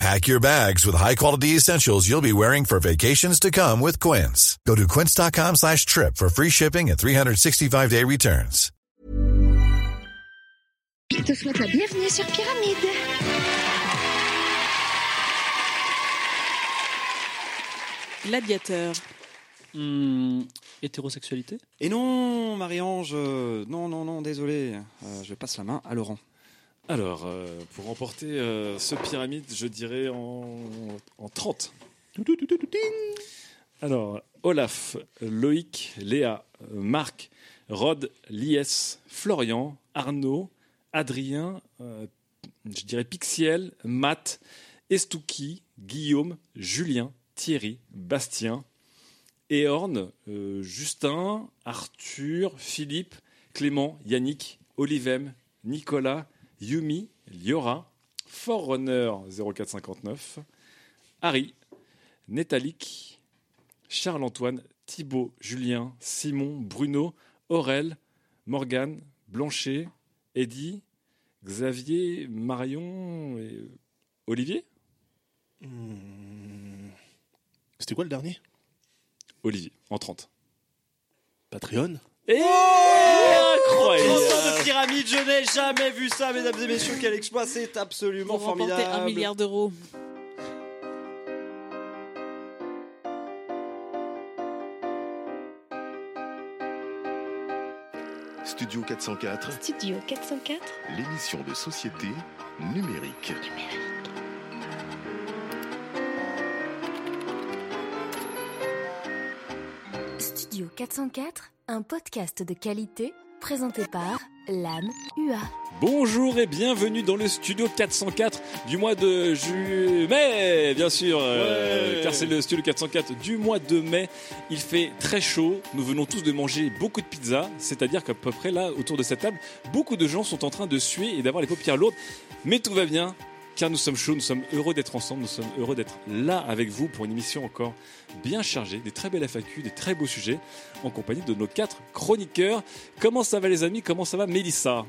Pack your bags with high-quality essentials you'll be wearing for vacations to come with Quince. Go to quince.com slash trip for free shipping and 365-day returns. Je te souhaite la bienvenue sur Pyramide. Gladiateur. Hmm, hétérosexualité? Et non, Marie-Ange, euh, non, non, non, désolé. Euh, je passe la main à Laurent. Alors, euh, pour remporter euh, ce pyramide, je dirais en, en 30. Alors, Olaf, Loïc, Léa, Marc, Rod, Lies, Florian, Arnaud, Adrien, euh, je dirais Pixiel, Matt, Estouki, Guillaume, Julien, Thierry, Bastien, euh, Justin, Arthur, Philippe, Clément, Yannick, Olivem, Nicolas, Yumi, Liora, Forerunner 0459, Harry, Netalik, Charles-Antoine, Thibaut, Julien, Simon, Bruno, Aurel, Morgane, Blanchet, Eddy, Xavier, Marion et Olivier Hmm. C'était quoi le dernier? Olivier, en 30. Patreon? Et Incroyable incroyable de pyramide, je n'ai jamais vu ça, mesdames et messieurs, quel exploit, c'est absolument remporter formidable. un milliard d'euros. Studio 404, Studio 404. l'émission de société numérique. Studio 404, un podcast de qualité présenté par l'âme UA. Bonjour et bienvenue dans le studio 404 du mois de ju- mai, bien sûr, euh, Ouais. car c'est le studio 404 du mois de mai. Il fait très chaud, nous venons tous de manger beaucoup de pizza, c'est-à-dire qu'à peu près là, autour de cette table, beaucoup de gens sont en train de suer et d'avoir les paupières lourdes, mais tout va bien. Car nous sommes chauds, nous sommes heureux d'être ensemble, nous sommes heureux d'être là avec vous pour une émission encore bien chargée, des très belles FAQ, des très beaux sujets, en compagnie de nos quatre chroniqueurs. Comment ça va les amis? Comment ça va Mélissa?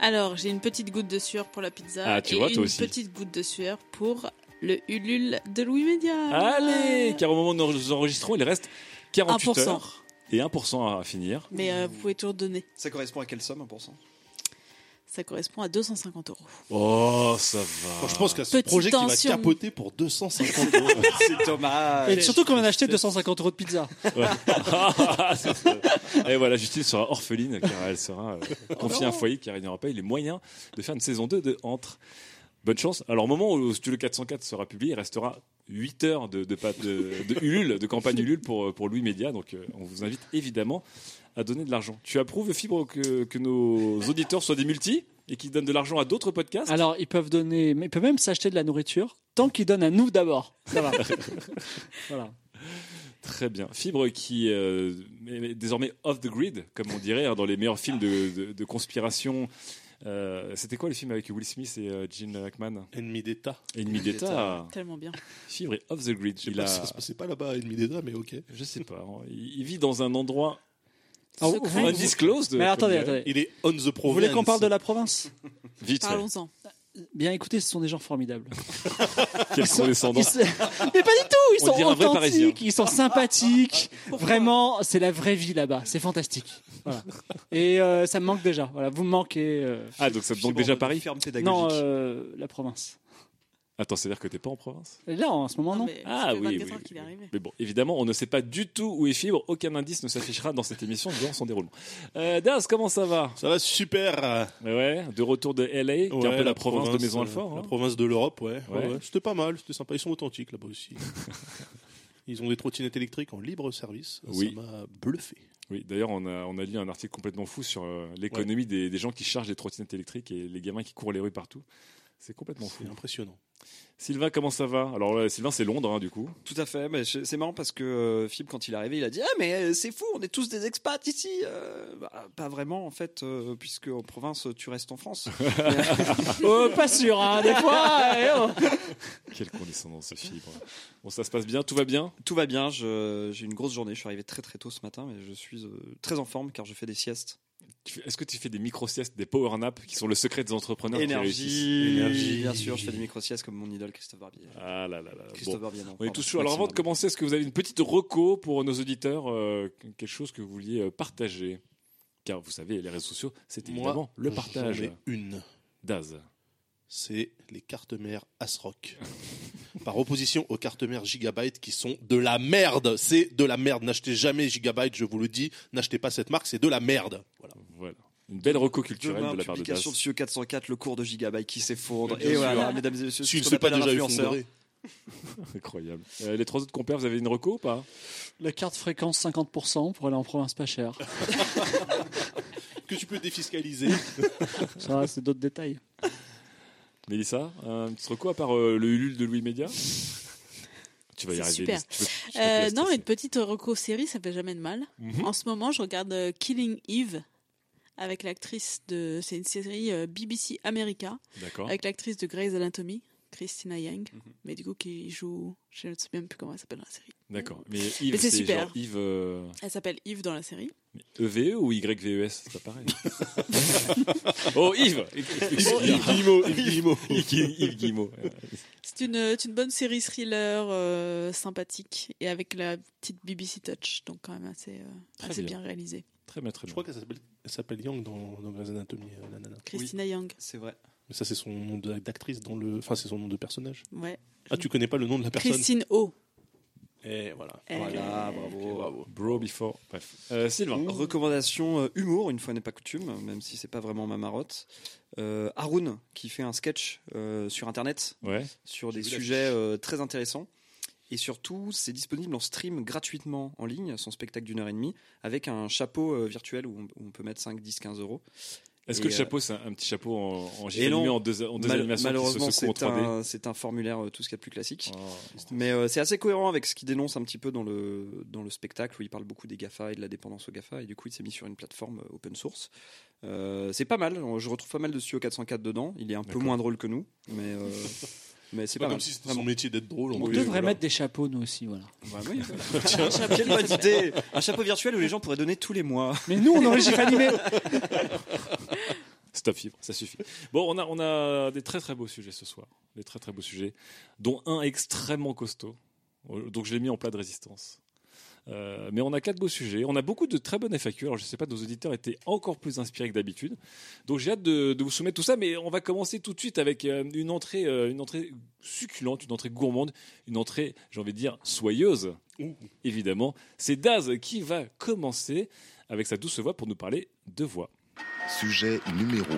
Alors, j'ai une petite goutte de sueur pour la pizza. Ah, tu et vois, toi une aussi. petite goutte de sueur pour le Ulule de Louis Média. Allez, car au moment où nous enregistrons, il reste 48 1%. heures et 1% à finir. Mais euh, vous pouvez toujours donner. Ça correspond à quelle somme, 1% Ça correspond à 250 euros. Oh, ça va. Je pense a ce Petite projet qui va tension. capoter pour 250 euros. C'est dommage. Et surtout qu'on a acheté 250 euros de pizza. Ça. et voilà, Justine sera orpheline car elle sera euh, confiée à un foyer car il n'y aura pas eu les moyens de faire une saison 2 de Entre. Bonne chance. Alors, au moment où le Studio 404 sera publié, il restera 8 heures de, de, pa- de, de Ulule, de campagne Ulule pour, pour Louis Média. Donc, euh, on vous invite évidemment à donner de l'argent. Tu approuves, Fibre, que, que nos auditeurs soient des multis et qu'ils donnent de l'argent à d'autres podcasts? Alors, ils peuvent donner, mais ils peuvent même s'acheter de la nourriture tant qu'ils donnent à nous d'abord. Ça va. voilà. Très bien. Fibre qui euh, est désormais off the grid, comme on dirait, hein, dans les meilleurs films de, de- de conspiration. Euh, C'était quoi le film avec Will Smith et euh, Gene Hackman? Ennemi d'État. Ennemi d'État. Tellement bien. Fibre est off the grid. Je sais Il pas a, ça se passait pas là-bas, Ennemi d'État, mais ok. je sais pas. hein, Il, il vit dans un endroit Ah, vous- Secret. vous- undisclosed. Mais comme attendez, dirait. attendez. Il est on the Vous province. voulez qu'on parle de la province Vite. Parlons-en. Bien écoutez, ce sont des gens formidables. Quels sont les Ils se- Mais pas du tout, ils On sont dirait un vrai Parisien. authentiques, ils sont sympathiques. Vraiment, c'est la vraie vie là-bas, c'est fantastique. Voilà. Et euh, ça me manque déjà. Voilà, vous me manquez. euh, Ah, donc ça te manque déjà Paris Ferme Non, pédagogique. euh, la province. Attends, c'est-à-dire que t'es pas en province? Là, en ce moment, non. mais Ah ça fait oui, 24 oui, heures oui, qu'il est oui. arrivé. Mais bon, évidemment, on ne sait pas du tout où est Fibre. Aucun indice ne s'affichera dans cette émission durant son déroulement. Euh, Daz, comment ça va? Ça va super. Ouais, de retour de LA, qui est un peu la, province, de Maison euh, Alfort. La hein. province de l'Europe, ouais. Ouais. Ouais, ouais. C'était pas mal, c'était sympa. Ils sont authentiques là-bas aussi. Ils ont des trottinettes électriques en libre service. Oui. Ça m'a bluffé. Oui, d'ailleurs, on a, on a lu un article complètement fou sur euh, l'économie des, des gens qui chargent des trottinettes électriques et les gamins qui courent les rues partout. C'est complètement fou. C'est impressionnant. Sylvain, comment ça va? Alors, euh, Sylvain, c'est Londres, hein, du coup. Tout à fait. mais c'est marrant parce que euh, Philippe, quand il est arrivé, il a dit Ah, mais euh, c'est fou, on est tous des expats ici. Euh, bah, pas vraiment, en fait, euh, puisque en province, tu restes en France. Oh, pas sûr, hein, des fois. eh, oh. Quelle condescendance, ce fibre. Bon, ça se passe bien, tout va bien? Tout va bien. J'ai une grosse journée. Je suis arrivé très très tôt ce matin, mais je suis euh, très en forme car je fais des siestes. Est-ce que tu fais des micro-siestes, des power naps, qui sont le secret des entrepreneurs qui réussissent Énergie. Énergie. Bien sûr, je fais des micro-siestes comme mon idole Christophe Barbier. Ah là là là. Christophe Bon. Barbier, non. On est tous chaud. Alors, avant de commencer, est-ce que vous avez une petite reco pour nos auditeurs euh, Quelque chose que vous vouliez euh, partager? Car vous savez, les réseaux sociaux, c'est Moi, évidemment le j'en partage. ai une. Daz. C'est les cartes mères ASRock. Par opposition aux cartes mères Gigabyte qui sont de la merde. C'est de la merde. N'achetez jamais Gigabyte, je vous le dis. N'achetez pas cette marque, c'est de la merde. Voilà. Voilà. Une belle reco culturelle Demain, de la part de Daz. publication de CIO 404, le cours de Gigabyte qui s'effondre. Et voilà, mesdames et messieurs, ne ce qu'on pas déjà influenceur. Incroyable. Euh, les trois autres compères, vous avez une reco ou pas? La carte fréquence 50% pour aller en province pas cher. Que tu peux défiscaliser. Ça, c'est d'autres détails. Mélissa, un petit reco à part euh, le Ulule de Louis Média? Tu vas y arriver. super. Tu peux- tu Euh, non, une petite reco série, ça fait jamais de mal. Mhm. En ce moment, je regarde euh, Killing Eve avec l'actrice de. C'est une série BBC America D'accord. avec l'actrice de Grey's Anatomy, Christina Yang, Mhm. mais du coup qui joue. Je ne sais même plus comment elle s'appelle dans la série. D'accord. Mais Yves, Mais c'est super. genre Yves euh, Elle s'appelle Eve dans la série. EVE ou YVES C'est pas pareil. oh, Yves Yves Guillemot. Yves. Yves Yves Guillemot. C'est une, c'est une bonne série thriller euh, sympathique et avec la petite BBC Touch, donc quand même assez, euh, bien. bien. réalisé. Très bien, très Je bien. crois qu'elle s'appelle, elle s'appelle Yang dans, dans Grey's Anatomy, euh, la nana. Christina Young. C'est vrai. Mais ça, c'est son nom de- d'actrice dans le. Enfin, c'est son nom de personnage. Ouais. Ah, tu connais pas le nom de la personne Christine O. Et voilà. Euh, Voilà, bravo. Bravo. Bro before. Bref. Euh, Sylvain. Recommandation euh, humour, une fois n'est pas coutume, même si c'est pas vraiment ma marotte. Euh, Haroun, qui fait un sketch euh, sur internet Ouais. sur des sujets euh, très intéressants. Et surtout, c'est disponible en stream gratuitement en ligne, son spectacle d'une heure et demie, avec un chapeau euh, virtuel où on, où on peut mettre 5, 10, 15 euros. Est-ce que le euh, chapeau, c'est un, petit chapeau en, en GIF animé en deux, en deux Mal- animations malheureusement, c'est 3D un, formulaire euh, tout ce qu'il y a de plus classique. Oh. Mais euh, c'est assez cohérent avec ce qu'il dénonce un petit peu dans le, dans le spectacle où il parle beaucoup des GAFA et de la dépendance aux GAFA. Et du coup, il s'est mis sur une plateforme open source. Euh, c'est pas mal. Je retrouve pas mal de Studio 404 dedans. Il est un peu moins drôle que nous. Mais, mais c'est C'est pas, mal. comme si c'était son métier d'être drôle. On devrait voilà. mettre des chapeaux, nous aussi. Voilà. Bah oui. Tiens, quelle bonne idée. Un chapeau virtuel où les gens pourraient donner tous les mois. Mais nous, on aurait GIF animé. Stop fibre, ça suffit. Bon, on a, on a des très très beaux sujets ce soir. Des très très beaux sujets, dont un extrêmement costaud. Donc je l'ai mis en plat de résistance. Euh, mais on a quatre beaux sujets. On a beaucoup de très bonnes FAQ. Alors je ne sais pas, nos auditeurs étaient encore plus inspirés que d'habitude. Donc j'ai hâte de, de vous soumettre tout ça. Mais on va commencer tout de suite avec euh, une entrée, euh, une entrée succulente, une entrée gourmande, une entrée, j'ai envie de dire, soyeuse. Ouh. Évidemment, c'est Daz qui va commencer avec sa douce voix pour nous parler de voix. Sujet numéro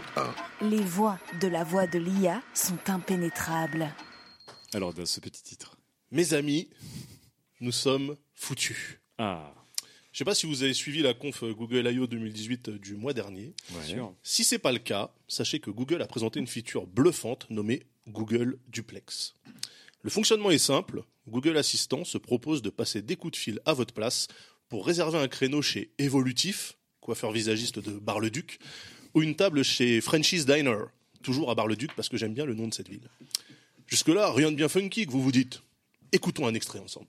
1. Les voix de la voix de l'IA sont impénétrables. Alors Daz, ce petit titre. Mes amis, nous sommes foutus. Ah, Je sais pas si vous avez suivi la conf Google I.O. 2018 du mois dernier. ouais. Si c'est pas le cas, sachez que Google a présenté une feature bluffante nommée Google Duplex. Le fonctionnement est simple. Google Assistant se propose de passer des coups de fil à votre place pour réserver un créneau chez Evolutif, coiffeur visagiste de Bar-le-Duc, ou une table chez Frenchie's Diner, toujours à Bar-le-Duc parce que j'aime bien le nom de cette ville. Jusque-là, rien de bien funky que vous vous dites. Écoutons un extrait ensemble.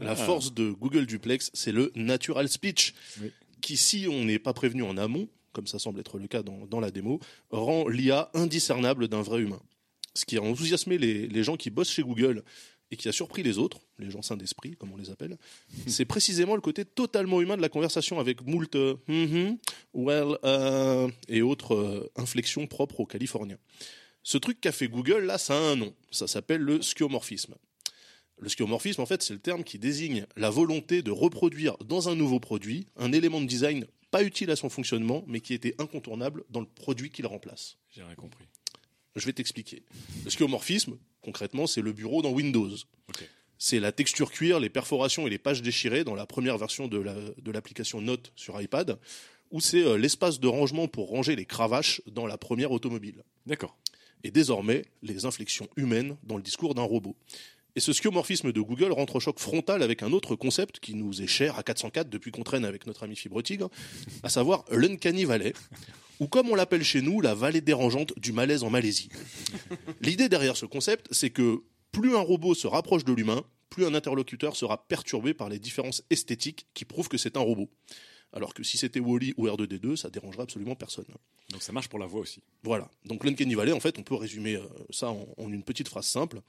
la Ah. force de Google Duplex, c'est le natural speech, Oui. qui, si on n'est pas prévenu en amont, comme ça semble être le cas dans, dans la démo, rend l'IA indiscernable d'un vrai humain. Ce qui a enthousiasmé les, les gens qui bossent chez Google et qui a surpris les autres, les gens sains d'esprit, comme on les appelle, c'est précisément le côté totalement humain de la conversation avec moult euh, Mhm, well, euh, et autres euh, inflexions propres aux Californiens. Ce truc qu'a fait Google, là, ça a un nom. Ça s'appelle le skeuomorphisme. Le skeuomorphisme, en fait, c'est le terme qui désigne la volonté de reproduire dans un nouveau produit un élément de design pas utile à son fonctionnement, mais qui était incontournable dans le produit qu'il remplace. J'ai rien compris. Je vais t'expliquer. Le skeuomorphisme, concrètement, c'est le bureau dans Windows. C'est la texture cuir, les perforations et les pages déchirées dans la première version de la- de l'application Note sur iPad, ou c'est euh, l'espace de rangement pour ranger les cravaches dans la première automobile. D'accord. Et désormais, les inflexions humaines dans le discours d'un robot. Et ce skeuomorphisme de Google rentre au choc frontal avec un autre concept qui nous est cher à 404 depuis qu'on traîne avec notre ami Fibre Tigre, à savoir l'Uncanny Valley, ou comme on l'appelle chez nous, la vallée dérangeante du malaise en Malaisie. L'idée derrière ce concept, c'est que plus un robot se rapproche de l'humain, plus un interlocuteur sera perturbé par les différences esthétiques qui prouvent que c'est un robot. Alors que si c'était Wally ou R2D2, ça dérangerait absolument personne. Donc ça marche pour la voix aussi. Voilà. Donc l'Uncanny Valley, en fait, on peut résumer euh, ça en, en une petite phrase simple.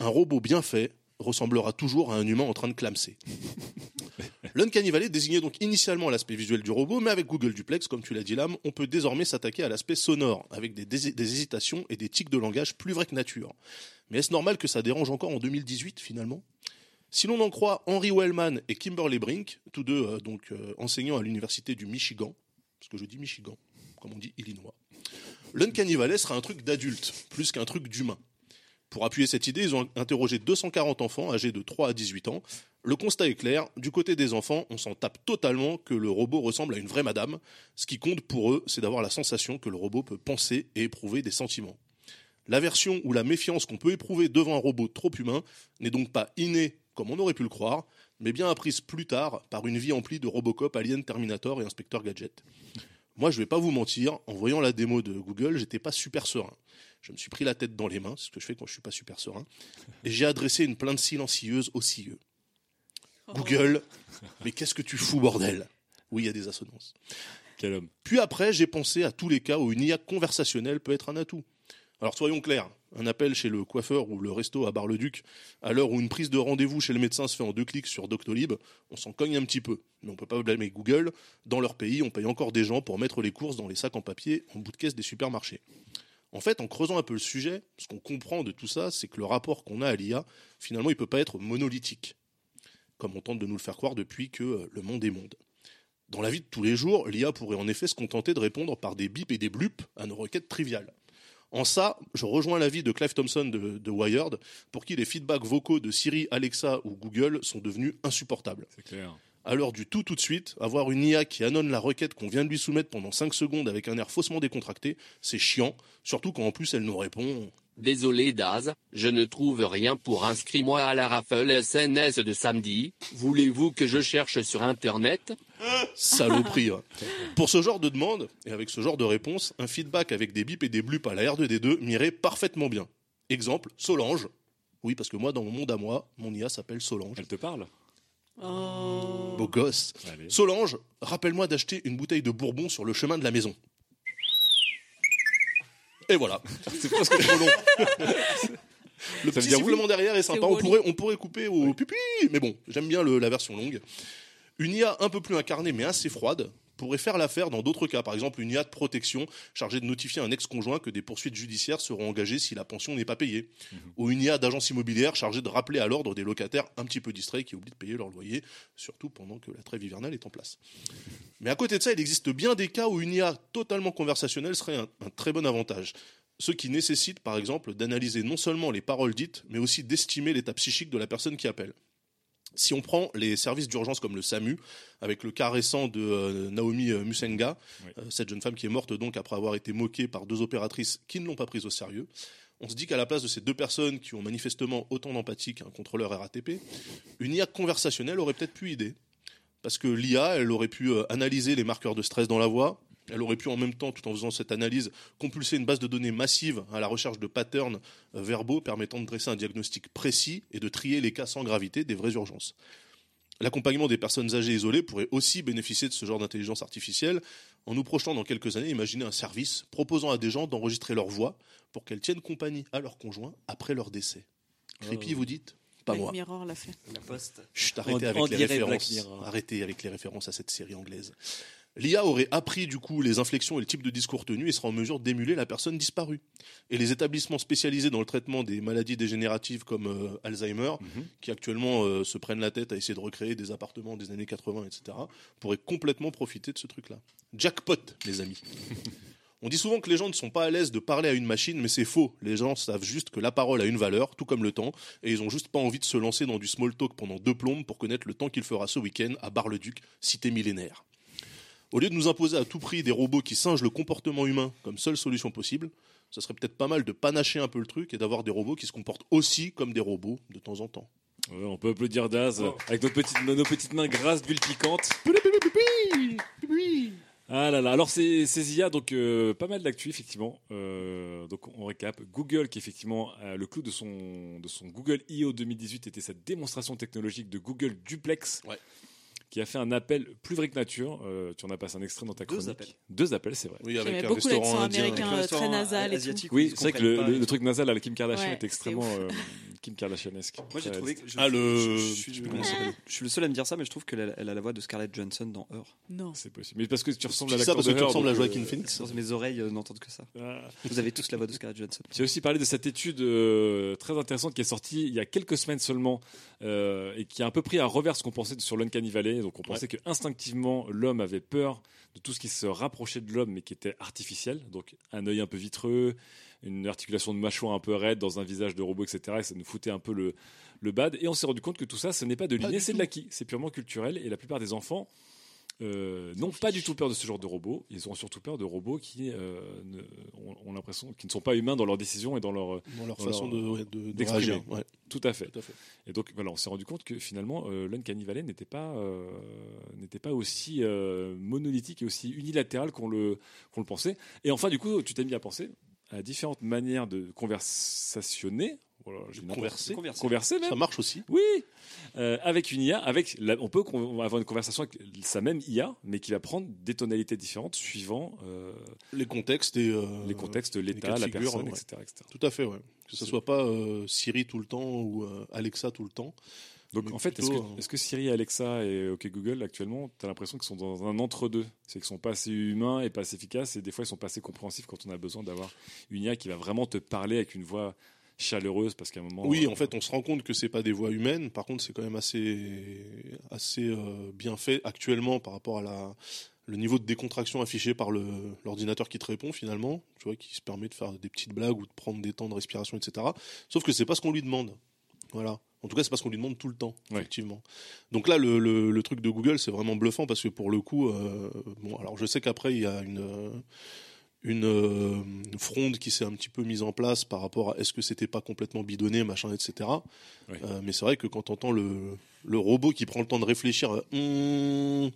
Un robot bien fait ressemblera toujours à un humain en train de clamser. L'Uncanny Valley désignait donc initialement l'aspect visuel du robot, mais avec Google Duplex, comme tu l'as dit Lam, on peut désormais s'attaquer à l'aspect sonore, avec des, hésitations et des tics de langage plus vrais que nature. Mais est-ce normal que ça dérange encore en 2018 finalement? Si l'on en croit Henry Wellman et Kimberly Brink, tous deux euh, donc euh, enseignants à l'université du Michigan, parce que je dis Michigan, comme on dit Illinois, l'Uncanny Valley sera un truc d'adulte, plus qu'un truc d'humain. Pour appuyer cette idée, ils ont interrogé 240 enfants âgés de 3 à 18 ans. Le constat est clair, du côté des enfants, on s'en tape totalement que le robot ressemble à une vraie madame. Ce qui compte pour eux, c'est d'avoir la sensation que le robot peut penser et éprouver des sentiments. L'aversion ou la méfiance qu'on peut éprouver devant un robot trop humain n'est donc pas innée comme on aurait pu le croire, mais bien apprise plus tard par une vie emplie de Robocop, Alien, Terminator et Inspecteur Gadget. Moi, je vais pas vous mentir, en voyant la démo de Google, j'étais pas super serein. Je me suis pris la tête dans les mains, c'est ce que je fais quand je suis pas super serein, et j'ai adressé une plainte silencieuse au CIE. Google, mais qu'est-ce que tu fous, bordel? Oui, il y a des assonances. Quel homme. Puis après, j'ai pensé à tous les cas où une IA conversationnelle peut être un atout. Alors soyons clairs, un appel chez le coiffeur ou le resto à Bar-le-Duc, à l'heure où une prise de rendez-vous chez le médecin se fait en deux clics sur Doctolib, on s'en cogne un petit peu. Mais on peut pas blâmer Google. Dans leur pays, on paye encore des gens pour mettre les courses dans les sacs en papier en bout de caisse des supermarchés. En fait, en creusant un peu le sujet, ce qu'on comprend de tout ça, c'est que le rapport qu'on a à l'IA, finalement, il peut pas être monolithique, comme on tente de nous le faire croire depuis que euh, le monde est monde. Dans la vie de tous les jours, l'IA pourrait en effet se contenter de répondre par des bips et des blups à nos requêtes triviales. En ça, je rejoins l'avis de Clive Thompson de, de Wired, pour qui les feedbacks vocaux de Siri, Alexa ou Google sont devenus insupportables. C'est clair. À l'heure du tout tout de suite, avoir une IA qui annonce la requête qu'on vient de lui soumettre pendant 5 secondes avec un air faussement décontracté, c'est chiant, surtout quand en plus elle nous répond Désolé Daz, je ne trouve rien pour inscrire-moi à la raffle SNS de samedi. Voulez-vous que je cherche sur internet? Saloperie. ouais. Pour ce genre de demande, et avec ce genre de réponse, un feedback avec des bips et des blups à la R2D2 m'irait parfaitement bien. Exemple, Solange. Oui, parce que moi, dans mon monde à moi, mon IA s'appelle Solange. Elle te parle? Oh. Beau gosse. Allez. Solange, rappelle-moi d'acheter une bouteille de bourbon sur le chemin de la maison. Et voilà. C'est presque trop long. Le Ça veut petit oui sifflement derrière est sympa. On pourrait, on pourrait couper au pipi, mais bon, j'aime bien le- la version longue. Une IA un peu plus incarnée mais assez froide pourrait faire l'affaire dans d'autres cas. Par exemple, une IA de protection chargée de notifier un ex-conjoint que des poursuites judiciaires seront engagées si la pension n'est pas payée. Ou une IA d'agence immobilière chargée de rappeler à l'ordre des locataires un petit peu distraits qui oublient de payer leur loyer, surtout pendant que la trêve hivernale est en place. Mais à côté de ça, il existe bien des cas où une IA totalement conversationnelle serait un, un très bon avantage. Ceux qui nécessitent, par exemple, d'analyser non seulement les paroles dites, mais aussi d'estimer l'état psychique de la personne qui appelle. Si on prend les services d'urgence comme le SAMU, avec le cas récent de euh, Naomi euh, Musenga, Oui. euh, cette jeune femme qui est morte donc après avoir été moquée par deux opératrices qui ne l'ont pas prise au sérieux, on se dit qu'à la place de ces deux personnes qui ont manifestement autant d'empathie qu'un contrôleur RATP, une IA conversationnelle aurait peut-être pu aider. Parce que l'IA, elle aurait pu analyser les marqueurs de stress dans la voix, elle aurait pu en même temps, tout en faisant cette analyse, compulser une base de données massive à la recherche de patterns euh, verbaux permettant de dresser un diagnostic précis et de trier les cas sans gravité des vraies urgences. L'accompagnement des personnes âgées isolées pourrait aussi bénéficier de ce genre d'intelligence artificielle en nous projetant dans quelques années, imaginer un service proposant à des gens d'enregistrer leur voix pour qu'elles tiennent compagnie à leur conjoint après leur décès. Creepy, vous dites? Pas Black moi. Mirror l'a fait. La poste. Chut, arrêtez On- avec on les références. Arrêtez avec les références à cette série anglaise. L'IA aurait appris du coup les inflexions et le type de discours tenu et sera en mesure d'émuler la personne disparue. Et les établissements spécialisés dans le traitement des maladies dégénératives comme euh, Alzheimer, Mhm. qui actuellement euh, se prennent la tête à essayer de recréer des appartements des années 80, etc., pourraient complètement profiter de ce truc-là. Jackpot, les amis. On dit souvent que les gens ne sont pas à l'aise de parler à une machine, mais c'est faux. Les gens savent juste que la parole a une valeur, tout comme le temps, et ils ont juste pas envie de se lancer dans du small talk pendant deux plombes pour connaître le temps qu'il fera ce week-end à Bar-le-Duc, cité millénaire. Au lieu de nous imposer à tout prix des robots qui singent le comportement humain comme seule solution possible, ça serait peut-être pas mal de panacher un peu le truc et d'avoir des robots qui se comportent aussi comme des robots de temps en temps. Ouais, on peut applaudir Daz avec nos petites, nos petites mains grasses d'huile piquante. Ah là là, alors c'est ces IA, donc euh, pas mal d'actu effectivement. Euh, donc on récap. Google qui effectivement euh, le clou de son de son Google I.O. 2018 était cette démonstration technologique de Google Duplex, qui a fait un appel plus vrai que nature. Euh, tu en as passé un extrait dans ta Deux chronique. appels. Deux appels, c'est vrai. Oui, J'aimais beaucoup l'accent américain très nasal et tout. Oui, c'est vrai que le, le truc nasal à la Kim Kardashian Ouais, était extrêmement euh, Kim Kardashianesque. Moi j'ai trouvé que je, Ah, le- je, je suis, ça je le seul à me dire ça, mais je trouve qu'elle a, elle a la voix de Scarlett Johansson dans Her. Non. C'est possible. Mais parce que tu ressembles à ça l'acteur parce de que tu Her, ressembles à donc, Joaquin euh, Phoenix Mes oreilles euh, n'entendent que ça. ah. Vous avez tous la voix de Scarlett Johansson. J'ai aussi parlé de cette étude euh, très intéressante qui est sortie il y a quelques semaines seulement euh, et qui a un peu pris à revers ce qu'on pensait sur l'Uncanny Valley. Donc on pensait que instinctivement l'homme avait peur de tout ce qui se rapprochait de l'homme mais qui était artificiel. Donc un œil un peu vitreux, une articulation de mâchoire un peu raide dans un visage de robot, etc. Et ça nous foutait un peu le, le bad. Et on s'est rendu compte que tout ça, ce n'est pas de l'inné, c'est de l'acquis. C'est purement culturel et la plupart des enfants euh, n'ont pas du tout peur de ce genre de robots. Ils ont surtout peur de robots qui euh, ne, ont, ont l'impression qu'ils ne sont pas humains dans leurs décisions et dans leur Dans leur dans façon de, ouais, de-. Ouais, Tout à fait. tout à fait. Et donc voilà, on s'est rendu compte que finalement euh, l'Uncanny Valley n'était pas euh, n'était pas aussi monolithique et aussi unilatéral qu'on le qu'on le pensait. Et enfin du coup, tu t'es mis à penser à différentes manières de conversationner. Voilà, converser. Converser. Converser même. Ça marche aussi. Oui, euh, avec une IA, avec la- on peut avoir une conversation avec sa même IA, mais qui va prendre des tonalités différentes suivant euh, Les contextes et euh, les contextes, l'état, la figure, personne, ouais. etc., etc. Tout à fait, ouais. Que ce soit pas Siri tout le temps ou Alexa tout le temps. Donc Mais en fait, est-ce que, Siri, Alexa et OK Google actuellement, tu as l'impression qu'ils sont dans un entre-deux? C'est qu'ils sont pas assez humains et pas assez efficaces et des fois ils sont pas assez compréhensifs quand on a besoin d'avoir une IA qui va vraiment te parler avec une voix chaleureuse parce qu'à un moment. Oui, euh, en fait, on se rend compte que c'est pas des voix humaines. Par contre, c'est quand même assez, assez euh, bien fait actuellement par rapport à la, le niveau de décontraction affiché par le, l'ordinateur qui te répond finalement. Tu vois, qui se permet de faire des petites blagues ou de prendre des temps de respiration, etc. Sauf que c'est pas ce qu'on lui demande. Voilà. En tout cas, c'est pas ce qu'on lui demande tout le temps, Ouais. effectivement. Donc là, le, le- le truc de Google, c'est vraiment bluffant parce que pour le coup, euh, bon, alors je sais qu'après il y a une euh, une euh, fronde qui s'est un petit peu mise en place par rapport à est-ce que c'était pas complètement bidonné, machin, etc. Euh, mais c'est vrai que quand on entend le, le robot qui prend le temps de réfléchir, euh, Hum,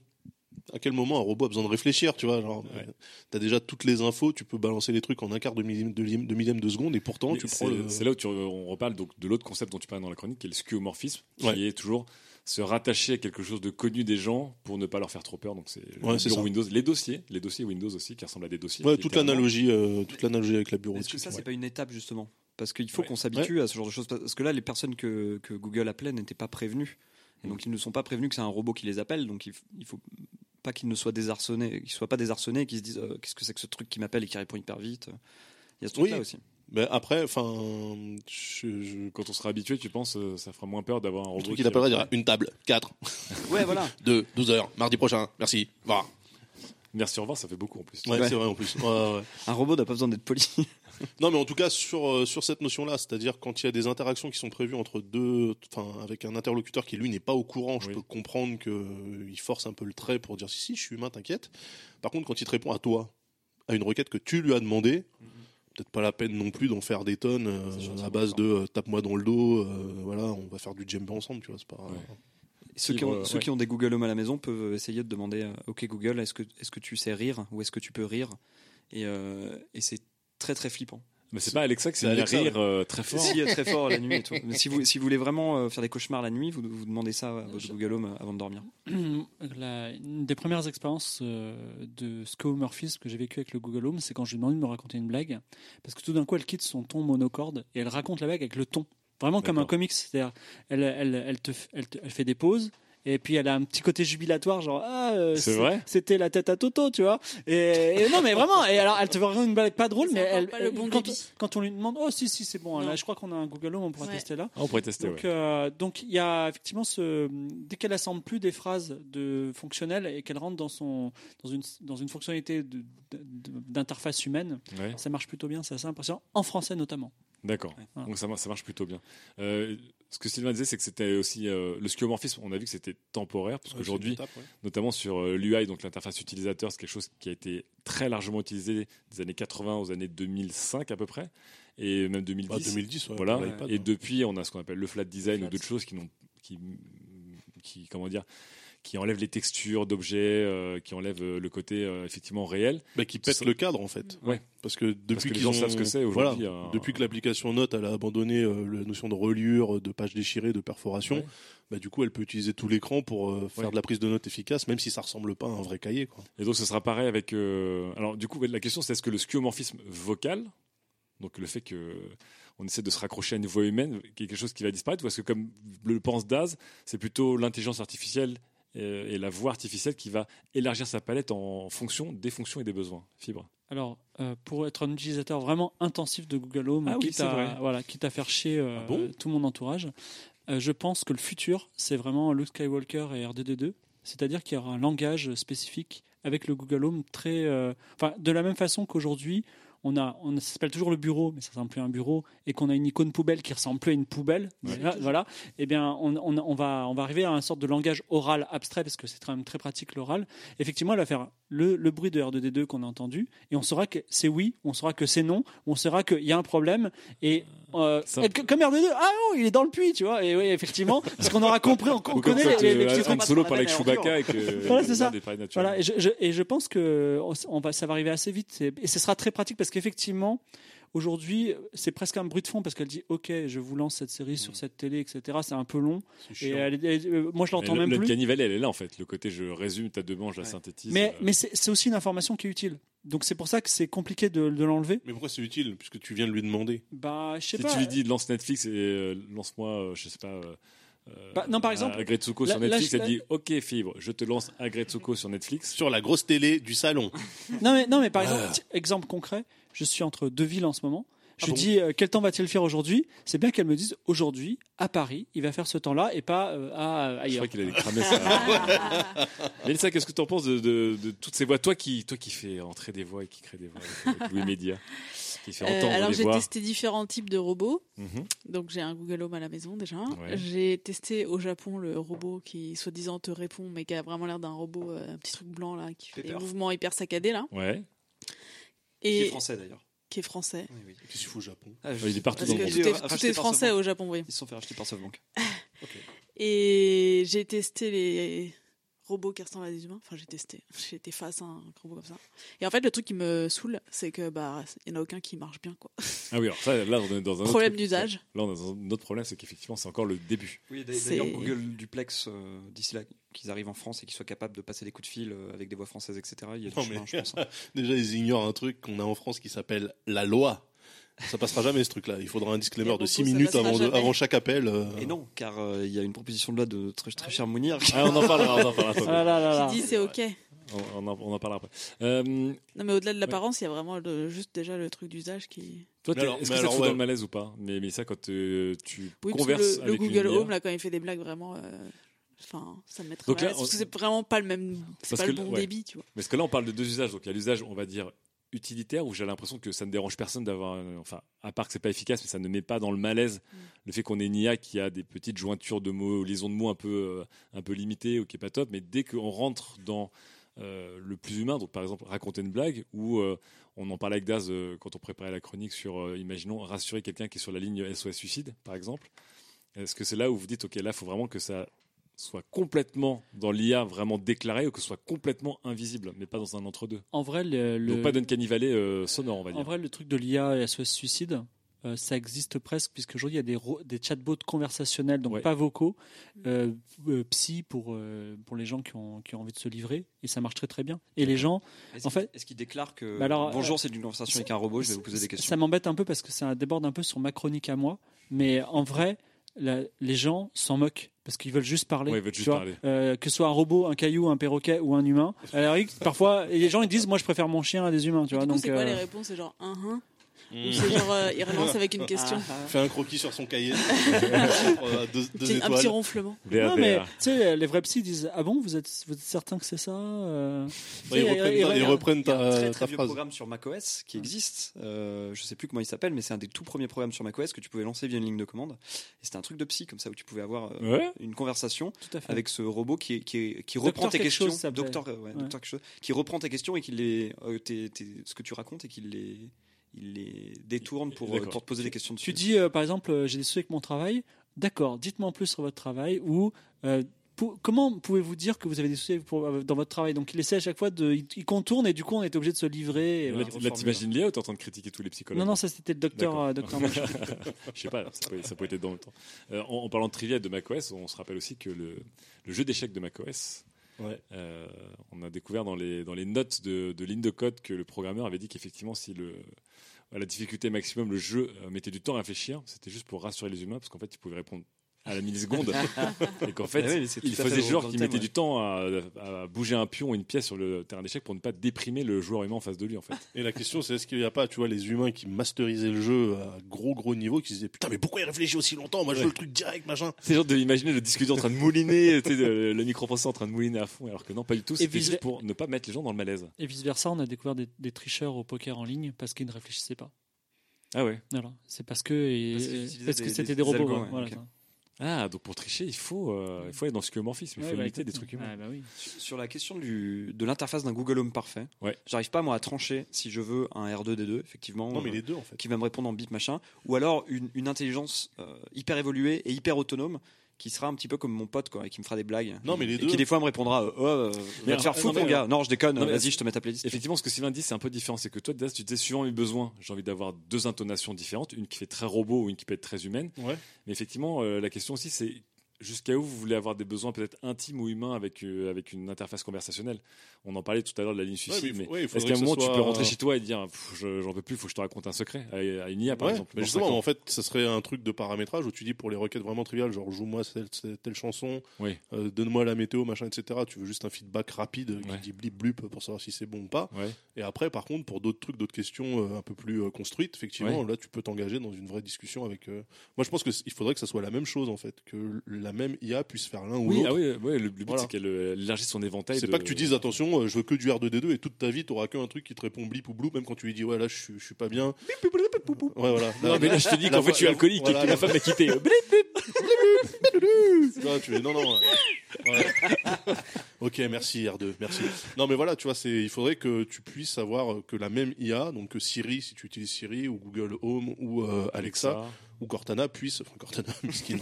à quel moment un robot a besoin de réfléchir, tu vois genre, Ouais. euh, T'as déjà toutes les infos, tu peux balancer les trucs en un quart de millième de, millième- de millième de seconde et pourtant mais tu c'est prends le... c'est là où tu, on reparle donc de l'autre concept dont tu parlais dans la chronique, qui est le skeuomorphisme, qui Ouais. est toujours se rattacher à quelque chose de connu des gens pour ne pas leur faire trop peur. Donc c'est Ouais. Windows, les dossiers, les dossiers Windows aussi qui ressemblent à des dossiers. Ouais, toute l'analogie, euh, toute l'analogie avec la Est-ce bureautique. que ça, c'est ouais. pas une étape justement? Parce qu'il faut Ouais. qu'on s'habitue à ce genre de choses. Parce que là, les personnes que, que Google appelait n'étaient pas prévenues. Et donc, ils ne sont pas prévenus que c'est un robot qui les appelle. Donc, il faut pas qu'ils ne soient désarçonnés, qu'ils soient pas désarçonnés et qu'ils se disent euh, qu'est-ce que c'est que ce truc qui m'appelle et qui répond hyper vite. Il y a ce truc-là Oui. aussi. Mais après, enfin. Quand on sera habitué, tu penses, euh, ça fera moins peur d'avoir un le robot truc qui qui t'appellera dira une table, 4, Ouais, voilà. 2, 12 heures, mardi prochain, merci, va. Merci, au revoir, ça fait beaucoup en plus. Ouais, Ouais. c'est vrai en plus. Ouais, ouais, ouais. Un robot n'a pas besoin d'être poli. Non, mais en tout cas, sur, euh, sur cette notion-là, c'est-à-dire quand il y a des interactions qui sont prévues entre deux, enfin, avec un interlocuteur qui lui n'est pas au courant, je Oui. peux comprendre qu'il force un peu le trait pour dire si, si, je suis humain, t'inquiète. Par contre, quand il te répond à toi, à une requête que tu lui as demandé, peut-être pas la peine non plus d'en faire des tonnes euh, à base de euh, tape-moi dans le dos, euh, voilà, on va faire du djembe ensemble, tu vois, c'est pas. Ceux, qui ont, euh, ceux ouais. qui ont des Google Home à la maison peuvent essayer de demander euh, Ok Google, est-ce que, est que tu sais rire ou est-ce que tu peux rire? Et, euh, et c'est très très flippant. Mais c'est pas Alexa qui C'est s'est mis à Alexa, rire euh, très fort. Si, très fort la nuit et tout. Mais si vous, si vous voulez vraiment euh, faire des cauchemars la nuit, vous, vous demandez ça à votre Google Home avant de dormir. La- une des premières expériences euh, de skeuomorphisme que j'ai vécu avec le Google Home, c'est quand je lui ai demandé de me raconter une blague. Parce que tout d'un coup, elle quitte son ton monocorde et elle raconte la blague avec le ton. Vraiment comme un comics. C'est-à-dire, elle, elle, elle, te, elle, te- elle fait des pauses Et puis elle a un petit côté jubilatoire, genre ah, euh, C'est vrai? c'était la tête à Toto, tu vois. Et, et non, mais vraiment. Et alors, elle te fait vraiment une blague pas drôle, mais encore elle, pas le elle- bon quand, on lui demande, oh si si c'est bon, Non. là je crois qu'on a un Google Home, on pourra Ouais. tester là. Ah, on pourrait tester, Donc, ouais. euh, donc il y a effectivement ce dès qu'elle assemble plus des phrases de fonctionnelles et qu'elle rentre dans son dans une dans une fonctionnalité de- de- de- d'interface humaine, Ouais. ça marche plutôt bien, c'est assez impressionnant en français notamment. D'accord. Voilà. Donc ça, mar- ça marche plutôt bien. Euh, ce que Sylvain disait, c'est que c'était aussi euh, le skeuomorphisme. On a vu que c'était temporaire, parce qu'aujourd'hui, ouais. notamment sur euh, l'UI, donc l'interface utilisateur, c'est quelque chose qui a été très largement utilisé des années 80 aux années 2005 à peu près, et même 2010. Bah, 2010, ouais, voilà. et ouais. depuis, on a ce qu'on appelle le flat design Flat. ou d'autres choses qui n'ont, qui, qui, comment dire, qui enlèvent les textures d'objets, euh, qui enlèvent euh, le côté euh, effectivement réel. Bah, qui pète Ça- le cadre en fait. Ouais. Parce que depuis que les gens ont- savent ce que c'est aujourd'hui, voilà, euh, depuis que l'application Note elle a abandonné la notion de reliure, de page déchirée, de perforation, Ouais. bah, du coup elle peut utiliser tout l'écran pour faire Ouais. de la prise de notes efficace, même si ça ressemble pas à un vrai cahier. Quoi. Et donc ce sera pareil avec. Alors du coup, la question c'est est-ce que le skeuomorphisme vocal, donc le fait que on essaie de se raccrocher à une voix humaine, quelque chose qui va disparaître, ou est-ce que comme le pense Daz, c'est plutôt l'intelligence artificielle et la voix artificielle qui va élargir sa palette en fonction des fonctions et des besoins. Fibre. Alors, euh, pour être un utilisateur vraiment intensif de Google Home, Ah oui, quitte, à, voilà, quitte à faire chier euh, Ah bon? tout mon entourage, euh, je pense que le futur, c'est vraiment Luke Skywalker et R2D2. C'est-à-dire qu'il y aura un langage spécifique avec le Google Home très. euh, Enfin, de la même façon qu'aujourd'hui, on a, on, s'appelle toujours le bureau, mais ça ressemble plus à un bureau, et qu'on a une icône poubelle qui ressemble plus à une poubelle. Déjà, voilà. Eh bien, on, on- on va, on va arriver à une sorte de langage oral abstrait parce que c'est quand même très pratique l'oral. Effectivement, elle va faire le, le bruit de R2D2 qu'on a entendu, et on saura que c'est oui, on saura que c'est non, on saura qu'il y a un problème, et euh, Ça- et que- comme R2D2, ah non, il est dans le puits, tu vois. Et oui, effectivement, parce qu'on aura compris, on, on connaît les, les, euh, les Han Solo parlait avec Chewbacca et que Voilà, c'est ça. voilà, et je, je- et je pense que on va, ça va arriver assez vite. Et, et ce sera très pratique parce qu'effectivement, aujourd'hui, c'est presque un bruit de fond parce qu'elle dit Ok, je vous lance cette série sur cette télé, etc. C'est un peu long. Et elle, elle- moi, je l'entends le- même le plus. cannibale, elle est là en fait. Le côté je résume ta demande, je la synthétise. Mais, euh, mais c'est aussi une information qui est utile. Donc c'est pour ça que c'est compliqué de, de l'enlever. Mais pourquoi c'est utile Puisque tu viens de lui demander? Bah, je sais si pas. tu lui dis lance Netflix et euh, lance-moi, euh, je sais pas. Bah, non, par exemple, Agretsuko sur là, Netflix, je- elle dit Ok, Fibre, je te lance Agretsuko sur Netflix. Sur la grosse télé du salon. Non mais, non, mais par exemple, Ah. t- exemple concret, je suis entre deux villes en ce moment. Je Ah lui bon dis euh, quel temps va-t-il faire aujourd'hui? C'est bien qu'elle me dise aujourd'hui à Paris, il va faire ce temps-là et pas euh, à, Je ailleurs. crois qu'il allait cramer ça. Mélissa, qu'est-ce que tu en penses de, de- de toutes ces voix? Toi qui, toi qui fais entrer des voix et qui crée des voix avec Louis Média, qui fait Euh, entendre alors j'ai testé différents types de robots. Mhm. Donc j'ai un Google Home à la maison déjà. Ouais. J'ai testé au Japon le robot qui soi-disant te répond mais qui a vraiment l'air d'un robot, euh, un petit truc blanc là, qui fait des mouvements hyper saccadés là. Ouais. Qui Et est français d'ailleurs. qui est français. Oui, oui. Qu'est-ce qu'il faut au Japon Ah, je il est partout pas. dans Parce le monde. tout est, tout est français au Japon, oui. Ils se sont fait racheter par SoftBank. Et j'ai testé les robots qui ressemblent à des humains. Enfin, j'ai testé. J'ai été face à un robot comme ça. Et en fait, le truc qui me saoule, c'est que bah, il n'y en a aucun qui marche bien, quoi. Ah oui, alors ça, là, on est dans un Problème d'usage. Là, on est dans un autre problème, c'est qu'effectivement, c'est encore le début. Oui, d'ailleurs, Google Duplex, euh, d'ici là, qu'ils arrivent en France et qu'ils soient capables de passer des coups de fil euh, avec des voix françaises, etc. Il y a du Non, chemin, mais- je pense. hein. Déjà, ils ignorent un truc qu'on a en France qui s'appelle la loi. Ça passera jamais ce truc-là. Il faudra un disclaimer de robots, 6 ça minutes avant, de- jamais. avant chaque appel. euh. Et non, car euh, il y a une proposition de loi de très, très cher Mounir. Ah, on en parlera, on en parlera. Ah là là là. Qui dit c'est ok. On, on en, on en parlera après. Euh, Non, mais au-delà de l'apparence, il y a vraiment le- juste déjà le truc d'usage qui. toi, est-ce que ça te fout ouais. dans le malaise ou pas? Mais, mais ça, quand euh, tu Oui, parce que converses le, le avec une Google Home, là, quand il fait des blagues vraiment. euh, Enfin, ça me met très Donc mal à là, l'aise, parce on- que c'est vraiment pas le même. C'est pas que le bon ouais. débit, tu vois. Mais parce que là, on parle de deux usages. Donc, il y a l'usage, on va dire, utilitaire, où j'ai l'impression que ça ne dérange personne d'avoir. un- Enfin, à part que c'est pas efficace, mais ça ne met pas dans le malaise Mm. le fait qu'on ait une IA qui a des petites jointures de mots, liaisons de mots un peu, euh, un peu limitées ou qui est pas top. Mais dès qu'on rentre dans euh, le plus humain, donc par exemple, raconter une blague, ou euh, on en parlait avec Daz euh, quand on préparait la chronique sur, euh, imaginons, rassurer quelqu'un qui est sur la ligne SOS suicide, par exemple. Est-ce que c'est là où vous dites, OK, là, il faut vraiment que ça soit complètement dans l'IA vraiment déclaré ou que ce soit complètement invisible, mais pas dans un entre-deux. En vrai, le, le- Donc pas d'Uncanny Valley euh, sonore, on va dire. en vrai, le truc de l'IA et SOS suicide, euh, ça existe presque, puisqu'aujourd'hui, il y a des, ro- des chatbots conversationnels, donc Ouais. pas vocaux, euh, euh, psy pour, euh, pour les gens qui ont, qui ont envie de se livrer, et ça marche très très bien. Et les gens, Est-ce En fait- est-ce qu'il déclare que Bah alors, bonjour, euh, c'est une conversation avec un robot, je vais vous poser des questions Ça m'embête un peu parce que ça déborde un peu sur ma chronique à moi, mais en vrai, la- les gens s'en moquent parce qu'ils veulent juste parler. Ouais, ils veulent juste parler. Euh, que ce soit un robot, un caillou, un perroquet ou un humain. Rigueur, parfois, les gens ils disent, moi je préfère mon chien à des humains, tu vois. Du coup, donc, c'est quoi euh, les réponses C'est genre un un Mm. C'est genre euh, il relance avec une question Fait un croquis sur son cahier. Euh, deux, deux Petit- Un petit ronflement. Non, mais tu sais, les vrais psys disent Ah bon, vous êtes, vous êtes certain que c'est ça euh? Ils reprennent, ils- ta- ils ils- reprennent Il y a un très ta très vieux phrase. programme sur macOS qui existe. Euh, je sais plus comment il s'appelle, mais c'est un des tout premiers programmes sur macOS que tu pouvais lancer via une ligne de commande. Et c'était un truc de psy comme ça où tu pouvais avoir euh, Ouais. une conversation Tout à fait. avec ce robot qui, qui, Docteur reprend tes questions. chose, docteur, ouais, Ouais. docteur quelque chose. Qui reprend tes questions et qui les, euh, tes- tes- ce que tu racontes et qui les, il les détourne pour, euh, pour te poser des questions dessus. Tu dis, euh, par exemple, euh, j'ai des soucis avec mon travail. D'accord, dites-moi en plus sur votre travail ou euh, pour- comment pouvez-vous dire que vous avez des soucis pour- dans votre travail? Donc il essaie à chaque fois de, il, il contourne et du coup on est obligé de se livrer. et Là, voilà. là, t'imagines Léa ou t'es en train de critiquer tous les psychologues Non, non, ça c'était le docteur, euh, docteur. Je sais pas, ça peut, ça peut être dans le temps. Euh, en, en parlant de trivia de macOS, on se rappelle aussi que le, le jeu d'échecs de macOS, Ouais. euh, on a découvert dans les, dans les notes de, de ligne de code que le programmeur avait dit qu'effectivement, si le, à la difficulté maximum, le jeu euh, mettait du temps à réfléchir, c'était juste pour rassurer les humains, parce qu'en fait, ils pouvaient répondre à la milliseconde. et qu'en fait, Ah c'est il faisait genre qu'il mettait ouais. du temps à, à bouger un pion ou une pièce sur le terrain d'échecs pour ne pas déprimer le joueur humain en face de lui, en fait. Et la question, c'est est-ce qu'il n'y a pas, tu vois, les humains qui masterisaient le jeu à gros gros niveau, qui se disaient putain, mais pourquoi il réfléchit aussi longtemps? Moi, je veux le truc direct, machin. C'est genre de imaginer le disque dur en train de mouliner, tu sais, le, le microprocesseur en train de mouliner à fond, alors que non, pas du tout. C'était vice- juste pour ne pas mettre les gens dans le malaise. Et vice versa, on a découvert des, des tricheurs au poker en ligne parce qu'ils ne réfléchissaient pas. Ah ouais. Voilà, c'est parce que Parce c'était des des, robots. algos, ouais, ouais, voilà, ok. Ah, donc pour tricher, il faut, euh, il faut aller dans ce skeuomorphisme, il faut Ouais, bah, imiter des trucs humains. Ah, bah oui. Sur la question du, de l'interface d'un Google Home parfait, Ouais. j'arrive pas moi à trancher si je veux un R2D2 effectivement. Non, mais euh, les deux, en fait. qui va me répondre en bip machin, ou alors une, une intelligence euh, hyper évoluée et hyper autonome qui sera un petit peu comme mon pote quoi et qui me fera des blagues. Non, mais les et deux- qui des fois me répondra euh, oh, euh, Mais va te faire foutre mon gars. Non, je déconne, vas-y, je te mets ta playlist. Effectivement, ce que Sylvain dit, c'est un peu différent. C'est que toi, tu disais, suivant mes besoins, j'ai envie d'avoir deux intonations différentes, une qui fait très robot ou une qui peut être très humaine. Ouais. Mais effectivement, euh, la question aussi, c'est jusqu'à où vous voulez avoir des besoins peut-être intimes ou humains avec, euh, avec une interface conversationnelle. On en parlait tout à l'heure de la ligne suicide, mais ouais, est-ce qu'à un moment, tu peux rentrer chez toi et dire, j'en peux plus, il faut que je te raconte un secret à, une IA, par Ouais, exemple. mais justement, en fait, ça serait un truc de paramétrage où tu dis pour les requêtes vraiment triviales, genre joue-moi telle, chanson, Oui. euh, donne-moi la météo, machin, etc. Tu veux juste un feedback rapide qui dit blip blup pour savoir si c'est bon ou pas. Et après, par contre, pour d'autres trucs, d'autres questions euh, un peu plus construites, effectivement, là, tu peux t'engager dans une vraie discussion avec. Moi, je pense qu'il faudrait que ça soit la même chose, en fait, que la même IA puisse faire l'un ou Oui, l'autre. ah oui, ouais, le, le but, Voilà. c'est qu'elle euh, élargisse son éventail. C'est de- pas que tu dises attention, euh, je veux que du R2D2 et toute ta vie t'auras qu'un truc qui te répond blip ou blue, même quand tu lui dis ouais là je suis, je suis pas bien. Ouais voilà. Non, mais là, je te dis la qu'en fait, suis la- alcoolique voilà, et que la- femme m'a quitté. Non, tu es non non. euh, ouais. ok merci R2 merci. Non mais voilà tu vois c'est il faudrait que tu puisses savoir que la même IA donc que Siri si tu utilises Siri ou Google Home ou euh, Alexa, ou Cortana puisse enfin Cortana miskin.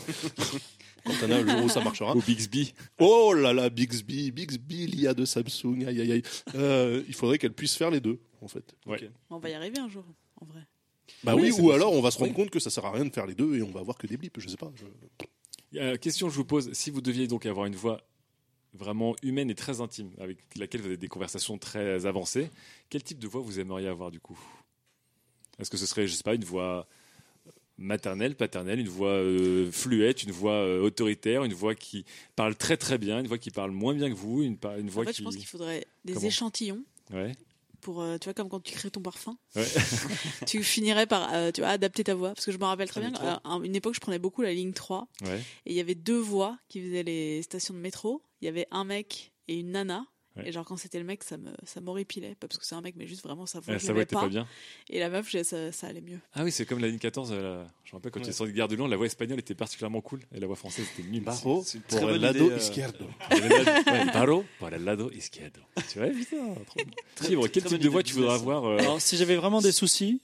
Cortana le jour où ça marchera. Ou Bixby. Oh là là, Bixby, Bixby, l'IA de Samsung, aïe aïe aïe. Euh, il faudrait qu'elle puisse faire les deux, en fait. Ouais. On va y arriver un jour, en vrai. Bah Oui, ou possible. alors on va se rendre Oui. compte que ça sert à rien de faire les deux et on va avoir que des blips, je sais pas. je- Euh, question que je vous pose, si vous deviez donc avoir une voix vraiment humaine et très intime, avec laquelle vous avez des conversations très avancées, quel type de voix vous aimeriez avoir du coup? Est-ce que ce serait, je sais pas, une voix maternelle, paternelle, une voix euh, fluette, une voix euh, autoritaire, une voix qui parle très très bien, une voix qui parle moins bien que vous, une, une voix En fait, qui... je pense qu'il faudrait des Comment échantillons Ouais. pour, euh, tu vois, comme quand tu crées ton parfum. Ouais. tu finirais par, euh, tu vois, adapter ta voix. Parce que je me rappelle très bien, à à une époque, je prenais beaucoup la ligne 3. Ouais. Et il y avait deux voix qui faisaient les stations de métro. Il y avait un mec et une nana. Ouais. Et genre, quand c'était le mec, ça me, ça m'horripilait. Pas parce que c'est un mec, mais juste vraiment sa voix. Ah, voix était pas bien. Et la meuf, ça, ça allait mieux. Ah oui, c'est comme la ligne 14, euh, la- je me rappelle quand Ouais. tu es sur les Gare de Lyon, la voix espagnole était particulièrement cool et la voix française était nulle. Barro pour bonne lado idée, euh. izquierdo. Barro pour el lado izquierdo. Tu vois, putain, trop. Fibre, quel type de voix tu de voudrais business. avoir euh, Alors, si j'avais vraiment des soucis.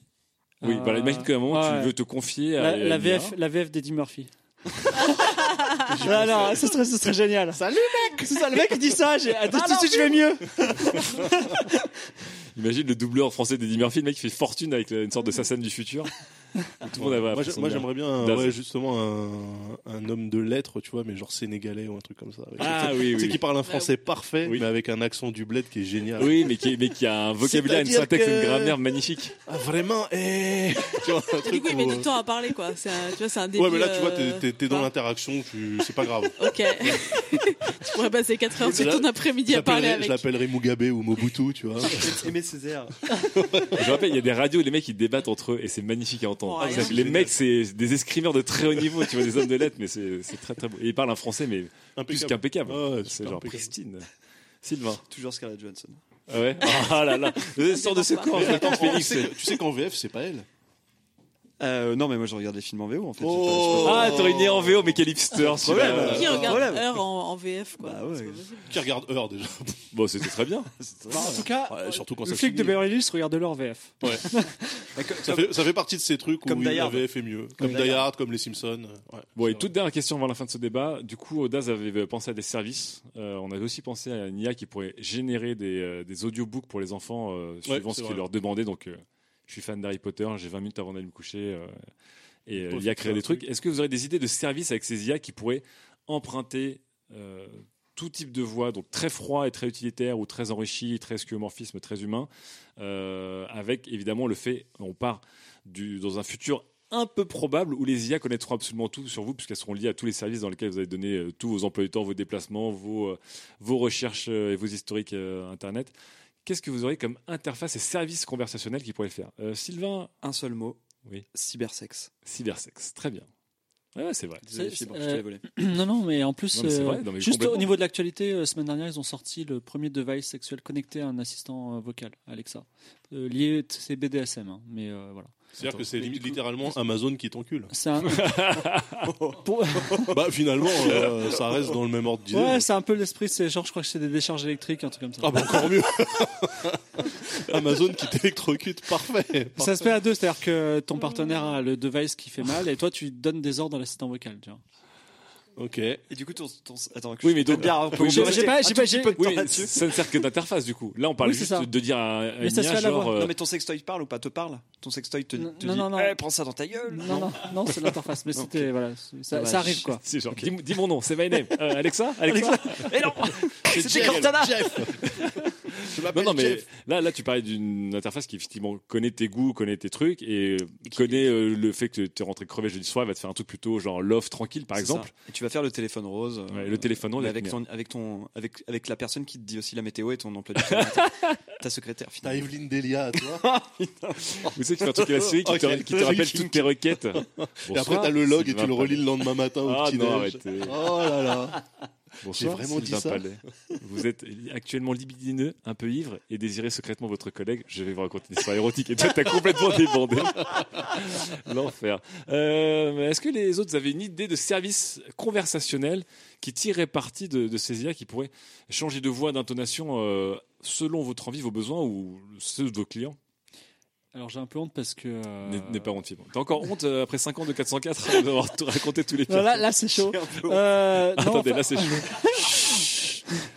Oui, euh, voilà, imagine qu'à un moment ouais. tu veux te confier à La. VF, la VF d'Eddie Murphy. non, non, ce serait, ce serait génial. Salut mec C'est ça, le mec il dit ça, j'ai, ah, tout de suite je vais mieux. Imagine le doubleur français d'Eddie Murphy, le mec qui fait fortune avec une sorte de Sassane du futur. Tout le monde avait Moi, j'aimerais bien, un- Daz. ouais, justement, un, un homme de lettres, tu vois, mais genre sénégalais ou un truc comme ça. avec- Ah oui, Tu sais, oui. qui parle un français parfait, Oui. mais avec un accent du bled qui est génial. Oui, mais qui, mais qui a un vocabulaire, une syntaxe, que- une grammaire magnifique. Ah, vraiment, eh Tu vois, un Du truc coup, il où, met euh, du temps à parler, quoi. C'est un, tu vois, c'est un début. Ouais, mais là, tu vois, euh, t'es- t'es t'es dans bah, l'interaction, tu... c'est pas grave. Ok. tu pourrais passer 4 heures sur Là, ton après-midi à parler avec. Je l'appellerai Mugabe ou Mobutu, tu vois. Aimé Césaire. Je rappelle, il y a des radios où les mecs ils débattent entre eux et c'est magnifique à entendre. Oh, que les mecs, c'est des escrimeurs de très haut niveau, tu vois, des hommes de lettres, mais c'est très très beau. Et ils parlent un français, mais plus qu'impeccable. Ah c'est genre impeccable. pristine. Sylvain. Toujours Scarlett Johansson. Ah ouais Ah là là. Sors de ce corps, Félix. tu sais qu'en VF, c'est pas elle. Euh, non, mais moi je regarde les films en VO en fait. Oh. Ah, t'aurais né en VO, mais quel hipster. Qui regarde problème. Heure en, en VF, quoi. Bah ouais. Qui regarde Heure déjà Bon, c'était très bien. Bah, en tout cas, Ouais, surtout quand le ça flic de. Beverly Hills regarde leur VF. Ouais. ça, fait, ça fait partie de ces trucs où Comme Die la Hard. VF est mieux. Comme, Die Die Hard. Comme les Simpsons. Ouais, Bon, et toute dernière question avant la fin de ce débat. Du coup, Daz avait pensé à des services. Euh, on avait aussi pensé à une IA qui pourrait générer des, euh, des audiobooks pour les enfants euh, suivant ce qu'ils leur demandaient. Donc, euh, je suis fan d'Harry Potter, j'ai 20 minutes avant d'aller me coucher. euh, et euh, l'IA créer des trucs. truc. Est-ce que vous aurez des idées de services avec ces IA qui pourraient emprunter euh, tout type de voix, donc très froid et très utilitaire, ou très enrichi, très skeuomorphisme, très humain, euh, avec évidemment le fait, on part du, dans un futur un peu probable où les IA connaîtront absolument tout sur vous, puisqu'elles seront liées à tous les services dans lesquels vous avez donné euh, tous vos emplois du temps, vos déplacements, vos, vos recherches et vos historiques Internet. Qu'est-ce que vous aurez comme interface et service conversationnel qui pourrait le faire? Euh, Sylvain, Un seul mot. Oui. Cybersex. cybersex, très bien. Ouais, ouais, c'est vrai. Désolé, C'est- Fibre, euh, je te l'ai volé. non, non, mais en plus, Non, mais c'est euh, vrai, non, mais juste complètement. au niveau de l'actualité, euh, semaine dernière, ils ont sorti le premier device sexuel connecté à un assistant euh, vocal, Alexa. Euh, lié, c'est BDSM, hein, mais euh, voilà. C'est-à-dire que c'est coup- littéralement Amazon qui t'encule. C'est un... Pour- bah finalement, euh, ça reste dans le même ordre d'idée. Ouais, c'est un peu l'esprit, c'est genre, je crois que c'est des décharges électriques, un truc comme ça. Ah bah encore mieux. Amazon qui t'électrocute, parfait. Ça se fait à deux, c'est-à-dire que ton partenaire a le device qui fait mal et toi tu donnes des ordres à l'assistant vocal. Tu vois. Ok. Et du coup, ton. ton- Attends, Oui, mais donc- bien, j'ai pas- j'ai pas- j'ai- Oui, ça ne sert que d'interface du coup. Là, on parle Oui, juste de dire à, à Mais ça se genre, euh, Non, mais ton sextoy te parle ou pas te parle? Ton sextoy te, Non, te non, dit non, non. Eh, prends ça dans ta gueule Non, non, non, c'est l'interface, mais c'était voilà, ça, Dommage. ça arrive quoi. c'est genre, dis, dis mon nom, c'est my name. Euh, Alexa, Alexa. Eh non C'était Cortana Non, non, mais là, là, tu parlais d'une interface qui effectivement connaît tes goûts, connaît tes trucs et connaît euh, le fait que tu es rentré crevé jeudi soir, elle va te faire un truc plutôt genre love tranquille, par exemple. ça. Et tu vas faire le téléphone rose. euh, Ouais, le téléphone rose avec avec ton, avec ton, avec, avec la personne qui te dit aussi la météo et ton emploi du temps. ta secrétaire T'as finalement. Evelyne Delia, toi. Vous savez, qui fait un truc à la série qui, te, Ok. qui te rappelle toutes tes requêtes. Et après, t'as le log et tu le relis le lendemain matin au Ah petit non, déj. Oh là là. Bonsoir, vraiment dit ça Palais. Vous êtes actuellement libidineux, un peu ivre et désirez secrètement votre collègue. Je vais vous raconter une histoire érotique et toi, t'as complètement débandé. L'enfer. Euh, Est-ce que les autres avaient une idée de service conversationnel qui tirerait parti de, de ces IA qui pourraient changer de voix, d'intonation euh, selon votre envie, vos besoins ou ceux de vos clients? Alors j'ai un peu honte parce que. euh, N'aie- N'aie pas honte. T'as encore honte euh, après 5 ans de 404 d'avoir tout raconté tous les pires là, là c'est chaud. Euh, non, Attendez, enfin- là c'est chaud.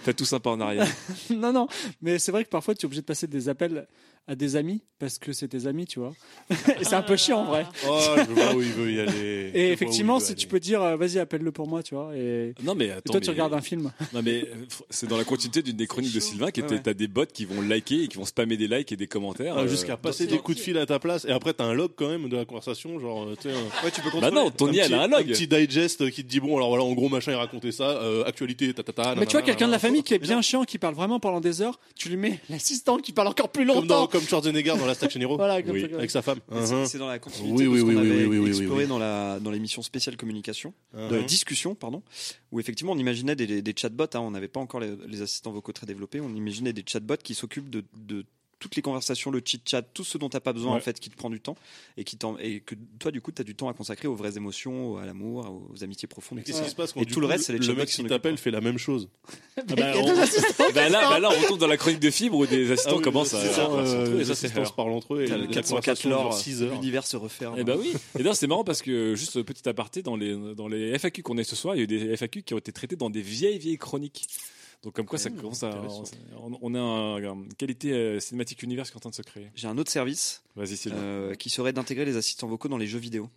T'as tout sympa en arrière. non, non, mais c'est vrai que parfois tu es obligé de passer des appels à des amis parce que c'est tes amis, tu vois. et c'est un peu chiant en vrai. Oh, je vois où il veut y aller. Et effectivement, si tu peux dire, euh, vas-y, appelle-le pour moi, tu vois. Et, Non mais et attends, toi, tu regardes un film. Non mais euh, c'est dans la continuité d'une des chroniques de Sylvain qui était ouais. t'as des bots qui vont liker et qui vont spammer des likes et des commentaires. Ah, euh, Jusqu'à passer des coups de fil à ta place. Et après, t'as un log quand même de la conversation. Genre, tu sais, Ouais, tu peux Bah contrôler. non, ton un IA petit- elle a un log. Un petit digest qui te dit bon, alors voilà, en gros, machin, il racontait ça. euh, actualité, tatata. Mais tu vois, quelqu'un de la famille qui est bien chiant, qui parle vraiment pendant des heures, tu lui mets l'assistant qui parle encore plus Comme, dans, longtemps. comme Schwarzenegger dans Last Action Hero. Voilà, comme Oui. ça. Avec sa femme. C'est- Mhm. C'est dans la continuité Oui, de oui, ce qu'on oui, oui, avait oui, oui, oui, exploré oui. dans la dans l'émission spéciale communication, de discussion, pardon, où effectivement on imaginait des, des chatbots. hein, on n'avait pas encore les, les assistants vocaux très développés. On imaginait des chatbots qui s'occupent de, de toutes les conversations, le chit chat, tout ce dont t'as pas besoin Ouais. en fait, qui te prend du temps et qui t'en- et que toi du coup t'as du temps à consacrer aux vraies émotions, à l'amour, aux amitiés profondes. Mais etc. qu'est-ce qui se passe quand Et tout le reste, c'est les le mec qui t'appelle fait la même chose Ah bah, on- bah là, bah là, on retourne dans la chronique de fibre où des assistants Ah oui, commencent à, c'est ça, euh, et les ça c'est assistants se parlent entre eux et le la 404 conversation dure lore, 6 heures. l'univers se referme. Eh bah oui. Et d'ailleurs, c'est marrant parce que juste petit aparté dans les dans les FAQ qu'on a eu ce soir, il y a eu des FAQ qui ont été traités dans des vieilles vieilles chroniques. Donc comme quoi ça commence à, on, a un- une qualité euh, cinématique univers qui est en train de se créer. J'ai un autre service euh, qui serait d'intégrer les assistants vocaux dans les jeux vidéo.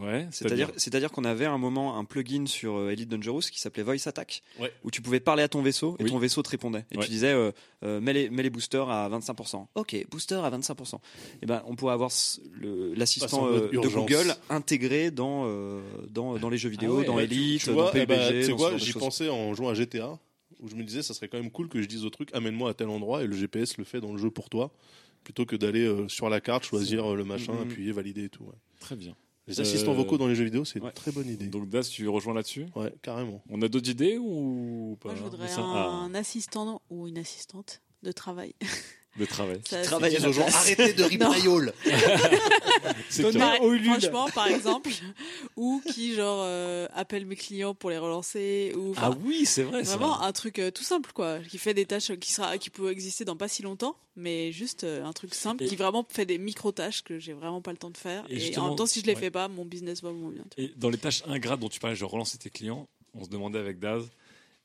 ouais, C'est-à-dire, c'est-à-dire qu'on avait à un moment un plugin sur euh, Elite Dangerous qui s'appelait Voice Attack, Ouais. où tu pouvais parler à ton vaisseau et Oui. ton vaisseau te répondait. Et Ouais. tu disais, euh, euh, mets, les, mets les boosters à 25%. Ok, booster à 25%. Et ben, on pourrait avoir l'assistant euh, de. Google intégré dans, euh, dans, dans les jeux vidéo, Ah ouais, dans Elite, Tu dans vois, eh PUBG. ben, tu sais j'y choses. pensais en jouant à GTA, où je me disais, ça serait quand même cool que je dise au truc, amène-moi à tel endroit, et le GPS le fait dans le jeu pour toi, plutôt que d'aller euh, sur la carte, choisir euh, le machin, Mhm. appuyer, valider et tout. ouais. Très bien. Les Euh, assistants vocaux dans les jeux vidéo, c'est ouais. une très bonne idée. Donc Das, tu rejoins là-dessus? Ouais, carrément. On a d'autres idées ou pas? Moi, je voudrais Ça- un assistant ou une assistante de travail. de travail. Ça, à la place. arrêtez de Ulule. franchement, par exemple, ou qui genre euh, appelle mes clients pour les relancer, ou Ah oui, c'est vrai. vraiment un truc euh, tout simple quoi, qui fait des tâches qui sera qui peut exister dans pas si longtemps, mais juste euh, un truc simple Et- qui vraiment fait des micro tâches que j'ai vraiment pas le temps de faire. Et en même temps, si je les ouais. fais pas, mon business va moins bien. Et dans les tâches ingrates dont tu parlais, je relancer tes clients, on se demandait avec Daz,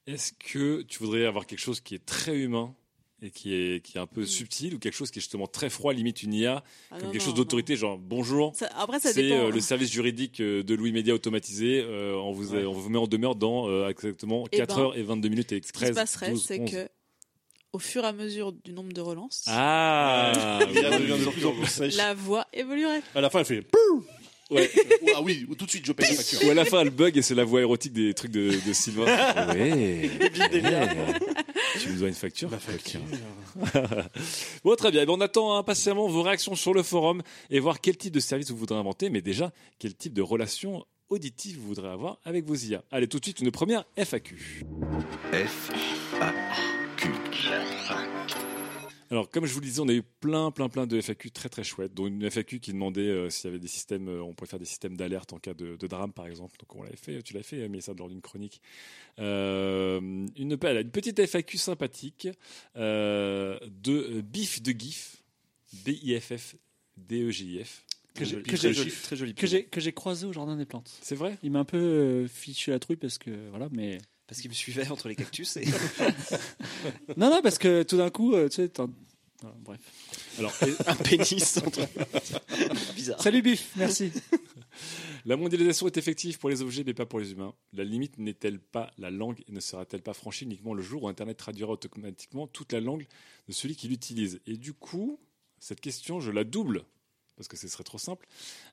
est-ce que tu voudrais avoir quelque chose qui est très humain et qui est, qui est un peu Mm. subtil ou quelque chose qui est justement très froid, limite une IA, Ah comme non, quelque non, chose d'autorité, genre bonjour. Ça- après, ça c'est euh, le service juridique euh, de Louis Média automatisé, euh, on, vous, Ouais. on vous met en demeure dans euh, exactement Eh 4 ben, heures et 22 minutes et Ce qui 13, se passerait, 12, c'est 11. que au fur et à mesure du nombre de relances, Ah la voix évoluerait. À la fin, elle fait Ouais. Ah oui, tout de suite, je paye la facture. Ou à la fin, elle bug et c'est la voix érotique des trucs de, de Sylvain. ouais. Tu me dois une facture Ma facture. Bon, très bien. Eh ben, on attend impatiemment vos réactions sur le forum et voir quel type de service vous voudrez inventer, mais déjà, quel type de relation auditive vous voudrez avoir avec vos IA. Allez, tout de suite, une première FAQ. F A Q. Alors, comme je vous le disais, on a eu plein, plein, plein de FAQ très, très chouettes, dont une FAQ qui demandait euh, s'il y avait des systèmes, euh, on pourrait faire des systèmes d'alerte en cas de, de drame, par exemple. Donc, on l'avait fait, tu l'as fait, mais ça lors d'une chronique. Euh, une, petite FAQ sympathique euh, de BIF de GIF, B-I-F-F, D-E-G-I-F. Que j'ai- que croisé au jardin des plantes. C'est vrai? Il m'a un peu euh, fichu la trouille parce que voilà, mais Parce qu'il me suivait entre les cactus et. non non parce que tout d'un coup, euh, tu sais, t'en- voilà, bref. Alors, un pénis entre. Bizarre. Salut Bif, merci. La mondialisation est effective pour les objets mais pas pour les humains. La limite n'est-elle pas la langue et ne sera-t-elle pas franchie uniquement le jour où Internet traduira automatiquement toute la langue de celui qui l'utilise? Et du coup, cette question, je la double, parce que ce serait trop simple,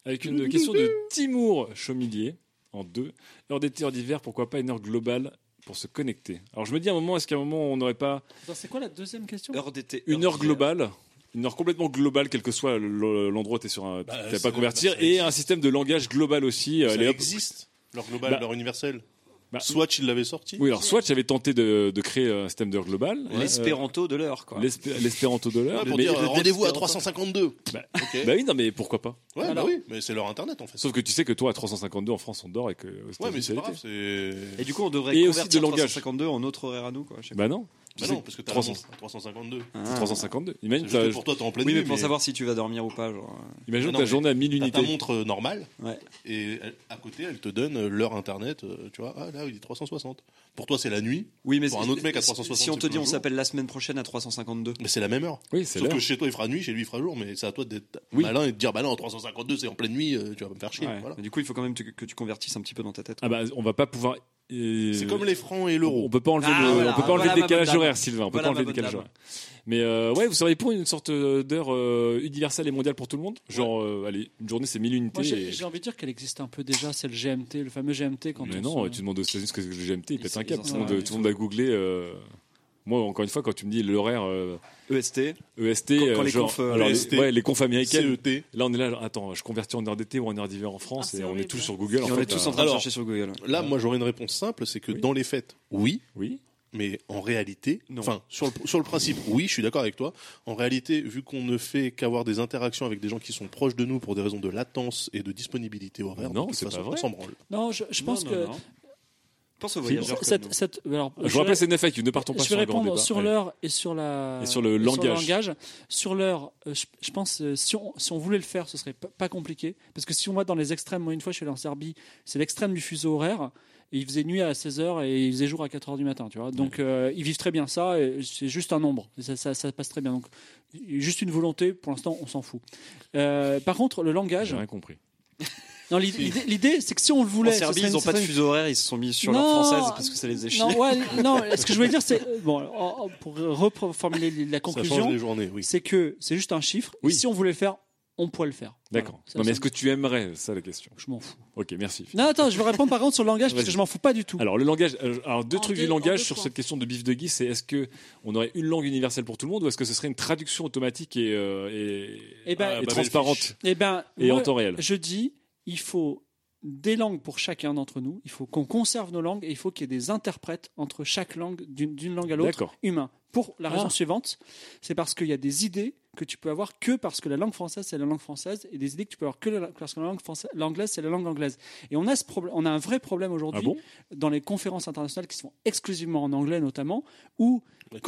avec une question de Timour Chaumillier, en deux. Heure d'été, heure d'hiver, pourquoi pas une heure globale pour se connecter Alors je me dis à un moment, est-ce qu'à un moment on n'aurait pas c'est quoi la deuxième question? Heure d'été. une heure globale une heure complètement globale, quel que soit le- l'endroit où tu es sur un. Bah, c'est- pas convertir, bah, et un système de langage global aussi. euh, Ça existe, leur global, Bah, leur universel. Bah, Swatch, il l'avait sorti. Oui, alors Swatch avait tenté de, de créer un système d'heure global. L'espéranto de l'heure, quoi. Euh, l'espé- L'espéranto de l'heure. Ouais, pour mais- dire le rendez-vous à Dexter, 352. Bah, bah oui, non, mais pourquoi pas Ouais, Alors- bah oui, mais c'est leur internet en fait. Sauf que tu sais que toi, à 352 en France, on dort et que. Ouais, mais c'est grave. Et du coup, on devrait Et aussi convertir de langage. 352 en autre horaire à nous, quoi. Bah non. Bah non, parce que t'as 300 300, 352. fois. c'est Ah. 352. C'est Imagine, juste pour toi, t'es en pleine Oui, nuit. mais pour savoir si tu vas dormir ou pas, genre. imagine Ah non, ta journée à 1000 T'as ta unités. montre euh, normale Ouais. et elle- à côté, elle te donne euh, l'heure internet. euh, Tu vois, ah là, il est 360. Pour toi, c'est la nuit, Oui, mais Pour un autre mec à si- 360, Si on te dit on s'appelle la semaine prochaine à 352. mais c'est la même heure. Oui, c'est Sauf que chez toi, il fera nuit, chez lui, il fera jour. Mais c'est à toi d'être Oui. malin et de dire, bah non, 352, c'est en pleine nuit, euh, tu vas me faire chier. Ouais. Voilà. Mais du coup, il faut quand même que tu convertisses un petit peu dans ta tête. Ah bah, on va pas pouvoir. Euh, C'est comme les francs et l'euro. On peut pas enlever Ah, le, voilà, on peut pas voilà enlever le décalage horaire, Sylvain. On peut Voilà pas enlever le décalage horaire. Mais euh, ouais, vous seriez pour une sorte d'heure euh, universelle et mondiale pour tout le monde? Genre, euh, allez, une journée c'est 1000 unités. J'ai et- envie de dire qu'elle existe un peu déjà, c'est le GMT, le fameux GMT quand Mais on non, se- tu demandes aux États-Unis ce que c'est que le GMT, ils pètent un en Tout le monde a googlé. Euh, Moi, encore une fois, quand tu me dis l'horaire euh, EST. EST, Quand- quand euh, les genre, confs, euh, alors, les- EST, ouais, les confs américaines. CET. Là, on est là, genre, attends, je convertis en heure d'été ou en heure d'hiver en France Ah, et on est tous sur Google. Et en on fait, est tous euh, en train de chercher sur Google. Là, moi, j'aurais une réponse simple c'est que Oui. dans les fêtes, oui, Oui. mais en réalité, Non. enfin, sur le, sur le principe, oui, je suis d'accord avec toi. En réalité, vu qu'on ne fait qu'avoir des interactions avec des gens qui sont proches de nous pour des raisons de latence et de disponibilité horaire, Non, c'est pas vrai. on s'en branle. Non, je, je pense Non, que non, non. Pense aux Philippe, voyageurs. Cette- cette- alors, Je vous rappelle, c'est une FAQ, ne partons pas je sur vais répondre sur Ouais. l'heure et sur la Et sur le langage. Sur l'heure, euh, je, je pense euh, si on, si on voulait le faire, ce serait pas, compliqué parce que si on va dans les extrêmes, moi une fois je suis allé en Serbie, c'est l'extrême du fuseau horaire. Et il faisait nuit à 16h et il faisait jour à 4h du matin, tu vois. Donc euh, ils vivent très bien ça c'est juste un nombre. Ça, ça, ça passe très bien. Donc juste une volonté, pour l'instant on s'en fout. Euh, par contre, le langage, J'ai rien compris. non, l'idée- c'est que si on le voulait, En Serbie, ils n'ont pas de fuseau horaire, ils se sont mis sur Non, leur française parce que ça les a chiés. Non, ouais, non, ce que je voulais dire, c'est euh, bon, pour reformuler la conclusion, oui. c'est que c'est juste un chiffre. Oui. Et si on voulait le faire, on pourrait le faire. D'accord. Voilà. Ça, Non, mais est-ce que tu aimerais ça la question. je m'en fous. Ok, merci. Non, attends, je vais répondre par contre sur le langage parce que je m'en fous pas du tout. Alors le langage, euh, alors deux En trucs deux- du langage sur points. cette question de bif de Guy, c'est est-ce que on aurait une langue universelle pour tout le monde ou est-ce que ce serait une traduction automatique et, euh, et, Eh ben, et Ah, bah, transparente Eh ben, et moi, en temps réel? je dis, il faut des langues pour chacun d'entre nous. Il faut qu'on conserve nos langues et il faut qu'il y ait des interprètes entre chaque langue d'une langue à l'autre humain. Pour la raison Ah. suivante, c'est parce qu'il y a des idées que tu peux avoir que parce que la langue française c'est la langue française et des idées que tu peux avoir que la- parce que la langue française, l'anglaise c'est la langue anglaise. Et on a ce problème, on a un vrai problème aujourd'hui Ah bon? dans les conférences internationales qui se font exclusivement en anglais notamment, où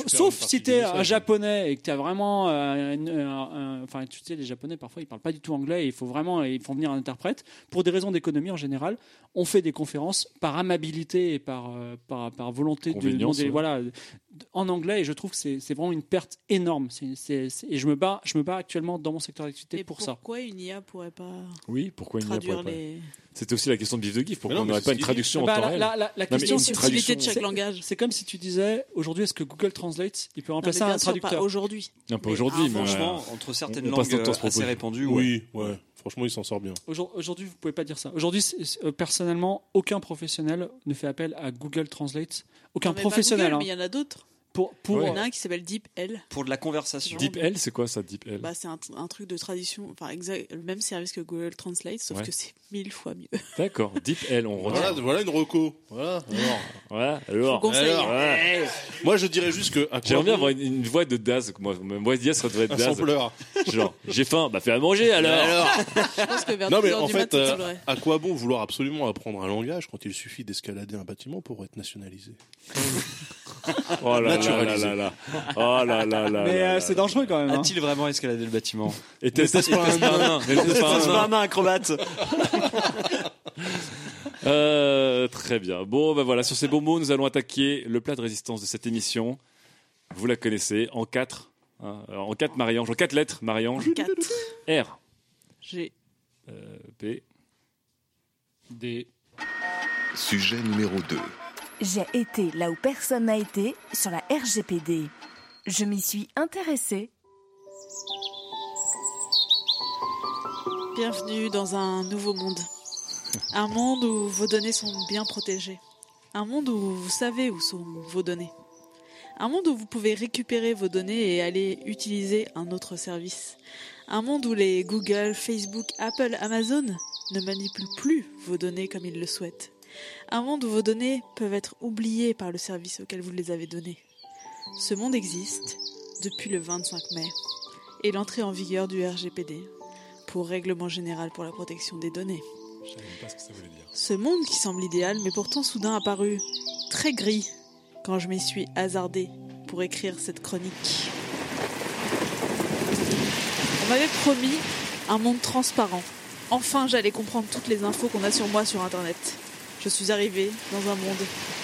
Sauf une si partie tu du es un message. japonais et que tu as vraiment. euh, une- un- Enfin, tu sais, les japonais, parfois, ils parlent pas du tout anglais et il faut vraiment. Ils font venir un interprète. Pour des raisons d'économie en général, on fait des conférences par amabilité et par, euh, par, par volonté de demander. ouais. Voilà, d- en anglais et je trouve que c'est c'est vraiment une perte énorme. Et je me, bats, je me bats actuellement dans mon secteur d'activité pour ça. pourquoi une IA pourrait pas Oui, pourquoi il n'y a traduire pas les C'était aussi la question de bif de Guy. Pourquoi non, on n'aurait pas une traduction en Bah, temps la, réel la- la- la mais question, subtilités de chaque langage c'est comme si tu disais aujourd'hui, est-ce que Google Translate il peut Non, remplacer un sûr, pas traducteur aujourd'hui. Un peu Mais aujourd'hui, un mais Franchement, entre certaines langues temps euh, assez répandues. Oui, ouais. Franchement, il s'en sort bien. Aujourd- Aujourd'hui, vous pouvez pas dire ça. Aujourd'hui, euh, personnellement, aucun professionnel ne fait appel à Google Translate. Aucun Non, mais pas professionnel. Google, hein. mais il y en a d'autres. Pour, pour, Il y en a un qui s'appelle DeepL. Pour de la conversation. Deep L, c'est quoi ça, Deep L? Bah, c'est un, un truc de traduction, enfin exact, le même service que Google Translate, sauf Ouais. que c'est mille fois mieux. D'accord, Deep L, on Voilà, retient. voilà une reco. Voilà. Alors, Voilà, Je alors. alors, Ouais. moi, je dirais juste que. J'aimerais bien avoir une, une voix de Daz. Moi, ma voix d'IA, ça devrait être Daz. Genre, j'ai faim, bah fais à manger alors. Je pense que vers Non, 12 mais en du fait, mat, euh, à quoi bon vouloir absolument apprendre un langage quand il suffit d'escalader un bâtiment pour être nationalisé? Oh là là là Naturalisé. là là. Oh là là là. Mais euh, c'est dangereux quand même. hein. A-t-il vraiment escaladé le bâtiment? Et t'es pas un nain. Et t'es pas un nain. acrobate. Euh, très bien. Bon, ben voilà, sur ces beaux mots, nous allons attaquer le plat de résistance de cette émission. Vous la connaissez, en quatre. hein, en quatre Marie-Ange, en quatre lettres, Marie-Ange. 4. R, J'ai euh, P, Des... Sujet numéro 2. J'ai été là où personne n'a été sur la RGPD. Je m'y suis intéressée. Bienvenue dans un nouveau monde. Un monde où vos données sont bien protégées. Un monde où vous savez où sont vos données. Un monde où vous pouvez récupérer vos données et aller utiliser un autre service. Un monde où les Google, Facebook, Apple, Amazon ne manipulent plus vos données comme ils le souhaitent. Un monde où vos données peuvent être oubliées par le service auquel vous les avez données. Ce monde existe depuis le 25 mai et l'entrée en vigueur du RGPD, pour Règlement général pour la protection des données. Je pas ce que ça voulait dire. Ce monde qui semble idéal m'est pourtant soudain apparu très gris quand je m'y suis hasardé pour écrire cette chronique. On m'avait promis un monde transparent. Enfin, j'allais comprendre toutes les infos qu'on a sur moi sur Internet. Je suis arrivé dans un monde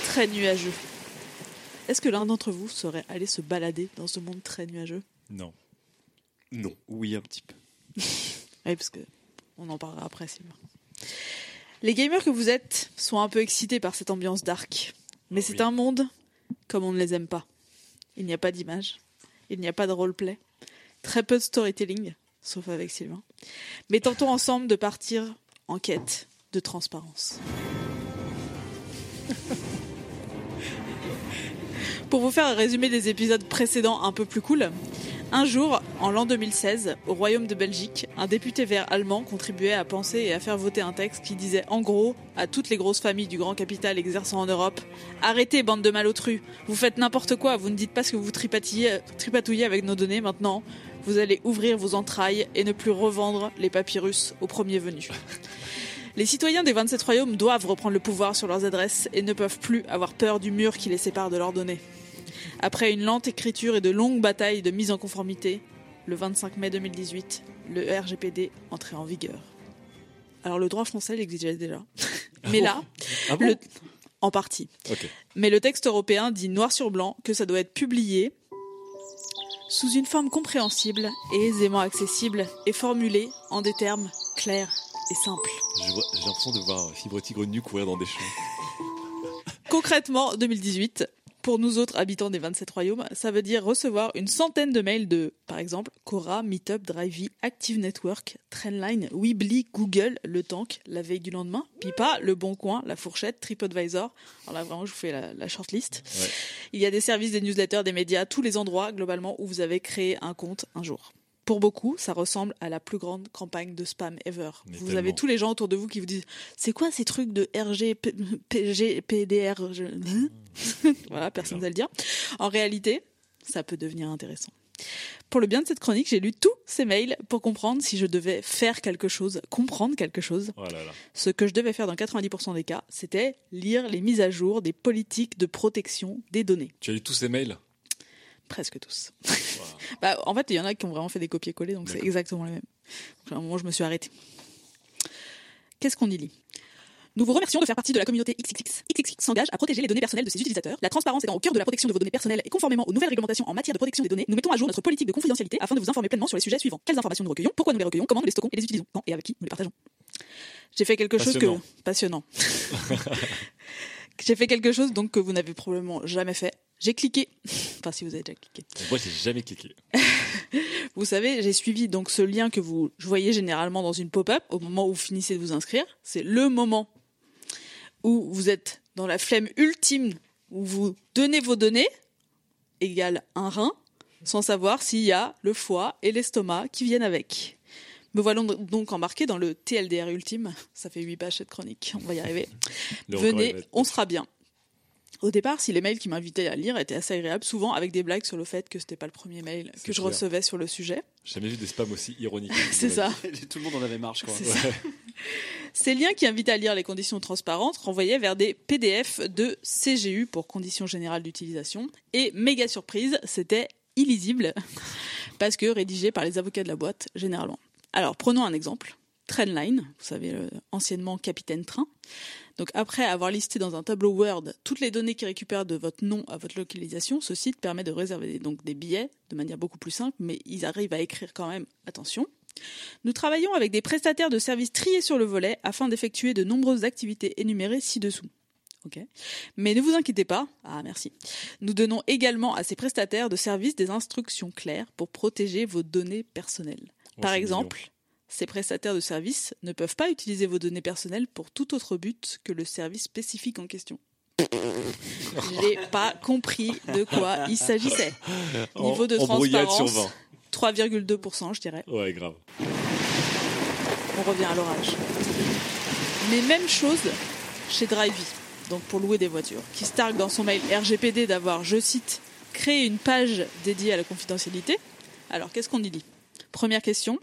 très nuageux. Est-ce que l'un d'entre vous serait allé se balader dans ce monde très nuageux? Non. Non. Oui, un petit peu. Oui, parce que on en parlera après, Sylvain. Les gamers que vous êtes sont un peu excités par cette ambiance dark. Mais c'est Oui. un monde comme on ne les aime pas. Il n'y a pas d'image, il n'y a pas de roleplay, très peu de storytelling, sauf avec Sylvain. Mais tentons ensemble de partir en quête de transparence. Pour vous faire un résumé des épisodes précédents un peu plus cool, un jour, en l'an 2016, au Royaume de Belgique, un député vert allemand contribuait à penser et à faire voter un texte qui disait en gros à toutes les grosses familles du grand capital exerçant en Europe Arrêtez, bande de malotrus, vous faites n'importe quoi, vous ne dites pas ce que vous tripatouillez, avec nos données maintenant, vous allez ouvrir vos entrailles et ne plus revendre les papyrus au premier venu. Les citoyens des 27 royaumes doivent reprendre le pouvoir sur leurs adresses et ne peuvent plus avoir peur du mur qui les sépare de leurs données. Après une lente écriture et de longues batailles de mise en conformité, le 25 mai 2018, le RGPD entrait en vigueur. Alors le droit français l'exigeait déjà. Mais là, Ah bon le- en partie. Mais le texte européen dit noir sur blanc que ça doit être publié sous une forme compréhensible et aisément accessible et formulé en des termes clairs et vois- J'ai l'impression de voir Fibre Tigre nu courir dans des champs. Concrètement, 2018, pour nous autres habitants des 27 royaumes, ça veut dire recevoir une centaine de mails de, par exemple, Cora, Meetup, Drivey, Active Network, Trendline, Weebly, Google, Le Tank, la veille du lendemain, Pipa, Le Bon Coin, La Fourchette, TripAdvisor. Alors là, vraiment, je vous fais la, la shortlist. Ouais. Il y a des services, des newsletters, des médias, tous les endroits, globalement, où vous avez créé un compte un jour. Pour beaucoup, ça ressemble à la plus grande campagne de spam ever. Mais vous tellement. avez tous les gens autour de vous qui vous disent C'est quoi ces trucs de RG, P- PG, PDR je- hein Voilà, personne ne va le dire. En réalité, ça peut devenir intéressant. Pour le bien de cette chronique, j'ai lu tous ces mails pour comprendre si je devais faire quelque chose, comprendre quelque chose. Oh là là. Ce que je devais faire dans 90% des cas, c'était lire les mises à jour des politiques de protection des données. Tu as lu tous ces mails? Presque tous. bah, en fait, il y en a qui ont vraiment fait des copier-coller, donc c'est exactement les mêmes. Donc, à un moment, je me suis arrêtée. Qu'est-ce qu'on y lit? Nous vous remercions de faire partie de la communauté XXX. XXX s'engage à protéger les données personnelles de ses utilisateurs. La transparence étant au cœur de la protection de vos données personnelles et conformément aux nouvelles réglementations en matière de protection des données, nous mettons à jour notre politique de confidentialité afin de vous informer pleinement sur les sujets suivants. Quelles informations nous recueillons, pourquoi nous les recueillons, comment nous les stockons et les utilisons, quand et avec qui nous les partageons? J'ai fait quelque chose que passionnant. J'ai fait quelque chose donc que vous n'avez probablement jamais fait. J'ai cliqué. Enfin, si vous avez déjà cliqué. Moi, j'ai jamais cliqué. Vous savez, j'ai suivi donc ce lien que vous voyez généralement dans une pop-up au moment où vous finissez de vous inscrire. C'est le moment où vous êtes dans la flemme ultime où vous donnez vos données égale un rein sans savoir s'il y a le foie et l'estomac qui viennent avec. Me voilà donc embarqué dans le TLDR ultime. Ça fait 8 pages cette chronique, on va y arriver. Venez, on sera bien. Au départ, si les mails qui m'invitaient à lire étaient assez agréables, souvent avec des blagues sur le fait que c'était pas le premier mail que je clair. recevais sur le sujet. J'ai jamais vu des spams aussi ironiques. C'est ça. Tout le monde en avait marre, je crois. C'est ça. Ces liens qui invitaient à lire les conditions transparentes renvoyaient vers des PDF de CGU pour conditions générales d'utilisation. Et méga surprise, c'était illisible parce que rédigé par les avocats de la boîte généralement. Alors prenons un exemple. Trendline, vous savez, anciennement Capitaine Train. Donc après avoir listé dans un tableau Word toutes les données qui récupèrent de votre nom à votre localisation, ce site permet de réserver donc des billets de manière beaucoup plus simple, mais ils arrivent à écrire quand même, attention, nous travaillons avec des prestataires de services triés sur le volet afin d'effectuer de nombreuses activités énumérées ci-dessous. Mais ne vous inquiétez pas. Ah, merci. Nous donnons également à ces prestataires de services des instructions claires pour protéger vos données personnelles. Oh, Par exemple, ces prestataires de services ne peuvent pas utiliser vos données personnelles pour tout autre but que le service spécifique en question. J'ai pas compris de quoi il s'agissait. Niveau de transparence, 20. 3,2%, je dirais. Ouais, grave. On revient à l'orage. Mais même chose chez Drivey, donc pour louer des voitures, qui se targue dans son mail RGPD d'avoir, je cite, créé une page dédiée à la confidentialité. Alors, qu'est-ce qu'on y dit Première question.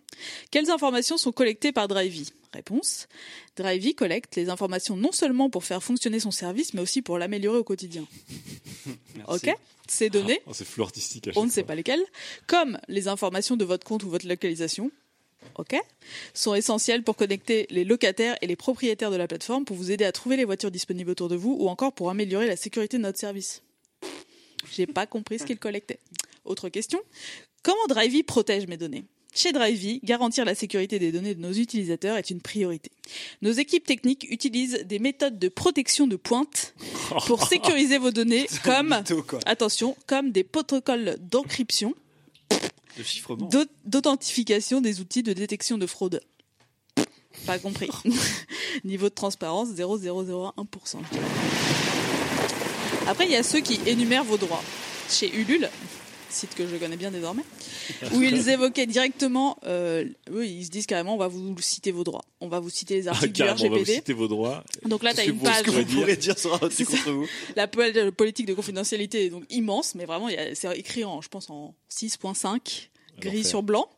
Quelles informations sont collectées par Drivey? Réponse. Drivey collecte les informations non seulement pour faire fonctionner son service, mais aussi pour l'améliorer au quotidien. Merci. Ok Ces données, Oh, c'est flou artistique à on ne sait pas lesquelles, comme les informations de votre compte ou votre localisation, ok, sont essentielles pour connecter les locataires et les propriétaires de la plateforme pour vous aider à trouver les voitures disponibles autour de vous ou encore pour améliorer la sécurité de notre service. J'ai pas compris ce qu'il collectait. Autre question. Comment Drivey protège mes données? Chez Drivey, garantir la sécurité des données de nos utilisateurs est une priorité. Nos équipes techniques utilisent des méthodes de protection de pointe pour sécuriser vos données comme, mytho, attention, comme des protocoles d'encryption, De d'authentification des outils de détection de fraude. Pas compris. Niveau de transparence, 0,001%. je dirais. Après, il y a ceux qui énumèrent vos droits. Chez Ulule, site que je connais bien désormais, où ils évoquaient directement, euh, eux, ils se disent carrément, on va vous citer vos droits. On va vous citer les Ah, articles du carrément, on va vous RGPD. citer vos droits. Donc là, tu as ce que une page. pourrez Vous pourrez dire sera contre vous. La pol- politique de confidentialité est donc immense, mais vraiment, c'est écrit en, je pense, en 6.5. gris L'enfer. sur blanc.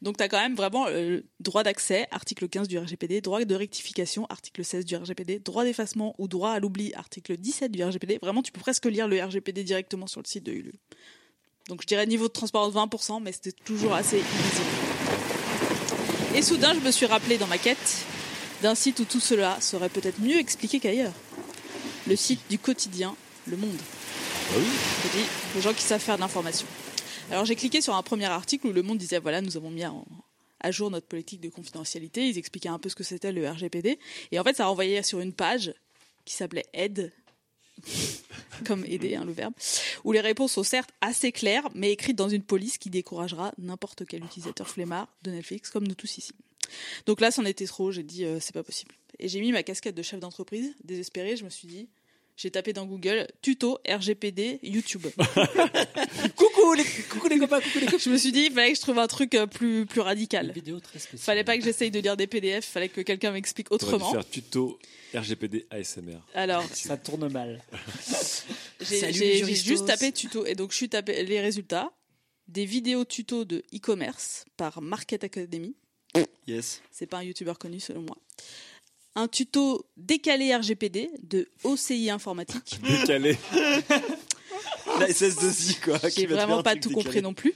Donc tu as quand même vraiment euh, droit d'accès, article 15 du RGPD, droit de rectification, article 16 du RGPD, droit d'effacement ou droit à l'oubli, article 17 du RGPD. Vraiment, tu peux presque lire le RGPD directement sur le site de Ulule. Donc je dirais niveau de transparence 20%, mais c'était toujours assez illisible. Et soudain, je me suis rappelé dans ma quête d'un site où tout cela serait peut-être mieux expliqué qu'ailleurs. Le site du quotidien Le Monde. Ah oui. Je dis, les gens qui savent faire de l'information. Alors j'ai cliqué sur un premier article où Le Monde disait voilà, nous avons mis en- à jour notre politique de confidentialité. Ils expliquaient un peu ce que c'était le RGPD. Et en fait, ça renvoyait sur une page qui s'appelait Aide, comme aider, hein, le verbe, où les réponses sont certes assez claires, mais écrites dans une police qui découragera n'importe quel utilisateur flemmard de Netflix, comme nous tous ici. Donc là, c'en était trop. J'ai dit, euh, c'est pas possible. Et j'ai mis ma casquette de chef d'entreprise, désespéré. Je me suis dit, j'ai tapé dans Google tuto RGPD YouTube. coucou, les, coucou les copains, coucou les copains. Je me suis dit, il fallait que je trouve un truc euh, plus, plus radical. Vidéo très spéciale. Fallait pas que j'essaye de lire des PDF, fallait que quelqu'un m'explique autrement. faire tuto RGPD ASMR. Alors, Ça tourne mal. j'ai juste tapé tuto et donc je suis tapé les résultats. Des vidéos tuto de e-commerce par Market Academy. Yes. C'est pas un youtubeur connu selon moi. Un tuto décalé RGPD de OCI Informatique. Décalé. La SS2I, quoi. qui J'ai vraiment pas tout décalé. compris non plus.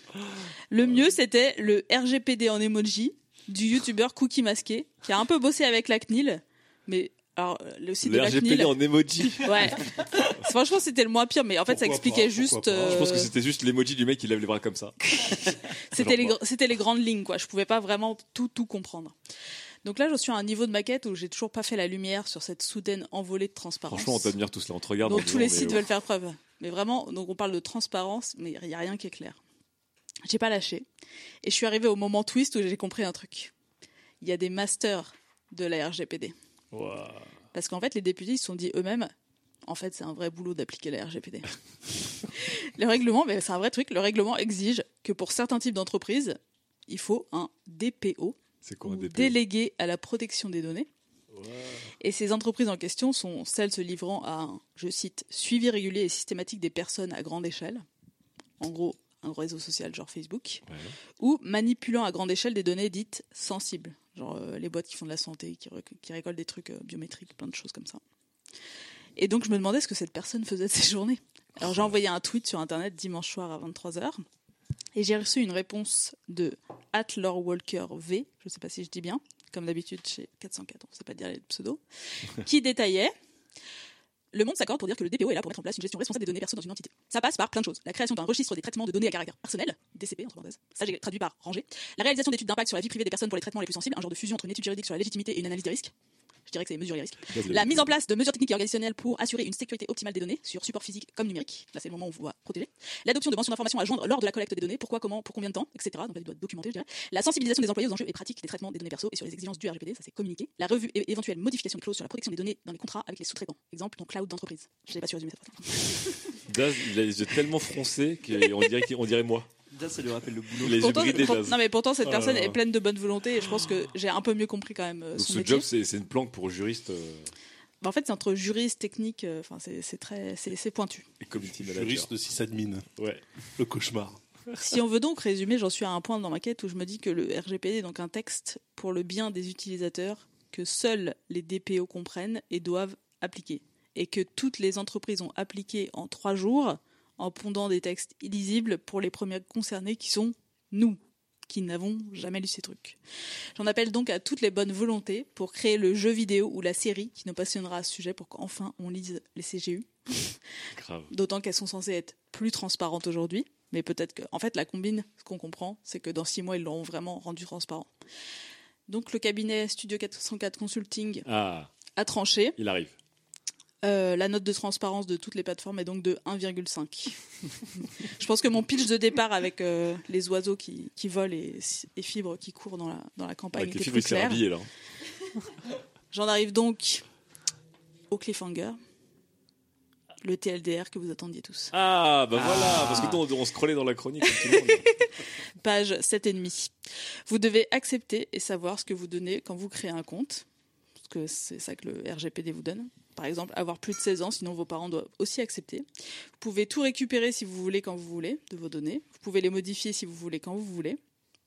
Le mieux, c'était le RGPD en emoji du youtubeur Cookie Masqué, qui a un peu bossé avec la CNIL. Mais alors, le site de Le la RGPD CNIL. en emoji. Ouais. Franchement, c'était le moins pire, mais en fait, ça expliquait pas, juste. pas. Je pense que euh, c'était juste l'emoji du mec qui lève les bras comme ça. C'était les, c'était grandes lignes, quoi. Je pouvais pas vraiment tout, tout comprendre. Donc là, je suis à un niveau de maquette où j'ai toujours pas fait la lumière sur cette soudaine envolée de transparence. Franchement, on t'admire tous là. On te regarde. dont en tous les mais sites oh. veulent faire preuve. Mais vraiment, donc on parle de transparence, mais il y a rien qui est clair. J'ai pas lâché. Et je suis arrivée au moment twist où j'ai compris un truc. Il y a des masters de la RGPD. Ouah. Parce qu'en fait, les députés ils se sont dit eux-mêmes, en fait, c'est un vrai boulot d'appliquer la RGPD. le règlement, mais c'est un vrai truc, le règlement exige que pour certains types d'entreprises, il faut un DPO, C'est quoi un DPO délégué à la protection des données. Et ces entreprises en question sont celles se livrant à un, je cite, suivi régulier et systématique des personnes à grande échelle. En gros, un réseau social genre Facebook. Ouais. Ou manipulant à grande échelle des données dites sensibles. Genre euh, les boîtes qui font de la santé, qui récoltent des trucs euh, biométriques, plein de choses comme ça. Et donc je me demandais ce que cette personne faisait de ses journées. Alors j'ai envoyé un tweet sur internet dimanche soir à 23h. Et j'ai reçu une réponse de Walker V, je ne sais pas si je dis bien, comme d'habitude chez 404, on ne sait pas dire les pseudos, qui détaillait le monde s'accorde pour dire que le DPO est là pour mettre en place une gestion responsable des données perso dans une entité. Ça passe par plein de choses. La création d'un registre des traitements de données à caractère personnel, DCP entre parenthèses, ça j'ai traduit par rangé. La réalisation d'études d'impact sur la vie privée des personnes pour les traitements les plus sensibles, un genre de fusion entre une étude juridique sur la légitimité et une analyse des risques. Je dirais que c'est mesurer les risques. La la- mise en place de mesures techniques et organisationnelles pour assurer une sécurité optimale des données sur support physique comme numérique. Là, c'est le moment où on va protéger. L'adoption de mentions d'informations à joindre lors de la collecte des données. Pourquoi, comment, pour combien de temps, etc. Donc là, il doit documenter, je dirais. La sensibilisation des employés aux enjeux et pratiques des traitements des données perso et sur les exigences du RGPD. Ça, c'est communiqué. La revue et éventuelle modification de clauses sur la protection des données dans les contrats avec les sous-traitants. Exemple, ton cloud d'entreprise. Je n'ai pas su résumer cette phrase. Daz, il a les yeux tellement froncés qu'on dirait, qu'il- on dirait moi. Ça, ça lui rappelle le boulot. Les Pourtant, pour- non, mais pourtant, cette Oh là personne là. est pleine de bonne volonté et je pense que j'ai un peu mieux compris quand même euh, Donc son ce métier. job, c'est c'est une planque pour juriste euh, Bah, en fait, c'est entre juriste, technique, euh, enfin, c'est c'est très, c'est c'est pointu. et community manager. Juriste de sysadmin. Ouais. Le cauchemar. Si on veut donc résumer, j'en suis à un point dans ma quête où je me dis que le RGPD est donc un texte pour le bien des utilisateurs que seuls les DPO comprennent et doivent appliquer. Et que toutes les entreprises ont appliqué en trois jours en pondant des textes illisibles pour les premiers concernés qui sont nous, qui n'avons jamais lu ces trucs. J'en appelle donc à toutes les bonnes volontés pour créer le jeu vidéo ou la série qui nous passionnera à ce sujet pour qu'enfin on lise les CGU. D'autant qu'elles sont censées être plus transparentes aujourd'hui. Mais peut-être que, en fait, la combine, ce qu'on comprend, c'est que dans six mois, ils l'auront vraiment rendu transparent. Donc, le cabinet Studio 404 Consulting Ah, a tranché. il arrive. Euh, la note de transparence de toutes les plateformes est donc de 1,5. Je pense que mon pitch de départ avec euh, les oiseaux qui, qui volent et, et fibres qui courent dans la, dans la campagne Avec les était fibres, plus clair. J'en arrive donc au cliffhanger, le TLDR que vous attendiez tous. Ah, bah voilà, parce que nous, on, on scrollait dans la chronique tout le monde. page 7,5. Vous devez accepter et savoir ce que vous donnez quand vous créez un compte, parce que c'est ça que le RGPD vous donne. Par exemple, avoir plus de 16 ans, sinon vos parents doivent aussi accepter. Vous pouvez tout récupérer si vous voulez quand vous voulez de vos données. Vous pouvez les modifier si vous voulez quand vous voulez.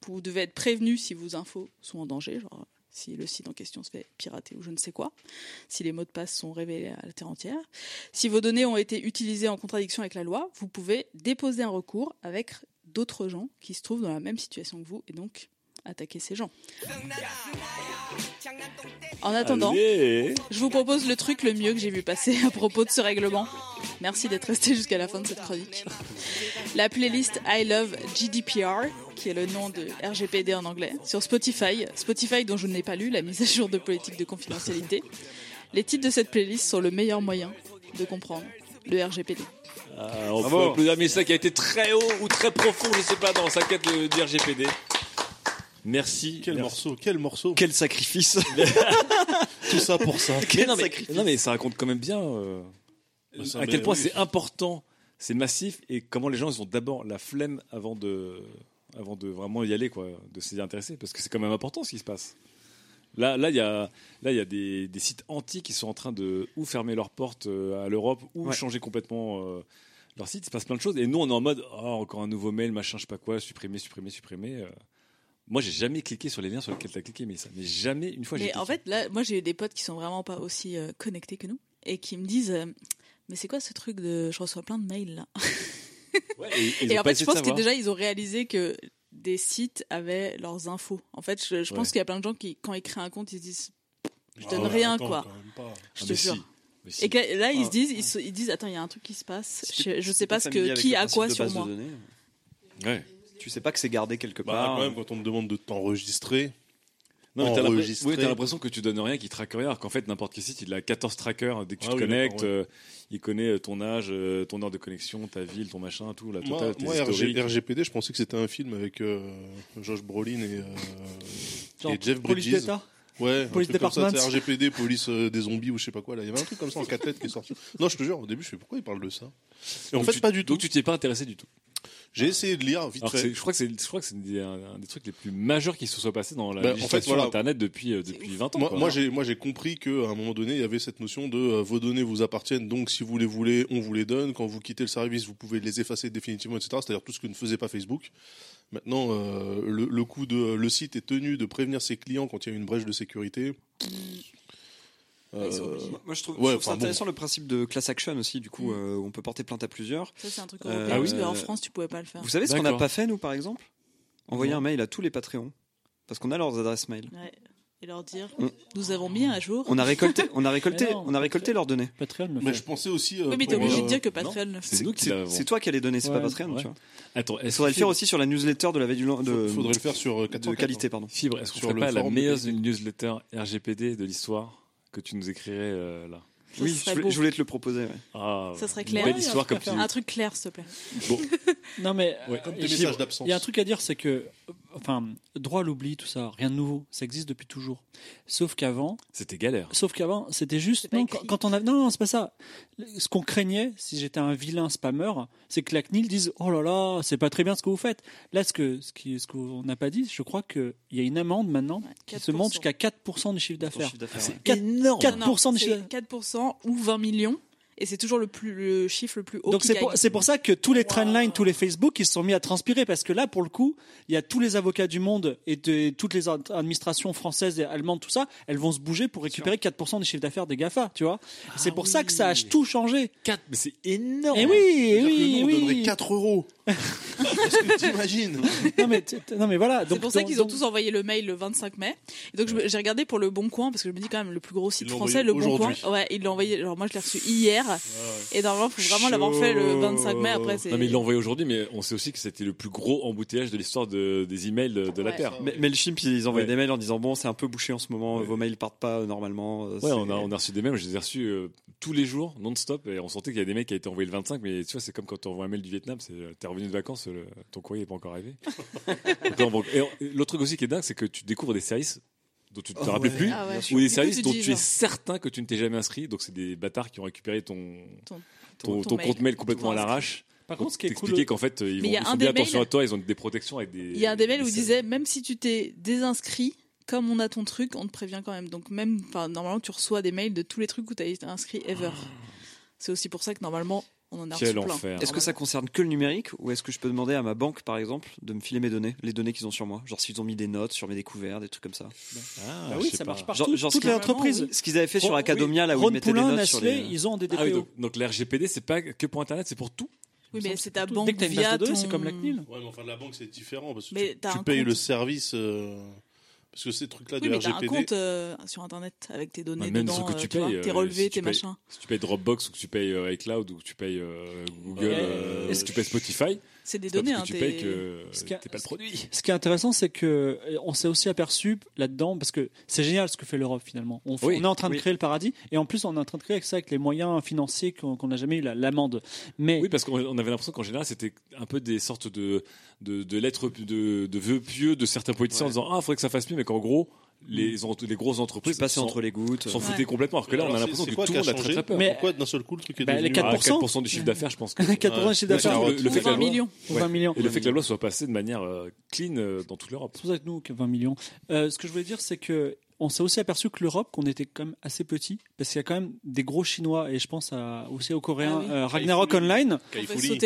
Vous devez être prévenu si vos infos sont en danger, genre si le site en question se fait pirater ou je ne sais quoi, si les mots de passe sont révélés à la terre entière. Si vos données ont été utilisées en contradiction avec la loi, vous pouvez déposer un recours avec d'autres gens qui se trouvent dans la même situation que vous et donc attaquer ces gens. En attendant, Allez. je vous propose le truc le mieux que j'ai vu passer à propos de ce règlement. Merci d'être resté jusqu'à la fin de cette chronique. La playlist I Love GDPR, qui est le nom de RGPD en anglais, sur Spotify. Spotify dont je n'ai pas lu la mise à jour de politique de confidentialité. Les titres de cette playlist sont le meilleur moyen de comprendre le RGPD. Ah, on peut applaudir Mélissa qui a été très haut ou très profond, je sais pas, dans sa quête de, du RGPD. Merci. Quel Merci. morceau, quel morceau. Quel sacrifice Tout ça pour ça. Mais non, mais, non, mais ça raconte quand même bien euh, Bah, ça, à quel point oui. c'est important, c'est massif et comment les gens ils ont d'abord la flemme avant de, avant de vraiment y aller, quoi, de s'y intéresser parce que c'est quand même important ce qui se passe. Là, là, il y a, là, il y a des, des sites anti qui sont en train de ou fermer leurs portes euh, à l'Europe ou Ouais. changer complètement euh, leur site. Il se passe plein de choses et nous, on est en mode, oh, encore un nouveau mail, machin, je sais pas quoi, supprimer, supprimer, supprimer. Moi, j'ai jamais cliqué sur les liens sur lesquels tu as cliqué, mais ça, mais jamais une fois. j'ai Mais en cliqué. fait, là, moi j'ai eu des potes qui sont vraiment pas aussi euh, connectés que nous et qui me disent euh, Mais c'est quoi ce truc de. Je reçois plein de mails là? Ouais, et, en fait, je pense que déjà ils ont réalisé que des sites avaient leurs infos. En fait, je, je pense qu'il y a plein de gens qui, quand ils créent un compte, ils se disent Je Ah donne ouais, rien attends, quoi. Je Ah, te jure. si. Mais si. Et que là, ils Ah, se disent, ils, se- ils disent, attends, il y a un truc qui se passe. Si Je, je si sais pas ce que qui a quoi sur moi. Ouais. Tu sais pas que c'est gardé quelque Bah, part. quand même, quand on me demande de t'enregistrer, Non, mais t'as l'impression- oui, que tu donnes rien, qu'il traque rien, alors qu'en fait, n'importe quel site, il a 14 trackers. Dès que tu Ah te oui, connectes, ouais. euh, il connaît ton âge, euh, ton heure de connexion, ta ville, ton machin, tout, la totale, moi, tes moi, historiques. RG- RGPD, je pensais que c'était un film avec euh, Josh Brolin et, euh, Jeff Bridges. Ouais, Police Department. c'est RGPD, police euh, des zombies ou je sais pas quoi. Là, il y avait un truc comme ça en quatre lettres qui est sorti. Non, je te jure, au début, je fais pourquoi il parle de ça? Et en Donc fait, tu- pas du tout. Donc tu t'y es pas intéressé du tout. J'ai essayé de lire vite Alors fait. je crois que c'est, je crois que c'est un, des- un des trucs les plus majeurs qui se soient passés dans la Bah, en fait, législation voilà. Internet depuis, euh, depuis 20 ans. Moi, j'ai moi j'ai compris qu'à un moment donné, il y avait cette notion de euh, vos données vous appartiennent, donc si vous les voulez, on vous les donne. Quand vous quittez le service, vous pouvez les effacer définitivement, etc. C'est-à-dire tout ce que ne faisait pas Facebook. Maintenant, euh, le, le coup de le site est tenu de prévenir ses clients quand il y a une brèche de sécurité. Euh, Moi, je trouve, je ouais, trouve ça bon. intéressant le principe de class action aussi. Du coup, Mm. euh, on peut porter plainte à plusieurs. Ça, c'est un truc Euh, européen, ah oui. qu'en France, tu pouvais pas le faire. Vous savez ce qu'on n'a pas fait, nous, par exemple? Envoyer Non. un mail à tous les Patreons. Parce qu'on a leurs adresses mail. Ouais. Et leur dire, On- nous avons mis à jour. On a récolté, on a récolté, Mais non, on a récolté leurs données. Patreon le mais fait. je pensais aussi. euh, Oui, mais t'es obligé euh, de dire que non. Patreon le fait. C'est nous qui C'est l'avons. c'est toi qui as les données, c'est Ouais, pas Patreon. ouais. Tu vois. Attends, Il est-ce faudrait le faire aussi sur la newsletter de la veille du de, faudrait le faire sur de 404, qualité, pardon. Fibre, est-ce qu'on Sur ferait le pas la meilleure newsletter RGPD de l'histoire que tu nous écrirais euh, là Ça Oui, je voulais, je voulais te le proposer. ouais. ah, Ça serait une clair. Belle histoire comme tu Un truc clair, s'il te plaît. Non mais Ouais, Comme euh, tes il- messages d'absence. Il y a un truc à dire, c'est que, enfin, droit à l'oubli, tout ça, rien de nouveau, ça existe depuis toujours. Sauf qu'avant, C'était galère. sauf qu'avant, c'était juste, non, quand, quand on a, non, non, c'est pas ça. Ce qu'on craignait, si j'étais un vilain spammeur, c'est que la CNIL dise, oh là là, c'est pas très bien ce que vous faites. Là, ce que, ce qui, ce qu'on n'a pas dit, je crois qu'il y a une amende maintenant Ouais, qui se monte 4%. jusqu'à 4% du chiffre d'affaires. C'est ouais. 4, énorme. 4% Non, du chiffre c'est 4% ou 20 millions. Et c'est toujours le, plus, le chiffre le plus haut. Donc c'est pour, c'est pour ça que tous les Wow. trendlines, tous les Facebook, ils se sont mis à transpirer parce que là, pour le coup, il y a tous les avocats du monde et de, toutes les ad- administrations françaises et allemandes, tout ça, elles vont se bouger pour récupérer 4% des chiffres d'affaires des Gafa, tu vois. c'est pour ça que ça a tout changé. 4, mais c'est énorme. Et oui, et oui, oui. donnerait 4 euros. Est-ce que t'imagines non mais, non mais voilà. C'est pour ça qu'ils ont donc- tous envoyé le mail le 25 mai. Et donc j'ai regardé pour le Bon Coin parce que je me dis quand même le plus gros site français, le Bon Coin. Ouais, ils l'ont envoyé. Alors moi je l'ai reçu hier. Et normalement faut vraiment l'avoir fait le 25 mai. Après c'est. Non, mais ils l'ont envoyé aujourd'hui, mais on sait aussi que c'était le plus gros embouteillage de l'histoire de, des emails de, de la. Terre. Mais, mais le chimp, ils envoient Ouais. des mails en disant bon, c'est un peu bouché en ce moment, Ouais. vos mails partent pas euh, normalement. euh, Ouais, on a, on a reçu des mails, je les ai reçus euh, tous les jours, non-stop, et on sentait qu'il y a des mails qui été envoyés le 25, mais tu vois, c'est comme quand tu envoies un mail du Vietnam, c'est euh, t'es revenu de vacances, le- ton courrier n'est pas encore arrivé. On on- l'autre truc aussi qui est dingue, c'est que tu découvres des services dont tu ne te Oh, rappelles ouais. plus, Ah ouais. Ou des services dont tu es certain que tu ne t'es jamais inscrit, donc c'est des bâtards qui ont récupéré ton, Ton- ton, ton ton mail. compte mail complètement à l'arrache. Par contre, ce qui est cool, qu'en fait, ils, vont, a ils des bien attention à toi, ils ont des protections avec des. Il y a un des mails où il disait même si tu t'es désinscrit, comme on a ton truc, on te prévient quand même. Donc même, normalement, tu reçois des mails de tous les trucs où tu as été inscrit ever. C'est aussi pour ça que normalement, on en a Quel reçu plein. enfer. Est-ce que ça concerne que le numérique ou est-ce que je peux demander à ma banque, par exemple, de me filer mes données, les données qu'ils ont sur moi? Genre s'ils ont mis des notes sur mes découvertes, des trucs comme ça. Ah, Bah je oui, ça pas. marche partout. Genre, genre Toutes ce les qu'ils- entreprises. Ce qu'ils avaient fait sur Academia, là où Ron ils mettaient Poulain, des notes sur les... ils ont des Ah oui, DPO. donc, donc l'RGPD, c'est pas que pour Internet, c'est pour tout Oui, mais c'est ta banque Dès que t'as une base via de données, ton- c'est comme la CNIL. Ouais, mais enfin, la banque, c'est différent parce que Mais tu, payes compte. le service. euh, parce que ces trucs-là Oui, de mais t'as un RGPD. compte euh, sur internet avec tes données Ouais, même dedans, que euh, tu vois, payes, tes euh, relevés, si tu tes payes- machins. Si tu payes Dropbox ou que tu payes euh, iCloud ou que tu payes euh, Google, Ouais. euh, Est-ce si tu payes Spotify, C'est des données. parce que hein, tu payes que Ce qui a- t'es pas le produit. Ce qui est intéressant, c'est que euh, on s'est aussi aperçu là-dedans, parce que c'est génial ce que fait l'Europe finalement. On, f- Oui, on est en train de créer le paradis, et en plus on est en train de créer ça avec les moyens financiers qu'on n'a jamais eu, la- l'amende. Mais Oui, parce qu'on on avait l'impression qu'en général, c'était un peu des sortes de, de, de lettres, de, de vœux pieux de certains politiciens en disant Ah, il faudrait que ça fasse mieux, mais qu'en gros, les, les grosses entreprises passes s'en- entre les gouttes. s'en Ouais. foutaient complètement. Alors que là, Alors, on a l'impression que quoi tout le a monde a très changé très peur. Mais- Pourquoi d'un seul coup le truc est Bah, les devenu. 4%. Ah, 4% du chiffre d'affaires, je pense que. 80 chiffre d'affaires, le, le fait que la 20 loi, millions. ou 20 millions. et le fait que la loi soit passée de manière euh, clean euh, dans toute l'Europe. C'est pour ça que nous, que 20 millions. Euh, ce que je voulais dire, c'est que on s'est aussi aperçu que l'Europe, qu'on était quand même assez petit, parce qu'il y a quand même des gros Chinois, et je pense à, aussi aux Coréens, Ah oui. euh, Ragnarok Online,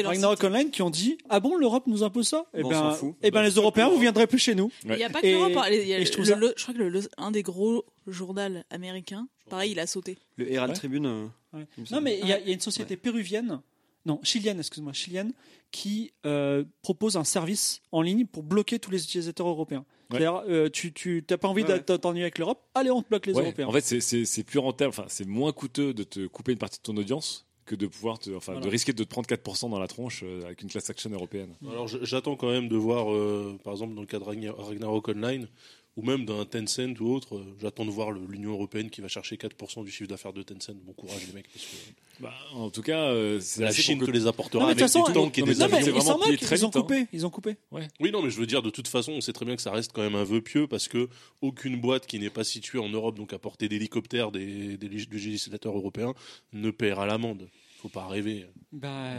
Ragnarok. Online, qui ont dit Ah bon, l'Europe nous impose ça? Eh Bon, ben, fout. eh ben Bah, les Européens, vous viendrez plus chez nous. Il n'y a pas que l'Europe. hein. Je trouve le- ça- le- je crois que le- le- un des gros journaux américains, pareil, il a sauté. Le Herald Ouais. Tribune. euh, Ouais. Non, mais il y, a- il y a une société péruvienne, non, chilienne, excuse-moi, chilienne, qui euh, propose un service en ligne pour bloquer tous les utilisateurs européens. Ouais. C'est-à-dire, euh, tu tu t'as pas envie Ouais, de ouais. t'ennuyer avec l'Europe, allez, on te bloque les Ouais, Européens. En fait, c'est- c'est c'est plus rentable, enfin, c'est moins coûteux de te couper une partie de ton audience que de pouvoir te, enfin, Voilà. de risquer de te prendre 4% dans la tronche euh, avec une class action européenne. Alors j'attends quand même de voir, euh, par exemple dans le cas de Ragnar- Ragnarok Online, ou même d'un Tencent ou autre, euh, j'attends de voir l'Union Européenne qui va chercher 4% du chiffre d'affaires de Tencent. Bon courage les mecs, parce que Bah, en tout cas, euh, c'est la assez Chine pour te que- les apportera Non, avec façon, des Non, mais ils s'en moquent, ils ont vite, hein. coupé, ils ont coupé. Oui, non, mais je veux dire, de toute façon, on sait très bien que ça reste quand même un vœu pieux parce que aucune boîte qui n'est pas située en Europe, donc à portée d'hélicoptère des, des lég- du législateur européen, ne paiera l'amende. Faut pas rêver. Bah,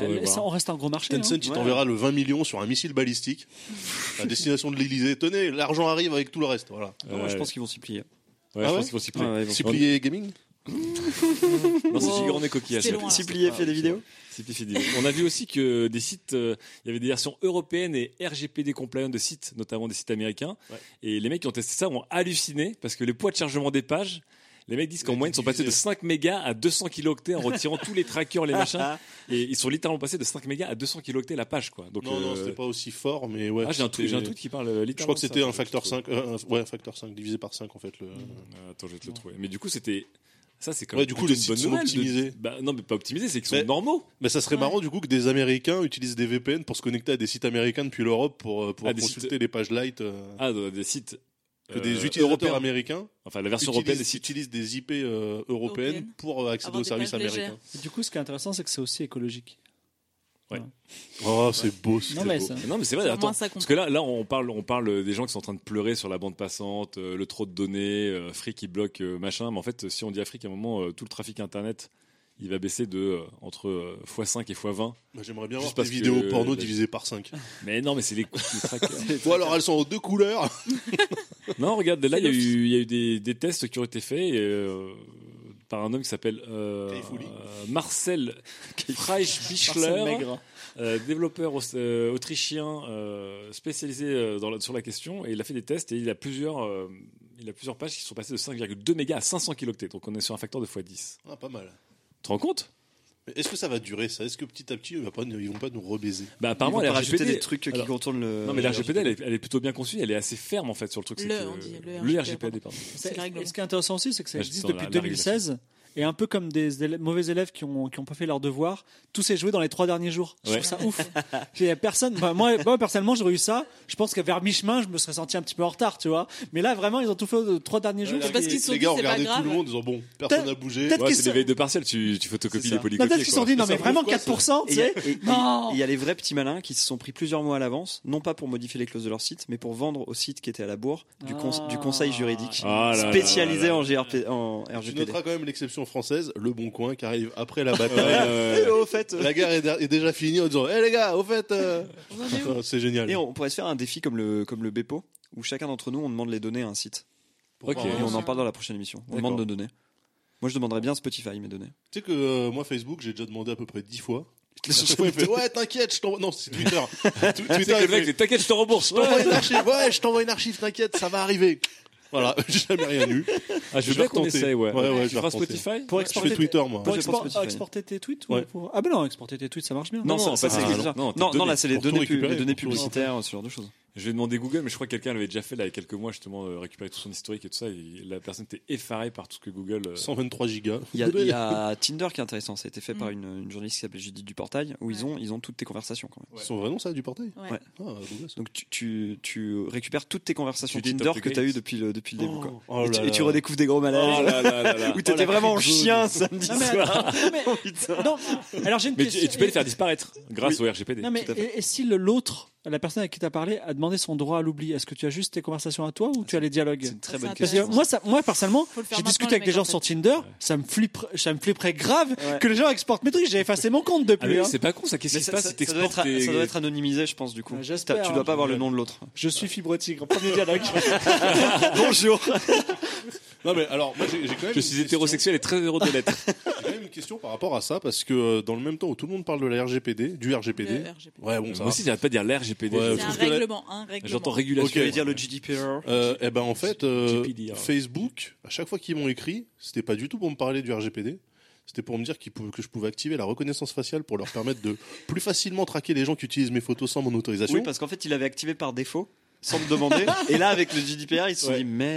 Ouais, ça, on reste un gros marché. Tencent, hein. il Ouais. t'enverra le 20 millions sur un missile balistique à destination de l'Elysée. Tenez, l'argent arrive avec tout le reste. Voilà. Non, moi, je pense qu'ils vont s'y plier. Ouais, Ah je ouais pense qu'il faut s'y plier. Ils vont Si plié gaming Non, c'est Wow. gigourne et coquillage. C'était loin, là. Cyplier fait des vidéos. On a vu aussi que des sites, euh, il y avait des versions européennes et RGPD compliant de sites, notamment des sites américains. Ouais. Et les mecs qui ont testé ça ont halluciné parce que les poids de chargement des pages, les mecs disent qu'en Ouais, moyenne, ils sont passés de divisé. 5 mégas à 200 kilooctets en retirant tous les trackers, les machins. Et ils sont littéralement passés de 5 mégas à 200 kilooctets la page, quoi. Donc, Non, non, euh, c'était pas aussi fort, mais ouais. ah, j'ai un truc, j'ai un truc qui parle euh, littéralement. Je crois que c'était un facteur je- 5, euh, un- ouais, un facteur 5, divisé par 5 en fait. Le... Euh, Attends, je vais te le trouver. Mais du coup, c'était. Ça, c'est quand Ouais, même du coup, les une sites sont de- optimisés. Bah, non, mais pas optimisés, c'est qu'ils sont Mais- normaux. Mais ça serait Ouais. marrant du coup que des Américains utilisent des VPN pour se connecter à des sites américains depuis l'Europe pour Ah, des consulter sites- les pages light. euh, Ah, des sites. Que euh, des utilisateurs européens. américains Enfin, la version européenne utilisent, des IP euh, européennes pour euh, accéder aux services américains. du coup, ce qui est intéressant, c'est que c'est aussi écologique. Oh, c'est beau, c'est Non, mais beau. ça- Non, mais c'est vrai, attends. Parce que là, là, on parle, on parle des gens qui sont en train de pleurer sur la bande passante, euh, le trop de données, euh, Free qui bloque, euh, machin. Mais en fait, si on dit à Free qu'à un moment, euh, tout le trafic internet, il va baisser de euh, entre euh, x5 et x20. Bah, J'aimerais bien voir des vidéos que- porno divisées par 5. Mais non, mais c'est les tracker. Ou alors elles sont en deux couleurs. non, regarde, là, il y a eu, il y a eu des, des tests qui ont été faits euh, par un homme qui s'appelle euh, euh, Marcel Freisch-Bichler. Euh, développeur aus- euh, autrichien euh, spécialisé euh, dans la- sur la question et il a fait des tests et il a plusieurs euh, il a plusieurs pages qui sont passées de 5,2 mégas à 500 kilooctets donc on est sur un facteur de x10 Ah, pas mal. tu te rends compte? Est-ce que ça va durer ça? Est-ce que petit à petit ils vont pas, ils vont pas nous rebaiser? Bah apparemment Ils vont la RGPD des trucs qui alors- contournent le. non mais la RGPD elle est, elle est plutôt bien conçue elle est assez ferme en fait sur le truc Le, que- on dit, le le RGPD, RGPD pardon. Et ce qui est intéressant aussi, c'est que ça existe depuis la- la 2016. Et un peu comme des élèves- mauvais élèves qui ont, qui ont pas fait leur devoir, tout s'est joué dans les trois derniers jours. Je Ouais. trouve ça ouf. Il y a personne, moi, moi, personnellement, j'aurais eu ça. Je pense qu'à vers mi-chemin, je me serais senti un petit peu en retard, tu vois. Mais là, vraiment, ils ont tout fait aux trois derniers jours. parce qu'ils sont les gars ont regardé tout le monde en disant bon, personne n'a bougé. Ouais, c'est des veilles de partiel tu, tu photocopies les ça. polycopiers Non, peut-être qu'ils se sont dit, non, mais vraiment quoi, ça 4%, Et tu il y a- sais. il y a les vrais petits malins qui se sont pris plusieurs mois à l'avance, non pas pour modifier les clauses de leur site, mais pour vendre au site qui était à la bourre du, cons- Ah. du conseil juridique Ah là spécialisé en, GRP, en Tu RGPD. noteras quand même l'exception française, le bon coin qui arrive après la bataille. Au fait, La guerre est, est déjà finie en disant, hé les gars, au fait, euh, c'est génial. Et on pourrait se faire un défi comme le, comme le Bepo, où chacun d'entre nous, on demande les données à un site. Ok. Et on en parle dans la prochaine émission. On demande nos données. Moi, je demanderais bien Spotify mes données. Tu sais que euh, moi, Facebook, j'ai déjà demandé à peu près 10 fois. Fois, il fait Ouais, t'inquiète, je t'envoie. Non, c'est Twitter. Twitter, le mec, t'inquiète, je te rembourse. Je t'envoie une archive, ouais, je t'envoie une archive, t'inquiète, ça va arriver. Voilà, j'ai jamais rien eu. Ah, je vais bien qu'on retenter. essaye, ouais. Ouais, ouais, je tu vais. Spotify Pour Je exporter, fais Twitter, moi. pour expor- exporter tes tweets ou Ouais. pour- Ah ben non, exporter tes tweets, ça marche bien. Non, non, ça, c'est Ah, non, non, non, là, c'est les données, publicitaires, ce genre de choses. Je vais demander Google, mais je crois que quelqu'un l'avait déjà fait là, il y a quelques mois, justement, euh, récupérer tout son historique et tout ça. Et la personne était effarée par tout ce que Google. euh, 123 gigas. Il y, a, il y a Tinder qui est intéressant. Ça a été fait Mm. par une, une journaliste qui s'appelle Judith Duportail, où ils, ont, ils ont toutes tes conversations quand même. C'est son vrai nom, ça, du portail Ouais. Ouais. Ah, Google, ça. Donc tu, tu, tu récupères toutes tes conversations Judith Tinder of the que tu as eues depuis le, depuis le début. Quoi. Oh et, tu, là et tu là. redécouvres des gros Oh malaises. là là là là. où t'étais la vraiment en zone. chien samedi Non, mais soir. non, mais- Oh, putain. non, alors j'ai une Mais tu, question. et tu peux les faire disparaître grâce au RGPD. Non mais et, et si le- l'autre, la personne avec qui tu as parlé, a demandé son droit à l'oubli, est-ce que tu as juste tes conversations à toi ou tu as les dialogues C'est une très Ça, bonne question. que moi, ça, moi personnellement, j'ai discuté avec des gens en sur. Tinder, ça me flipperait, ça me flipperait grave Ouais. que les gens exportent mes trucs. J'ai effacé mon compte Ah, depuis. hein. c'est pas con ça, qu'est-ce qui se ça, passe ça- si ça doit être, t'exportes tes- ça doit être anonymisé, je pense, du coup. Tu hein. dois pas avoir le nom de l'autre. Je suis fibre tigre. Premier dialogue. Bonjour. Non, mais alors, moi, j'ai j'ai quand même. Je une suis question- hétérosexuel et très heureux de l'être. J'ai quand même une question par rapport à ça, parce que euh, dans le même temps où tout le monde parle de la RGPD, du RGPD. Le RGPD. Ouais, bon, ça Moi va. aussi, j'arrête pas de dire je- C'est un trouve que la- règlement, un règlement. J'entends régulation. Ok. Tu veux dire le GDPR Euh, eh ben en fait, euh, GPDR. Facebook, à chaque fois qu'ils m'ont écrit, c'était pas du tout pour me parler du RGPD. C'était pour me dire qu'ils pouvaient- que je pouvais activer la reconnaissance faciale pour leur permettre de plus facilement traquer les gens qui utilisent mes photos sans mon autorisation. Oui, parce qu'en fait, il avait activé par défaut, sans me demander. Et là, avec le GDPR, ils se sont Ouais. dit, mais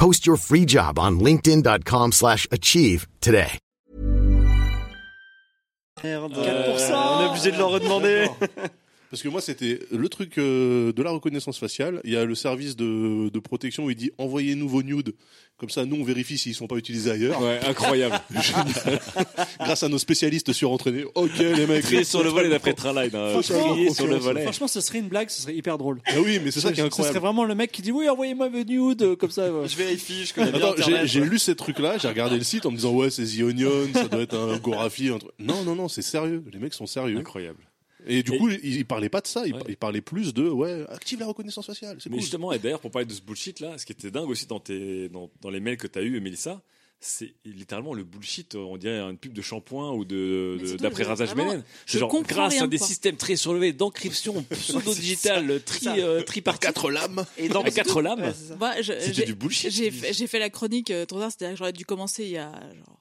Post your free job on linkedin.com/achieve slash achieve today. merde. 4%. On est obligé de leur redemander. Parce que moi, c'était le truc euh, de la reconnaissance faciale. Il y a le service de, de protection où il dit envoyez-nous vos nudes. Comme ça, nous, on vérifie s'ils sont pas utilisés ailleurs. Ouais, incroyable. Grâce à nos spécialistes surentraînés. Ok, les mecs. Trier sur le volet d'après Traline. hein. Franchement, Trier sur le volet. Franchement, ce serait une blague, ce serait hyper drôle. Ah oui, mais c'est ça qui est Ce serait incroyable. vraiment le mec qui dit oui, envoyez-moi vos nudes euh, comme ça. ouais. Je vérifie, je connais bien Attends, j'ai Internet. j'ai lu ces trucs-là, j'ai regardé le site en me disant ouais c'est The Onion, ça doit être un Gorafi, un truc. Non non non, c'est sérieux. Les mecs sont sérieux. Incroyable. Et du Et- coup, ils, ils parlaient pas de ça, ils, Ouais. ils parlaient plus de ouais active la reconnaissance faciale. C'est Mais cool. justement, et d'ailleurs, pour parler de ce bullshit là, ce qui était dingue aussi dans, tes, dans, dans les mails que tu as eu, Mélissa, c'est littéralement le bullshit, on dirait une pub de shampoing ou de, d'après-rasage je C'est genre, grâce rien, à des quoi. systèmes très surlevés d'encryption pseudo-digitale, tri, euh, tripartite, Quatre lames. Et dans à quatre lames. Moi, je- C'était j'ai- du bullshit. J'ai fait, j'ai fait la chronique euh, trop tard, c'est-à-dire que j'aurais dû commencer il y a genre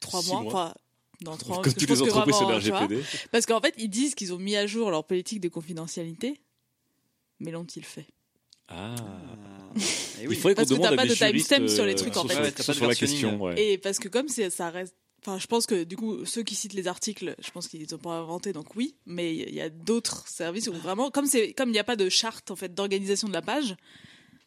trois Six mois. mois. Enfin, dans trois mois. Comme parce que toutes les entreprises, c'est vraiment, tu vois, l'RGPD. Parce qu'en fait, ils disent qu'ils ont mis à jour leur politique de confidentialité. Mais l'ont-ils fait? Ah. Et oui. Il faudrait qu'on Parce que t'as à pas de timestamp sur les euh, trucs, en fait. sur- Ouais, t'as sur la question, ouais. Et parce que comme c'est, ça reste. Enfin, je pense que du coup, ceux qui citent les articles, je pense qu'ils n'ont pas inventé, donc oui. Mais il y a d'autres services où vraiment, comme c'est, comme il n'y a pas de charte en fait d'organisation de la page,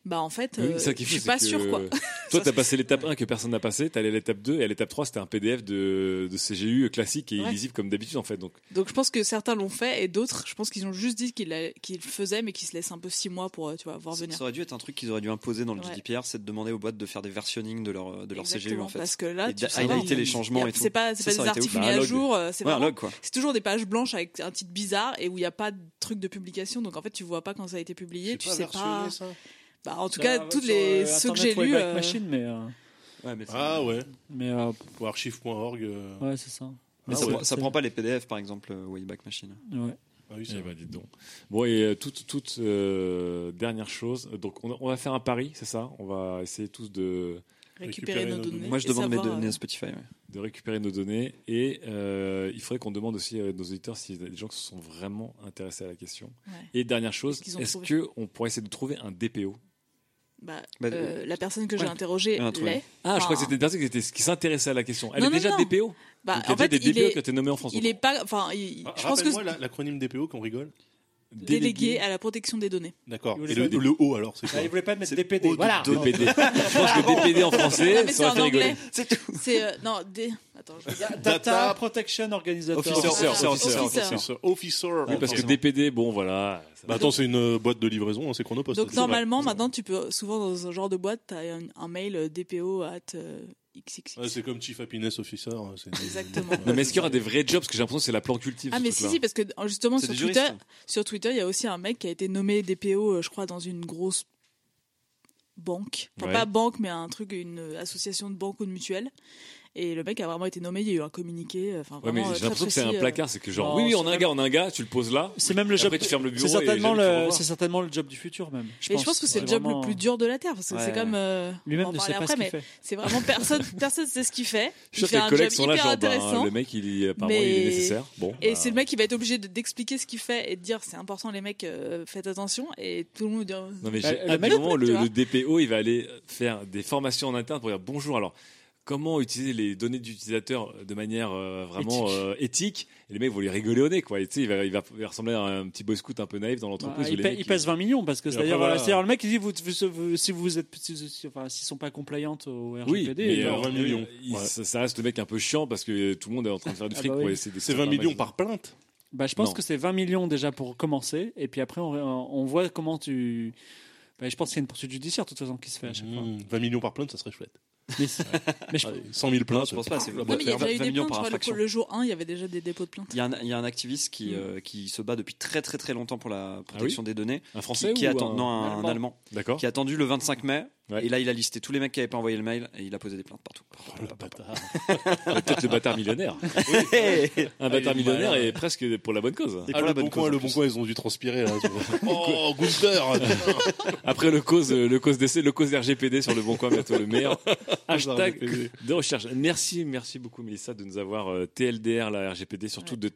bah en fait, euh, ça qui je fait, suis pas sûr quoi. Toi, t'as passé l'étape 1 que personne n'a passé, t'es allé à l'étape 2 et à l'étape 3, c'était un PDF de, de CGU classique et Ouais. illisible comme d'habitude en fait. Donc, Donc je pense que certains l'ont fait et d'autres, je pense qu'ils ont juste dit qu'ils qu'ils le faisaient, mais qu'ils se laissent un peu six mois pour, euh, tu vois, voir venir. ça aurait dû être un truc qu'ils auraient dû imposer dans le Ouais. GDPR, c'est de demander aux boîtes de faire des versionning de leur, de leur CGU en fait. Parce que là, Et tu highlighter il- les changements il y a- et tout. C'est pas, pas ça des articles mis Bah, un à jour, euh, c'est toujours des pages blanches avec un titre bizarre et où il n'y a pas de truc de publication. Donc en fait, tu vois pas quand ça a été publié, tu sais pas. Bah, en tout Ça, cas, sur, toutes les euh, ceux que j'ai lus. Euh, Machine, mais euh, Ouais, mais Ah ouais. mais euh, Pour archive.org. euh, ouais, c'est ça. mais Ah ça, ouais. prend- ça prend pas les PDF par exemple, Wayback Machine. Ouais. Ah oui, eh ben, dites donc. Bon, et toute, toute euh, dernière chose, donc on, on va faire un pari, c'est ça? On va essayer tous de, récupérer récupérer nos nos données. données. Moi je et demande mes données à Spotify. ouais. de récupérer nos données et euh, il faudrait qu'on demande aussi à nos auditeurs s'il y a des gens qui se sont vraiment intéressés à la question. ouais. Et dernière chose, est-ce trouvé qu'on pourrait essayer de trouver un DPO Bah, Bah, euh, la personne que j'ai ouais. interrogée Ouais, un truc. l'est. Ah, je crois que c'était une personne qui, était, qui s'intéressait à la question. Elle Non, est non, déjà non. DPO Bah, Donc, il y a en fait, déjà des il DPO est, qui ont été nommés en France. il est pas. Enfin, il- Ah, je pense que l'acronyme DPO qu'on rigole. Délégué à la protection des données. D'accord. Et le, le O alors, c'est quoi Ah, il voulait pas mettre DPD. Voilà. DPD. Je pense que DPD en français, Non, mais c'est ça aurait en fait rigoler. anglais. C'est euh, non, des. Attends, je dire. Data Protection Organizator. Officer, Officer, officer, officer. Officer. Officer. Oui, parce que DPD, bon, voilà. Bah attends, c'est une euh, boîte de livraison, hein, c'est Chronopost. Donc C'est normalement, maintenant, tu peux souvent dans ce genre de boîte, tu as un, un mail euh, DPO at euh, XXX. Ouais, c'est comme Chief Happiness Officer. hein, c'est- Exactement. Non, mais est-ce qu'il y aura des vrais jobs? Parce que j'ai l'impression que c'est la plan cultive. Ah mais si si parce que euh, justement sur Twitter, juristes. sur Twitter, il y a aussi un mec qui a été nommé DPO, euh, je crois, dans une grosse banque, enfin Ouais. pas banque mais un truc, une association de banques ou de mutuelles. Et le mec a vraiment été nommé, il y a eu un communiqué, euh, enfin Ouais, mais vraiment euh, j'ai l'impression que c'est un euh. placard, c'est que genre, Non, oui, oui, on a un gars, on a un gars, tu le poses là. C'est même le Et job. après, tu fermes le bureau C'est et certainement le, c'est certainement le job du futur même. Mais je pense que c'est le job le plus dur de la terre, parce que Ouais. c'est comme euh, Lui-même ne sait parler pas ce après, qu'il mais fait. c'est vraiment personne, personne sait ce qu'il fait. Je suis sûr que les un collègues sont là, hyper genre, bah, intéressant. le mec, il, apparemment, il est nécessaire. Bon. Et bah, c'est le mec qui va être obligé de- d'expliquer ce qu'il fait et de dire c'est important les mecs, faites attention. Et tout le monde dit Non, mais le du mec- moment le DPO, il va aller faire des formations en interne pour dire bonjour. Alors, comment utiliser les données d'utilisateurs de manière euh, vraiment Éthique. euh, éthique Et les mecs vont lui rigoler au nez, quoi. Et tu sais, il va, il, va, il va ressembler à un petit boy scout un peu naïf dans l'entreprise. Ah, où il, il pèse 20 millions parce que Et c'est-à-dire voilà. le mec il dit vous, vous- vous- si vous êtes si, si- enfin s'ils sont pas compliant au RGPD Oui, mais euh, euh, 20 millions. il- Ouais. ça, ça reste le mec un peu chiant parce que tout le monde est en train de faire du Ah fric bah pour oui. essayer de C'est 20 millions par plainte. bah, je pense Non. que c'est 20 millions déjà pour commencer et puis après on, on voit comment tu bah, je pense qu'il y a une poursuite judiciaire de toute façon qui se fait à chaque fois. Mmh, 20 millions par plainte, ça serait chouette. Mais, mais je- Allez, 100 000 plaintes. je pense pas, c'est- Oui, mais il y a déjà eu 20 des plaintes. par je crois, le- jour 1, il y avait déjà des dépôts de plaintes. Il y, a un, il y a un activiste qui, Mm. euh, qui se bat depuis très très très longtemps pour la protection des données. Un français qui, qui ou attend, un- non, un, Allemand. allemand. D'accord. Qui a attendu le 25 mai. Ouais. Et là, il a listé tous les mecs qui n'avaient pas envoyé le mail et il a posé des plaintes partout. Oh, le bâtard. Peut-être le bâtard millionnaire. Un bâtard millionnaire est presque pour la bonne cause. Et Ah, pour le bon coin, le bon coin, ils ont dû transpirer. là. oh, Gunther Après le cause, le cause d'essai, le cause RGPD sur le bon coin, bientôt le meilleur. Hashtag de recherche. Merci, merci beaucoup, Mélissa, de nous avoir euh, TLDR, la RGPD, surtout de,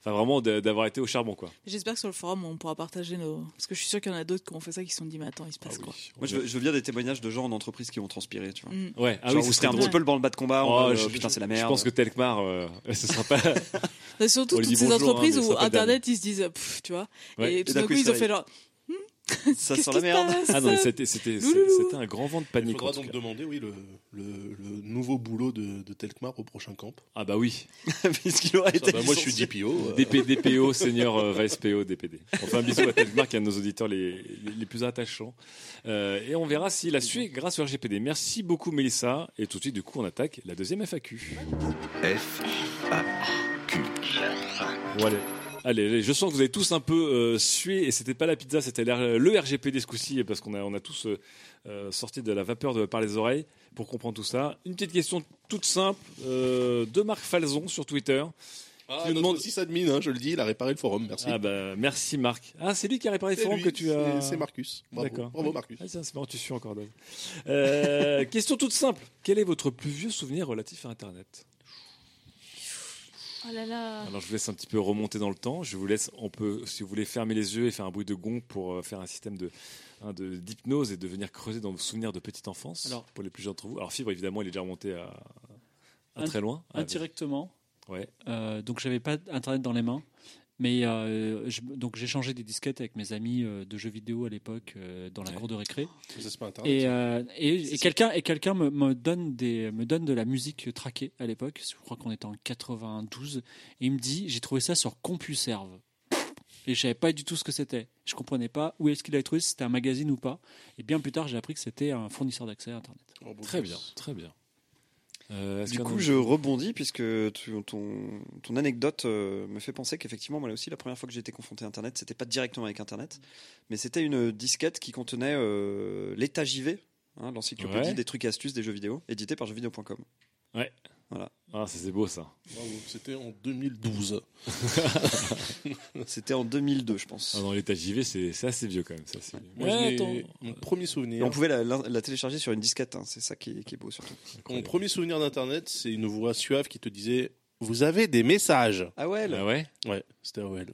enfin vraiment de- d'avoir été au charbon, quoi. J'espère que sur le forum, on pourra partager nos. Parce que je suis sûr qu'il y en a d'autres qui ont fait ça qui se sont dit, mais attends, il se passe quoi? Moi, je veux, je veux bien des témoignages de gens en entreprise qui ont transpiré. Tu vois. Mm. Ouais, ah Genre oui, où c'était un petit peu le branle-bas de combat. Oh, en mode, je- euh, putain, c'est la Je merde. pense que Telkmar, euh, ce sera pas. Et surtout toutes ces bonjour, entreprises hein, où Internet, ils se disent, tu vois. Ouais. Et tout Et d'un d'un coup, ils ont fait genre. Ça sent la merde. Ah non, mais c'était, un grand vent de Il panique. faudra en tout donc cas. demander oui, le, le, le nouveau boulot de, de Telkmar au prochain camp. Ah bah oui. Puisqu'il aurait Ça, été. bah, moi, je suis. DPO. euh, DP, DPO, senior euh, vice PO, DPD. On fait un bisou à Telkmar, qui est un de nos auditeurs les, les, les plus attachants. Euh, et on verra s'il a su grâce au RGPD. Merci beaucoup, Mélissa. Et tout de suite, du coup, on attaque la deuxième FAQ. F, A, Q. Bon, allez. Je sens que vous avez tous un peu euh, sué et c'était pas la pizza, c'était l'R- le RGPD ce coup-ci parce qu'on a, on a tous euh, euh, sorti de la vapeur de, par les oreilles pour comprendre tout ça. Une petite question toute simple euh, de Marc Falzon sur Twitter. Ah, Tu me notre demandes- sysadmin, hein, je le dis, il a réparé le forum. Merci. Ah bah merci Marc. Ah c'est lui qui a réparé le forum lui, que tu as. c'est- Marcus. Bravo. D'accord. Bravo, Marcus. Ah, c'est marrant, tu suis encore. Euh, question toute simple. Quel est votre plus vieux souvenir relatif à Internet? Oh là là. Alors je vous laisse un petit peu remonter dans le temps. Je vous laisse, on peut, si vous voulez, fermer les yeux et faire un bruit de gong pour euh, faire un système de hein, de- d'hypnose et de venir creuser dans vos souvenirs de petite enfance. Alors- pour les plus jeunes d'entre vous. Alors Fibre, évidemment, il est déjà remonté à, à très loin. Ah, indirectement. Ouais. Euh, donc j'avais pas internet dans les mains, mais euh, je- donc j'ai changé des disquettes avec mes amis euh, de jeux vidéo à l'époque euh, dans la Ouais. cour de récré. Ça, c'est pas Internet. Et, ça. euh, et, et quelqu'un et quelqu'un me, me donne des me donne de la musique traquée à l'époque. Je crois qu'on était en 92 et il me dit j'ai trouvé ça sur CompuServe. Et je savais pas du tout ce que c'était. Je comprenais pas où est-ce qu'il avait trouvé si c'était un magazine ou pas. Et bien plus tard, j'ai appris que c'était un fournisseur d'accès à Internet. Oh, Très bien, très bien. Euh, Du coup, je rebondis puisque tu- ton, ton anecdote euh, me fait penser qu'effectivement, moi aussi, la première fois que j'ai été confronté à Internet, c'était pas directement avec Internet, mais c'était une disquette qui contenait euh, l'état JV, hein, l'encyclopédie Ouais. des trucs et astuces des jeux vidéo, édité par jeuxvideo.com. Ah, ça, c'est beau ça. C'était en 2012. C'était en 2002, je pense. Ah, dans l'état JV, c'est c'est assez vieux quand même. c'est assez vieux. Moi, Ouais, attends. Mon premier Et souvenir. on pouvait la, la- la télécharger sur une disquette, hein, c'est ça qui est, qui est beau surtout. Mon premier souvenir d'Internet, c'est une voix suave qui te disait Vous avez des messages. Ah ouais, Ah ouais? Ouais, c'était AOL.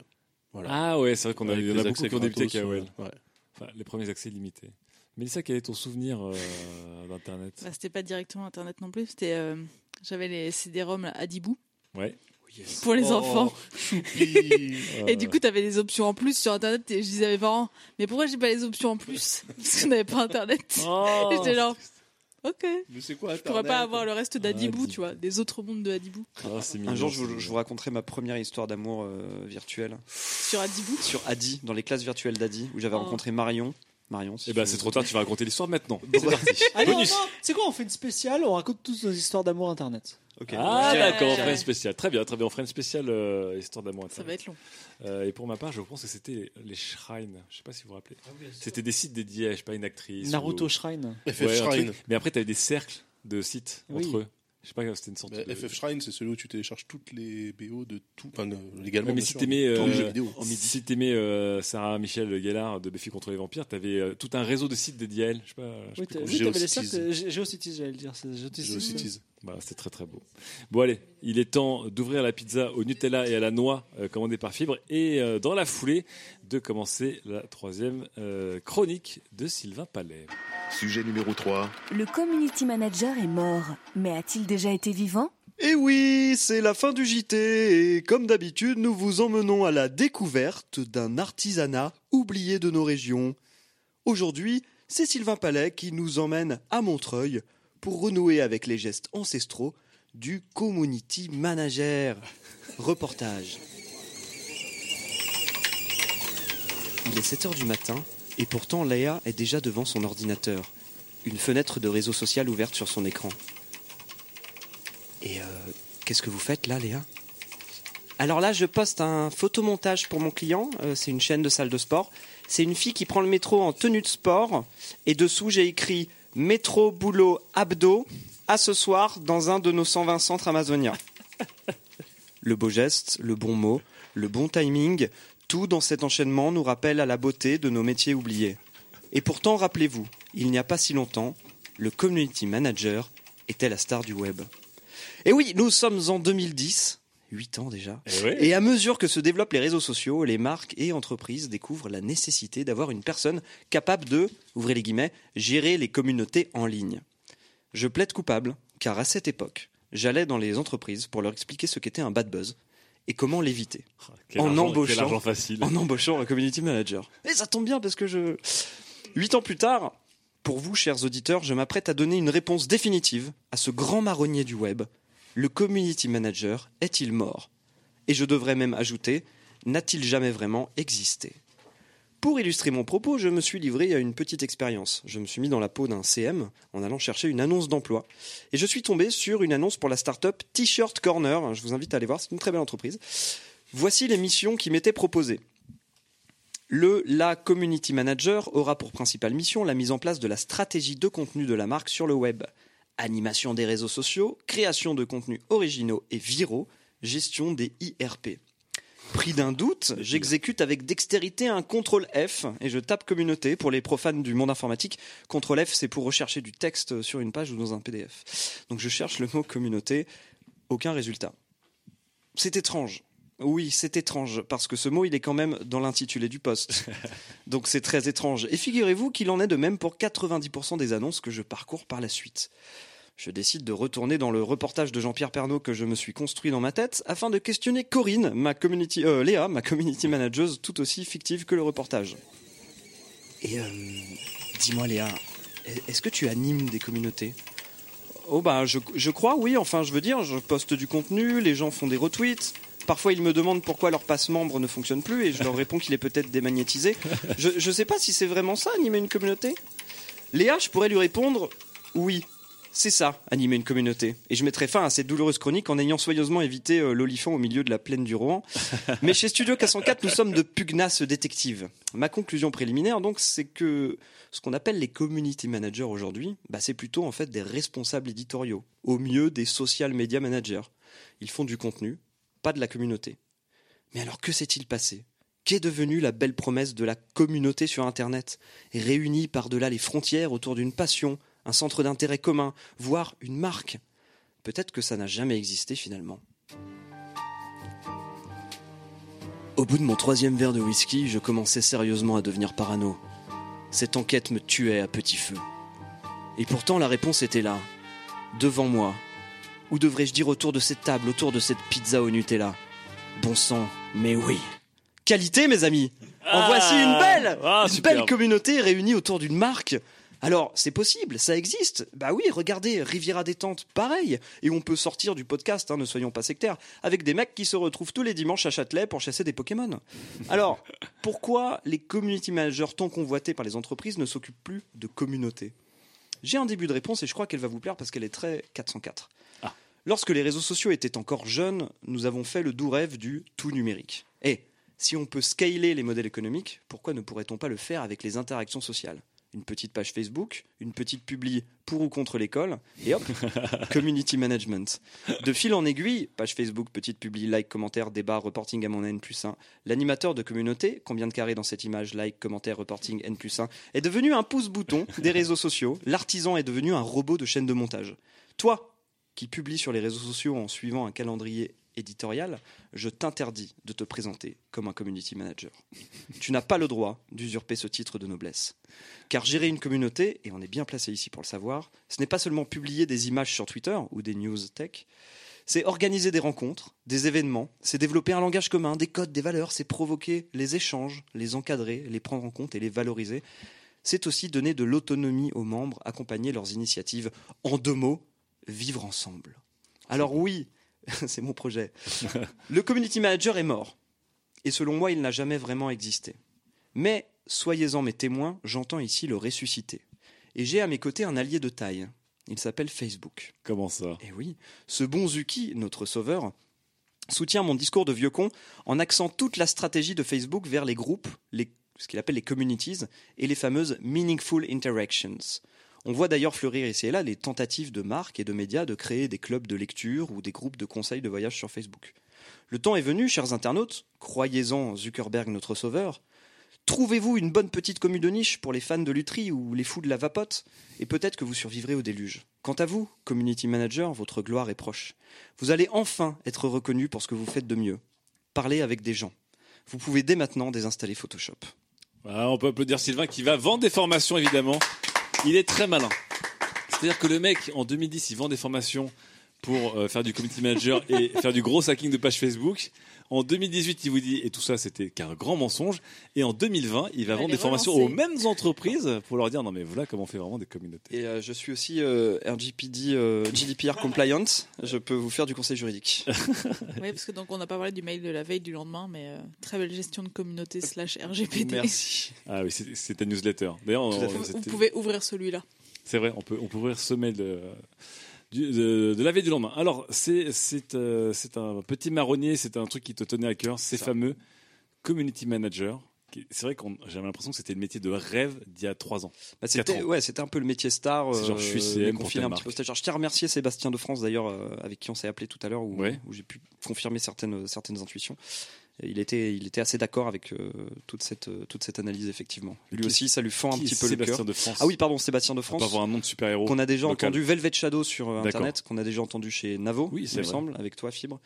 Voilà. Ah ouais, c'est vrai qu'on a, y en beaucoup qui ont débuté gratos, avec AOL. ouais. Enfin, les premiers accès limités. Mélissa, quel est ton souvenir euh, d'Internet? Bah, c'était pas directement Internet non plus. C'était, euh, j'avais les CD-ROM Adibou. Ouais. pour les Oh, enfants. Et du coup, t'avais des options en plus sur Internet. Et je disais à mes parents, mais pourquoi j'ai pas les options en plus? Parce qu'on n'avait pas Internet. Oh. Et j'étais genre, ok. Mais c'est quoi Je pourrais pas avoir le reste d'Adibou, tu vois, des autres mondes de Adibou. Ah, Un jour, vous, je vous raconterai ma première histoire d'amour euh, virtuelle Sur Adibou? Sur Adi, dans les classes virtuelles d'Adi, où j'avais Oh. rencontré Marion. Marion, si Eh ben, c'est trop tard, tu vas raconter l'histoire maintenant. C'est parti. Allez, Bonus. on- c'est quoi On fait une spéciale, on raconte toutes nos histoires d'amour internet. Ok. Ah Ouais. d'accord, on ferait une spéciale. Très bien, très bien. On ferait une spéciale euh, histoire d'amour. Ça va être long. Euh, et pour ma part, je pense que c'était les shrines. Je sais pas si vous vous rappelez. C'était des sites dédiés, à, je sais pas, une actrice. Naruto ou- Shrine. FF Ouais, un Shrine. truc. Mais après, tu avais des cercles de sites Oui. entre eux. Je sais pas, c'était une sorte Bah, de. FF Shrine, c'est celui où tu télécharges toutes les BO de tout, enfin, euh, légalement. Ouais, mais si t'aimais euh, si t'aimais euh, Sarah Michel Gellar de Buffy contre les vampires, t'avais euh, tout un réseau de sites dédiés à elle. Je sais pas. je Oui, t'avais les Geocities, j'allais le dire. c'est Geocities. Geocities. Bah, c'était très très beau. Bon allez, il est temps d'ouvrir la pizza au Nutella et à la noix euh, commandée par Fibre et euh, dans la foulée de commencer la troisième euh, chronique de Sylvain Palais. Sujet numéro 3. Le community manager est mort, mais a-t-il déjà été vivant? Et oui, c'est la fin du JT et comme d'habitude, nous vous emmenons à la découverte d'un artisanat oublié de nos régions. Aujourd'hui, c'est Sylvain Palais qui nous emmène à Montreuil pour renouer avec les gestes ancestraux du community manager. Reportage. Il est 7 heures du matin et pourtant Léa est déjà devant son ordinateur, une fenêtre de réseau social ouverte sur son écran. Et euh, qu'est-ce que vous faites là, Léa Alors là, je poste un photomontage pour mon client. Euh, c'est une chaîne de salle de sport. C'est une fille qui prend le métro en tenue de sport. Et dessous, j'ai écrit métro, boulot, abdos. À ce soir, dans un de nos 120 centres amazoniens. Le beau geste, le bon mot, le bon timing, tout dans cet enchaînement nous rappelle à la beauté de nos métiers oubliés. Et pourtant, rappelez-vous, il n'y a pas si longtemps, le community manager était la star du web. Et oui, nous sommes en 2010, 8 ans déjà. Eh. Et à mesure que se développent les réseaux sociaux, les marques et entreprises découvrent la nécessité d'avoir une personne capable de, ouvrez les guillemets, gérer les communautés en ligne. Je plaide coupable, car à cette époque, j'allais dans les entreprises pour leur expliquer ce qu'était un bad buzz et comment l'éviter. En embauchant, facile. en embauchant un community manager. Et ça tombe bien parce que je, huit ans plus tard, pour vous, chers auditeurs, je m'apprête à donner une réponse définitive à ce grand marronnier du web. Le community manager est-il mort? Et je devrais même ajouter, n'a-t-il jamais vraiment existé? Pour illustrer mon propos, je me suis livré à une petite expérience. Je me suis mis dans la peau d'un CM en allant chercher une annonce d'emploi. Et je suis tombé sur une annonce pour la start-up T-Shirt Corner. Je vous invite à aller voir, c'est une très belle entreprise. Voici les missions qui m'étaient proposées. Le la community manager aura pour principale mission la mise en place de la stratégie de contenu de la marque sur le web. Animation des réseaux sociaux, création de contenus originaux et viraux, gestion des IRP. Pris d'un doute, j'exécute avec dextérité un CTRL F et je tape communauté pour les profanes du monde informatique. CTRL F, c'est pour rechercher du texte sur une page ou dans un PDF. Donc je cherche le mot communauté, aucun résultat. C'est étrange. Oui, c'est étrange, parce que ce mot, il est quand même dans l'intitulé du poste. Donc c'est très étrange. Et figurez-vous qu'il en est de même pour 90% des annonces que je parcours par la suite. Je décide de retourner dans le reportage de Jean-Pierre Pernaud que je me suis construit dans ma tête afin de questionner Corinne, ma community, euh, Léa, ma community manager, tout aussi fictive que le reportage. Et euh, dis-moi Léa, est-ce que tu animes des communautés? Oh bah je, je crois oui, enfin je veux dire, je poste du contenu, les gens font des retweets. Parfois ils me demandent pourquoi leur passe membre ne fonctionne plus et je leur réponds qu'il est peut-être démagnétisé. Je, je sais pas si c'est vraiment ça, animer une communauté? Léa, je pourrais lui répondre oui, c'est ça, animer une communauté. Et je mettrai fin à cette douloureuse chronique en ayant soigneusement évité euh, l'olifant au milieu de la plaine du Rohan. Mais chez Studio K104, nous sommes de pugnaces détectives. Ma conclusion préliminaire, donc, c'est que ce qu'on appelle les community managers aujourd'hui, bah, c'est plutôt en fait des responsables éditoriaux, au mieux des social media managers. Ils font du contenu, pas de la communauté. Mais alors que s'est-il passé? Qu'est devenue la belle promesse de la communauté sur Internet, réunie par-delà les frontières autour d'une passion, un centre d'intérêt commun, voire une marque Peut-être que ça n'a jamais existé finalement. Au bout de mon troisième verre de whisky, je commençais sérieusement à devenir parano. Cette enquête me tuait à petit feu. Et pourtant la réponse était là, devant moi, Ou devrais-je dire autour de cette table, autour de cette pizza au Nutella? Bon sang, mais oui. Qualité, mes amis En Ah, voici une belle ah, Une superbe. belle communauté réunie autour d'une marque. Alors, c'est possible, ça existe. Bah oui, regardez, Riviera Détente, pareil. Et on peut sortir du podcast, hein, ne soyons pas sectaires, avec des mecs qui se retrouvent tous les dimanches à Châtelet pour chasser des Pokémon. Alors, pourquoi les community managers tant convoités par les entreprises ne s'occupent plus de communauté? J'ai un début de réponse et je crois qu'elle va vous plaire parce qu'elle est très 404. Lorsque les réseaux sociaux étaient encore jeunes, nous avons fait le doux rêve du tout numérique. Et si on peut scaler les modèles économiques, pourquoi ne pourrait-on pas le faire avec les interactions sociales? Une petite page Facebook, une petite publi pour ou contre l'école, et hop, community management. De fil en aiguille, page Facebook, petite publi, like, commentaire, débat, reporting à mon N plus 1. L'animateur de communauté, combien de carrés dans cette image, like, commentaire, reporting, N plus 1, est devenu un pouce-bouton des réseaux sociaux. L'artisan est devenu un robot de chaîne de montage. Toi, qui publie sur les réseaux sociaux en suivant un calendrier éditorial, je t'interdis de te présenter comme un community manager. tu n'as pas le droit d'usurper ce titre de noblesse. Car gérer une communauté, et on est bien placé ici pour le savoir, ce n'est pas seulement publier des images sur Twitter ou des news tech, c'est organiser des rencontres, des événements, c'est développer un langage commun, des codes, des valeurs, c'est provoquer les échanges, les encadrer, les prendre en compte et les valoriser. C'est aussi donner de l'autonomie aux membres, accompagner leurs initiatives. En deux mots, vivre ensemble. Alors oui, c'est mon projet. Le community manager est mort. Et selon moi, il n'a jamais vraiment existé. Mais, soyez-en mes témoins, j'entends ici le ressusciter. Et j'ai à mes côtés un allié de taille. Il s'appelle Facebook. Comment ça? Eh oui, ce bon Zuki, notre sauveur, soutient mon discours de vieux con en axant toute la stratégie de Facebook vers les groupes, les, ce qu'il appelle les communities, et les fameuses meaningful interactions. On voit d'ailleurs fleurir ici et là les tentatives de marques et de médias de créer des clubs de lecture ou des groupes de conseils de voyage sur Facebook. Le temps est venu, chers internautes, croyez-en Zuckerberg notre sauveur, trouvez-vous une bonne petite commune de niche pour les fans de lutherie ou les fous de la vapote, et peut-être que vous survivrez au déluge. Quant à vous, community manager, votre gloire est proche. Vous allez enfin être reconnu pour ce que vous faites de mieux. Parler avec des gens. Vous pouvez dès maintenant désinstaller Photoshop. Ah, on peut applaudir Sylvain qui va vendre des formations évidemment. Il est très malin. C'est-à-dire que le mec en 2010 il vend des formations pour euh, faire du community manager et faire du gros hacking de page Facebook. En 2018, il vous dit, et tout ça c'était qu'un grand mensonge. Et en 2020, il va vendre des formations aux mêmes entreprises pour leur dire non mais voilà comment on fait vraiment des communautés. Et euh, je suis aussi euh, RGPD, euh, GDPR compliant. Je peux vous faire du conseil juridique. Oui, parce que donc on n'a pas parlé du mail de la veille du lendemain, mais euh, très belle gestion de communauté slash RGPD. Merci. Ah oui, c'est ta newsletter. D'ailleurs, Vous, pouvez ouvrir celui-là. C'est vrai, on peut, on peut ouvrir ce mail de, du- de, de la veille du lendemain. Alors, c'est c'est, euh, c'est un petit marronnier, c'est un truc qui te tenait à cœur, ces fameux community manager. C'est vrai qu'on j'avais l'impression que c'était le métier de rêve d'il y a trois ans. Bah, c'était ouais, c'était un peu le métier star. C'est genre, je suis CM pour un petit peu. Je tiens à remercier Sébastien de France d'ailleurs, euh, avec qui on s'est appelé tout à l'heure, où, Ouais. où j'ai pu confirmer certaines certaines intuitions. Il était il était assez d'accord avec euh, toute cette euh, toute cette analyse effectivement. Lui aussi, ça lui fend un petit peu le cœur. de France Ah oui, pardon, Sébastien de On France. peut avoir un nom de super-héros Qu'on a déjà local. entendu Velvet Shadow sur euh, internet, qu'on a déjà entendu chez Navo, Oui, il me semble, avec toi Fibre,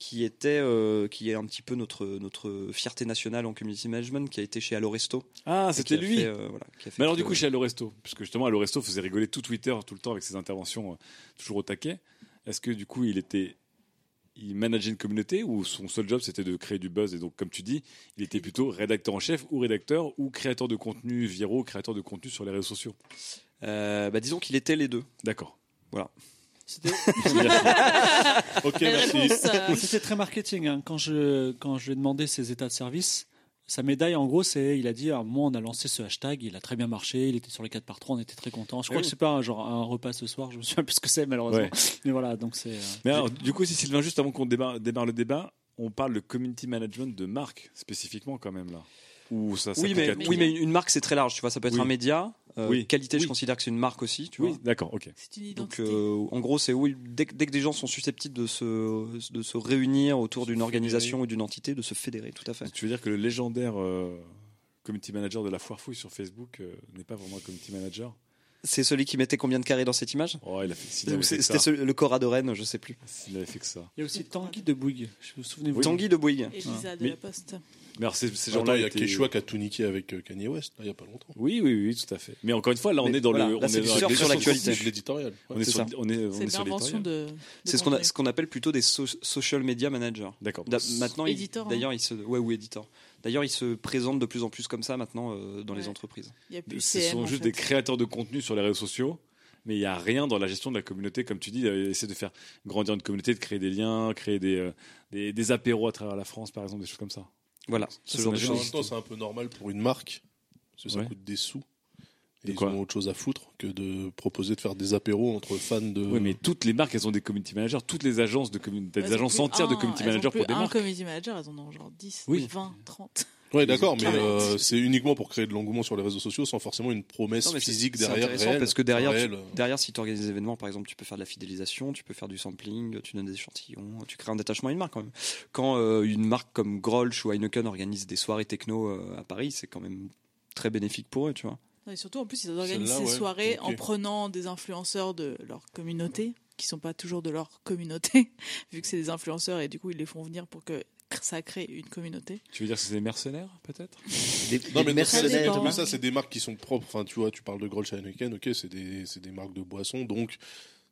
qui était euh, qui est un petit peu notre notre fierté nationale en community management, qui a été chez Alloresto. Ah, c'était lui. fait, voilà, Mais alors du coup, chez Alloresto, puisque justement Alloresto faisait rigoler tout Twitter tout le temps avec ses interventions toujours au taquet. Est-ce que du coup, il était il manageait une communauté ou son seul job c'était de créer du buzz et donc comme tu dis, il était plutôt rédacteur en chef ou rédacteur ou créateur de contenu viraux, créateur de contenu sur les réseaux sociaux. Euh, bah, disons qu'il était les deux. D'accord. Voilà. Ok, Belle merci. C'était très marketing. hein. Quand, je, quand je lui ai demandé ses états de service, sa médaille, en gros, c'est il a dit à un moment, on a lancé ce hashtag, il a très bien marché, il était sur les 4 par 3 on était très contents. Je crois Oui. que c'est pas un, genre, un repas ce soir, je me souviens plus ce que c'est, malheureusement. Ouais. Mais voilà, donc c'est. euh, Mais alors, du coup, si Sylvain, juste avant qu'on démarre, démarre le débat, on parle de community management de marque spécifiquement quand même là. Ou ça Oui, mais, à tout oui, mais une marque c'est très large. Tu vois, ça peut être Oui. un média. Euh, Oui. Qualité, je Oui. considère que c'est une marque aussi. Tu Oui, vois. d'accord, ok. C'est une Donc, euh, en gros, c'est oui, dès, que- dès que des gens sont susceptibles de se, de se réunir autour d'une organisation ou d'une entité, de se fédérer, tout à fait. Tu veux dire que le légendaire euh, community manager de la foire fouille sur Facebook euh, n'est pas vraiment un community manager? C'est celui qui mettait combien de carrés dans cette image? Oh, il a fait, C'était le Cora de Rennes, je sais plus. S'il avait fait que ça. Il y a aussi Tanguy de Bouygues. Je vous souvenez-vous Tanguy de Bouygues. Elisa de Mais- la Poste. Mais alors, ces, ces gens-là il y a étaient- Quechua qui a tout niqué avec euh, Kanye West, là, il y a pas longtemps. Oui, oui, oui, tout à fait. Mais encore une fois, là, on Mais est dans voilà, le. là, on c'est est sur l'actualité. de- l'éditorial. On est C'est sur, C'est l'éditorial. C'est ce qu'on appelle plutôt des so- social media managers. D'accord. Da- Maintenant, hein. d'ailleurs, il se, ouais, ou éditeur. D'ailleurs, ils se présentent de plus en plus comme ça maintenant euh, dans les entreprises. Il y a plus Ce CM, sont en juste fait. des créateurs de contenu sur les réseaux sociaux, mais il n'y a rien dans la gestion de la communauté, comme tu dis, euh, essayer de faire grandir une communauté, de créer des liens, créer des, euh, des, des apéros à travers la France, par exemple, des choses comme ça. Voilà, ce genre de Mais en même temps, c'est un peu normal pour une marque, parce que ça Ouais. coûte des sous. Et De ils ont autre chose à foutre que de proposer de faire des apéros entre fans de. Oui, mais toutes les marques, elles ont des community managers, toutes les agences de community, des agences entières de un- community managers pour des un marques. community manager, elles en ont genre 10, Oui. 20, 30. Ouais, d'accord, mais euh, c'est uniquement pour créer de l'engouement sur les réseaux sociaux sans forcément une promesse Non, physique c'est derrière. intéressant réelle, parce que derrière, tu- réelle. derrière, si tu organises des événements, par exemple, tu peux faire de la fidélisation, tu peux faire du sampling, tu donnes des échantillons, tu crées un détachement à une marque quand même. Quand euh, une marque comme Grolsch ou Heineken organise des soirées techno euh, à Paris, c'est quand même très bénéfique pour eux, tu vois. Non, Et surtout, en plus, ils organisent ces ouais. soirées en prenant des influenceurs de leur communauté, qui sont pas toujours de leur communauté, vu que c'est des influenceurs et du coup, ils les font venir pour que ça crée une communauté. Tu veux dire que c'est des mercenaires, peut-être? Non, mais mercenaires, mais ça, c'est des marques qui sont propres. Enfin, tu vois, tu parles de Grolsch Heineken, ok, c'est des, c'est des marques de boissons, donc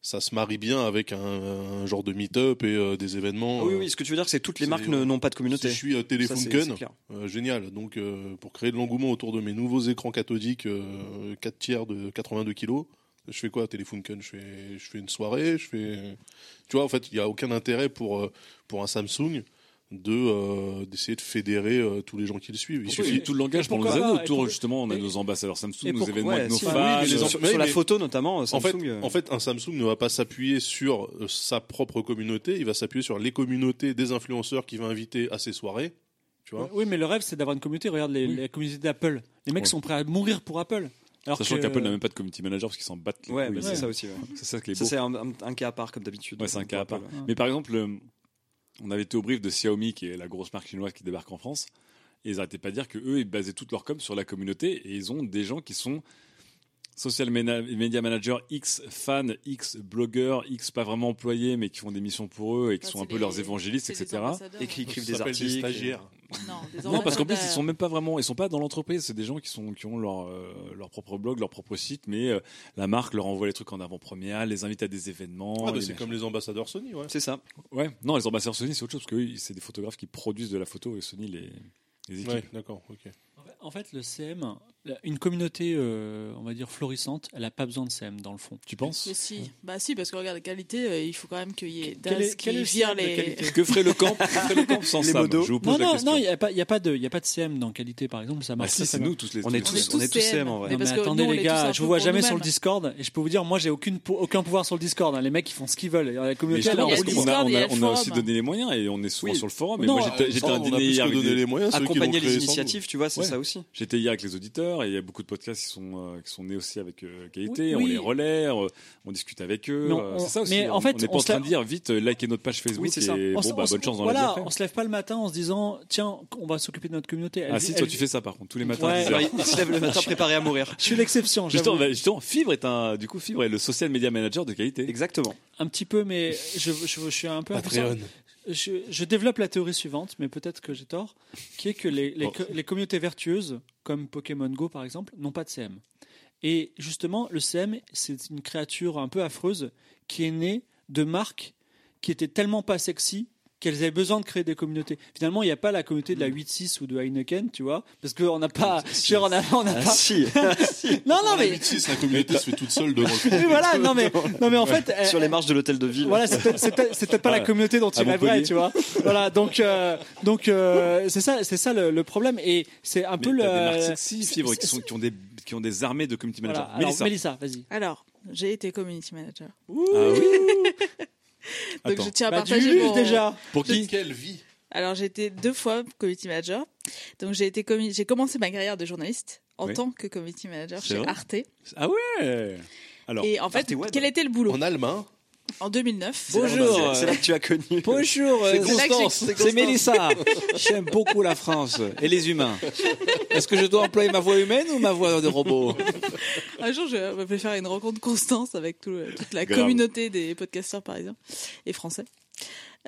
ça se marie bien avec un, un genre de meet-up et euh, des événements. Ah oui, euh, oui, ce que tu veux dire, c'est que toutes les marques ne- n'ont pas de communauté. Si je suis euh, Telefunken, euh, génial. Donc, euh, pour créer de l'engouement autour de mes nouveaux écrans cathodiques, euh, 4 tiers de 82 kilos, je fais quoi, Telefunken je fais, je fais une soirée, je fais. Tu vois, en fait, il n'y a aucun intérêt pour, euh, pour un Samsung de euh, d'essayer de fédérer euh, tous les gens qui le suivent. Il Pourquoi suffit. tout le langage pour nous pourquoi aider pas Et autour, justement, on a et- nos ambassadeurs Samsung, et nos événements avec nos si, fans. oui, les sur, mais- sur la photo notamment, En Samsung. fait, euh, en fait, un Samsung ne va pas s'appuyer sur sa propre communauté, il va s'appuyer sur les communautés des influenceurs qu'il va inviter à ses soirées. Tu vois Oui, mais le rêve, c'est d'avoir une communauté. Regarde les, Oui. la communauté d'Apple. Les mecs Ouais. sont prêts à mourir pour Apple. Alors Sachant que- qu'Apple n'a même pas de community manager parce qu'ils s'en battent. les ouais, mais c'est ça aussi. ouais. C'est ça qui est Ça, beau. c'est un, un- un cas à part, comme d'habitude. Ouais, c'est un cas à part. Apple. Mais par exemple, euh, on avait été au brief de Xiaomi, qui est la grosse marque chinoise qui débarque en France, et ils n'arrêtaient pas de dire que eux, ils basaient toute leur com sur la communauté, et ils ont des gens qui sont social media manager X fans, X blogueurs, X pas vraiment employés, mais qui font des missions pour eux et qui sont un peu les- leurs évangélistes, etc. Et qui écrivent des articles. des stagiaires. Non, des Non, parce qu'en plus, ils sont même pas vraiment, ils sont pas dans l'entreprise. C'est des gens qui sont, qui ont leur, euh, leur propre blog, leur propre site, mais euh, la marque leur envoie les trucs en avant-première, les invite à des événements. Ah, bah, c'est comme les ambassadeurs Sony, ouais. C'est ça. Ouais, non, les ambassadeurs Sony, c'est autre chose parce que eux, c'est des photographes qui produisent de la photo et Sony les, les. Ouais, d'accord, ok. En fait, le CM, une communauté, euh, on va dire, florissante, elle n'a pas besoin de CM dans le fond. Tu penses? Mais si, bah si, parce que regarde, qualité, euh, il faut quand même qu'il y ait Quel Daz est- quel est qui le vire CM de les. qualité? Que ferait le camp, que ferait le camp sans Les Sam? modos. Je vous pose Non, la non, question. non, il n'y a, pas- il y a, pas de- il y a pas de CM dans qualité, par exemple, ça Ah marche si, très, c'est nous tous les On est On tous, est tous on est tous CM en vrai. Mais Non, parce mais que attendez nous, on les est tous gars, je peu vous vois pour jamais sur le nous-mêmes. Discord et je peux vous dire, moi j'ai aucune, aucun pouvoir sur le Discord. hein. Les mecs ils font ce qu'ils veulent. La communauté, elle est parce qu'on a, Discord, on il y a le on a aussi forum. donné les moyens et on est souvent Oui. sur le forum. Mais Non, moi, j'étais à un dîner hier avec des- les moyens, ceux qui Accompagner créé les sans nous. initiatives, tu vois, c'est Ouais. ça aussi. J'étais hier avec les auditeurs et il y a beaucoup de podcasts qui sont, euh, qui sont nés aussi avec euh, qualité. Oui, On oui. les relaie, euh, on discute avec eux. Euh, c'est ça aussi. mais en on- fait, on n'est pas on en se train de dire vite, euh, likez notre page Facebook Oui, c'est ça. et On bon, bah, bonne chance dans la vie voilà, on se lève pas le matin en se disant tiens, on va s'occuper de notre communauté. Elle Ah si, toi elle tu fais ça par contre, tous les matins. Ouais. à 10 Alors, heures. il se lève le matin préparé à mourir. Je suis l'exception. Justement, bah, justement, Fibre est un, du coup, Fibre est le social media manager de qualité. Exactement. Un petit peu, mais je, je, je suis un peu. Patreon. Je, je développe la théorie suivante, mais peut-être que j'ai tort, qui est que les, les communautés vertueuses, comme Pokémon Go par exemple, n'ont pas de CM. Et justement, le CM, c'est une créature un peu affreuse qui est née de marques qui étaient tellement pas sexy qu'elles avaient besoin de créer des communautés. Finalement, il n'y a pas la communauté de la 8-6 ou de Heineken, tu vois, parce qu'on n'a pas... veux dire, on a, on a Ah, pas... si. Non, non, mais... 8-6, la communauté se fait toute seule devant le Oui, voilà, non mais, non mais en fait, euh, Sur les marches de l'hôtel de ville. voilà, c'est peut-être- pas la Voilà. communauté dont il rêverait, tu vois. Voilà, donc euh, donc euh, c'est ça, c'est ça le, le problème et c'est un Mais peu le. Fibre, qui, sont, qui, ont des, qui ont des armées de community Voilà. managers. Alors, Mélissa. Mélissa, vas-y. Alors, j'ai été community manager. Ah oui Donc Attends. je tiens à Bah, partager mon... déjà. Pour qui Quelle vie Alors j'ai été deux fois community manager. Donc j'ai été j'ai commencé ma carrière de journaliste en Oui. tant que community manager chez vrai Arte. Ah ouais Alors, Et en fait, Arte Web. quel était le boulot? En allemand En 2009. Bonjour. C'est là que tu as connu. Bonjour, C'est euh, Constance, c'est. Mélissa. J'aime beaucoup la France et les humains. Est-ce que je dois employer ma voix humaine ou ma voix de robot? Un jour, je vais faire une rencontre Constance avec tout le- toute la Grave. communauté des podcasteurs parisiens et français.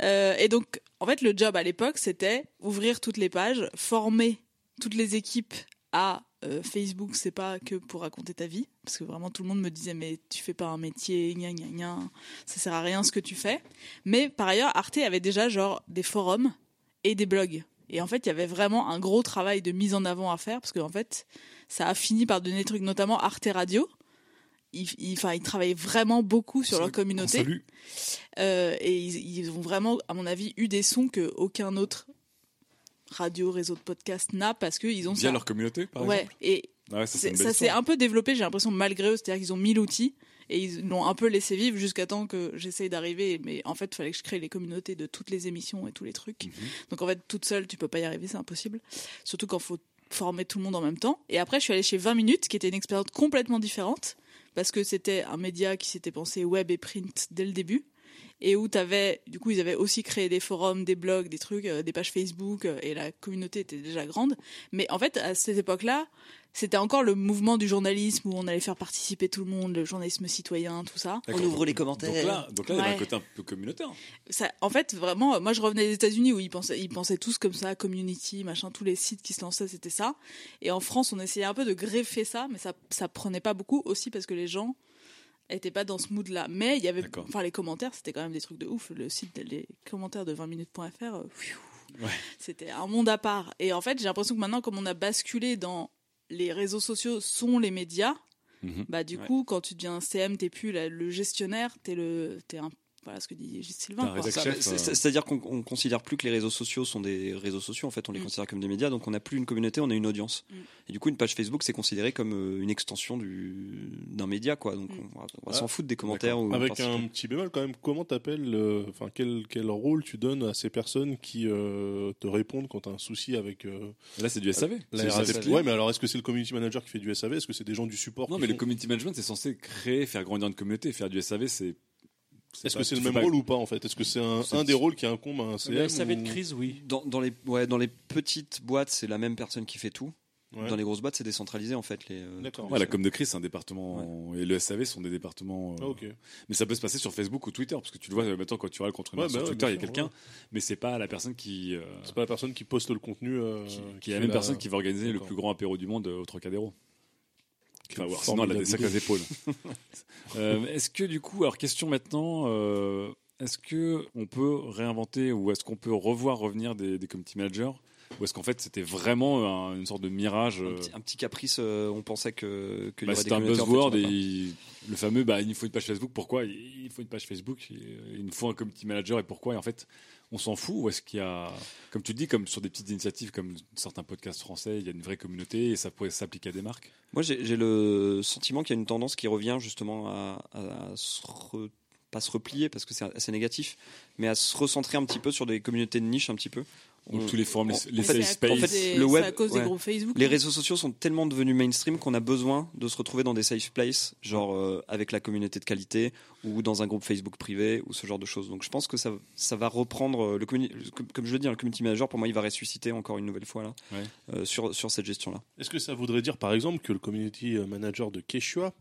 Euh, et donc, en fait, le job à l'époque, c'était ouvrir toutes les pages, former toutes les équipes à euh, Facebook, c'est pas que pour raconter ta vie, parce que vraiment tout le monde me disait mais tu fais pas un métier, gna gna gna, ça sert à rien ce que tu fais. Mais par ailleurs, Arte avait déjà genre des forums et des blogs. Et en fait, il y avait vraiment un gros travail de mise en avant à faire, parce qu'en fait, ça a fini par donner des trucs, notamment Arte Radio. Ils, ils, travaillaient vraiment beaucoup sur leur communauté. Euh, et ils, ils ont vraiment, à mon avis, eu des sons que aucun autre radio, réseau de podcast n'a parce qu'ils ont Via ça. leur communauté, par ouais, exemple et Ah ouais, ça, ça s'est un peu développé, j'ai l'impression, malgré eux. C'est-à-dire qu'ils ont mis l'outil et ils l'ont un peu laissé vivre jusqu'à temps que j'essaye d'arriver. Mais en fait, il fallait que je crée les communautés de toutes les émissions et tous les trucs. Mhm. Donc en fait, toute seule, tu peux pas y arriver, c'est impossible. Surtout quand faut former tout le monde en même temps. Et après, je suis allée chez 20 minutes, qui était une expérience complètement différente parce que c'était un média qui s'était pensé web et print dès le début et où t'avais, du coup, ils avaient aussi créé des forums, des blogs, des trucs, euh, des pages Facebook, euh, et la communauté était déjà grande. Mais en fait, à cette époque-là, c'était encore le mouvement du journalisme où on allait faire participer tout le monde, le journalisme citoyen, tout ça. D'accord. ouvre les commentaires. Donc là, donc là il y avait un côté un peu communautaire. Ça, en fait, vraiment, moi je revenais des États-Unis où ils pensaient, ils pensaient tous comme ça, community, machin, tous les sites qui se lançaient, c'était ça. Et en France, on essayait un peu de greffer ça, mais ça, ça prenait pas beaucoup aussi parce que les gens étaient pas dans ce mood-là. Mais il y avait, enfin, les commentaires, c'était quand même des trucs de ouf. Le site, les commentaires de 20minutes.fr, euh, pfiou, c'était un monde à part. Et en fait, j'ai l'impression que maintenant, comme on a basculé dans les réseaux sociaux sont les médias, Mhm. bah du Ouais. coup, quand tu deviens CM, t'es plus la- le gestionnaire, t'es le, t'es un, voilà ce que dit Sylvain. c'est- C'est-à-dire qu'on on considère plus que les réseaux sociaux sont des réseaux sociaux, en fait, on les Mm. considère comme des médias, donc on n'a plus une communauté, on a une audience. Mm. Et du coup, une page Facebook, c'est considéré comme euh, une extension du- d'un média, quoi. Donc on va, on va Ah, s'en foutre des commentaires. ou Avec un petit bémol quand même, comment t'appelles, euh, enfin quel, quel rôle tu donnes à ces personnes qui euh, te répondent quand tu as un souci avec. euh, Là, c'est du SAV. la RATP. Ouais, mais alors est-ce que c'est le community manager qui fait du SAV Est-ce que c'est des gens du support Non, mais le community management, c'est censé créer, faire grandir une communauté. Faire du SAV, c'est. Est-ce que c'est le même pas- rôle ou pas en fait? Est-ce que c'est un, des rôles qui incombe à un CM ou- oui. Dans, dans les, ouais, dans les petites boîtes, c'est la même personne qui fait tout. Ouais. Dans les grosses boîtes, c'est décentralisé en fait. Les, euh. Ouais, la com de crise, c'est un département. Et le SAV sont des départements. euh, Ah, ok. Mais ça peut se passer sur Facebook ou Twitter, parce que tu le vois euh, maintenant quand tu râles contre une Ouais, marque sur bah ouais, Twitter, il y a quelqu'un, ouais. mais c'est pas la personne qui. euh, C'est pas la personne qui poste le contenu. euh, qui est la même personne qui va organiser le plus grand apéro du monde euh, au Trocadéro. Enfin, voir, sinon, elle a des sacrées épaules. Euh, est-ce que du coup, alors question maintenant, euh, est-ce que on peut réinventer ou est-ce qu'on peut revoir revenir des, des community managers ou est-ce qu'en fait c'était vraiment un- une sorte de mirage un, euh, petit, un petit caprice, euh, on pensait que bah, C'était un en fait, buzzword il en a et il- le fameux bah, il faut une page Facebook. Pourquoi? Il faut une page Facebook. Il nous faut un community manager et pourquoi Et en fait, on s'en fout ou est-ce qu'il y a, comme tu dis, comme sur des petites initiatives comme certains podcasts français, il y a une vraie communauté et ça pourrait s'appliquer à des marques? Moi, j'ai le sentiment qu'il y a une tendance qui revient justement à, à- pas se replier parce que c'est assez négatif, mais à se recentrer un petit peu sur des communautés de niche un petit peu. Tous les forums, safe space. en fait, C'est- le c'est web, à cause des ouais. groupes Facebook, Les hein. réseaux sociaux sont tellement devenus mainstream qu'on a besoin de se retrouver dans des safe places, genre euh, avec la communauté de qualité ou dans un groupe Facebook privé ou ce genre de choses. Donc je pense que ça, ça va reprendre euh, le comme, je le dis, hein, le community manager pour moi il va ressusciter encore une nouvelle fois là Ouais. euh, sur sur cette gestion là. Est-ce que ça voudrait dire par exemple que le community manager de Quechua,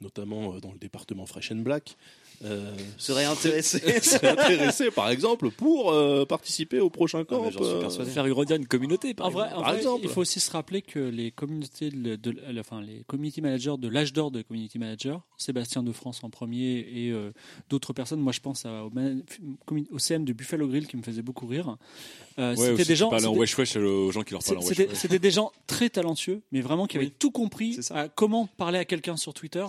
notamment dans le département Fresh and Black, euh, Serait intéressé. serait intéressé par exemple pour euh, participer au prochain camp euh, Faire grandir une communauté, par en vrai, en Par vrai, exemple. il faut aussi se rappeler que les communautés, de, de- de- enfin les community managers de l'âge d'or de community manager, Sébastien de France en premier et euh, d'autres personnes. Moi, je pense à- au, au CM de Buffalo Grill qui me faisait beaucoup rire. Euh, Ouais, c'était des gens. en wesh wesh aux gens qui leur parlent en wesh c'était wesh. c'était des gens très talentueux, mais vraiment qui avaient tout compris à comment parler à quelqu'un sur Twitter.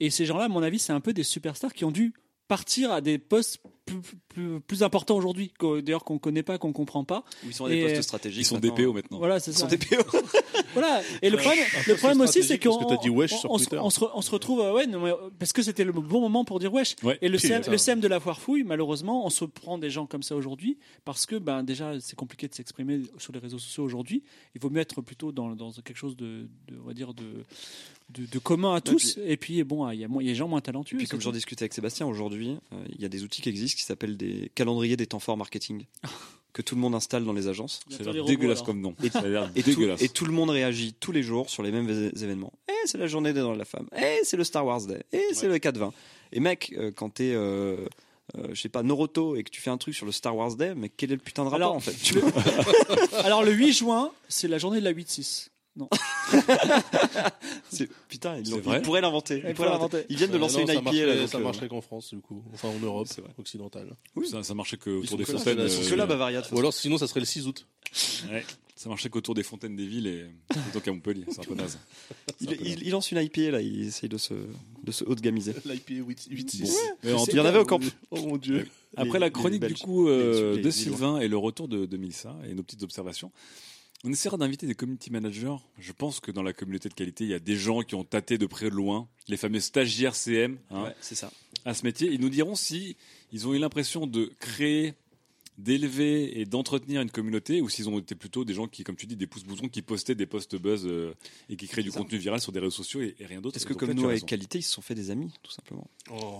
Et ces gens-là, à mon avis, c'est un peu des superstars qui ont dû partir à des postes plus, plus, plus importants aujourd'hui, d'ailleurs qu'on connaît pas, qu'on comprend pas. Ils sont à des Et, postes stratégiques. Ils sont maintenant. DPO maintenant. Voilà, c'est Ils ça. sont DPO. Voilà. Et le problème, le aussi, c'est qu'on on, se- Twitter. on se, re- on se retrouve, euh, ouais, non, mais, parce que c'était le bon moment pour dire wesh. Ouais. Et le CM, ça- le CM de la foire fouille, malheureusement, on se prend des gens comme ça aujourd'hui parce que, ben, déjà, c'est compliqué de s'exprimer sur les réseaux sociaux aujourd'hui. Il vaut mieux être plutôt dans, dans quelque chose de, de, on va dire, de, de, de commun à tous. Et puis, bon, il y a, moins- il y a des gens moins talentueux. Et puis comme j'en discutais avec Sébastien aujourd'hui, euh, il y a des outils qui existent qui s'appellent des calendriers des temps forts marketing que tout le monde installe dans les agences. Ça a l'air dégueulasse alors. comme nom. Ça a l'air Et tout, dégueulasse. et tout le monde réagit tous les jours sur les mêmes événements. Eh, c'est la journée des droits de la femme. Eh, c'est le Star Wars Day. Eh, c'est le 4-20. Et mec, euh, quand t'es, euh, euh, je sais pas, Noroto et que tu fais un truc sur le Star Wars Day, mais quel est le putain de rapport Alors, en fait le- Alors, le 8 juin, c'est la journée de la 8-6. Non. Putain, ils, vrai ils pourraient l'inventer. Ils, Ils viennent de Euh, lancer non, une IP marcherait, là. donc, ça euh, marcherait qu'en France, du coup. Enfin, en Europe C'est vrai. occidentale. Ça, ça marchait que Ils autour sont des que fontaines. là, Ils sont euh, que là, Bavaria. Ou alors, sinon, ça serait le 6 août. ouais. Ça marchait qu'autour des fontaines des villes et plutôt qu'à Montpellier. C'est un peu naze. Il, il- il lance une IP là, il essaye de se, de se haut de gamiser. L'IP 8-6. Bon. Mais en Il y en avait au camp. Oh mon dieu. Après Les- la chronique du coup euh, de. Sylvain et le retour de, de Mélissa et nos petites observations, on essaiera d'inviter des community managers. Je pense que dans la communauté de qualité, il y a des gens qui ont tâté de près de loin, les fameux stagiaires CM hein, Ouais, c'est ça. à ce métier. Ils nous diront si ils ont eu l'impression de créer, d'élever et d'entretenir une communauté ou s'ils ont été plutôt des gens qui, comme tu dis, des pouces-boutons qui postaient des posts buzz euh, et qui créent du ça. contenu viral sur des réseaux sociaux et, et rien d'autre. Est-ce que comme nous avec qualité, ils se sont fait des amis, tout simplement.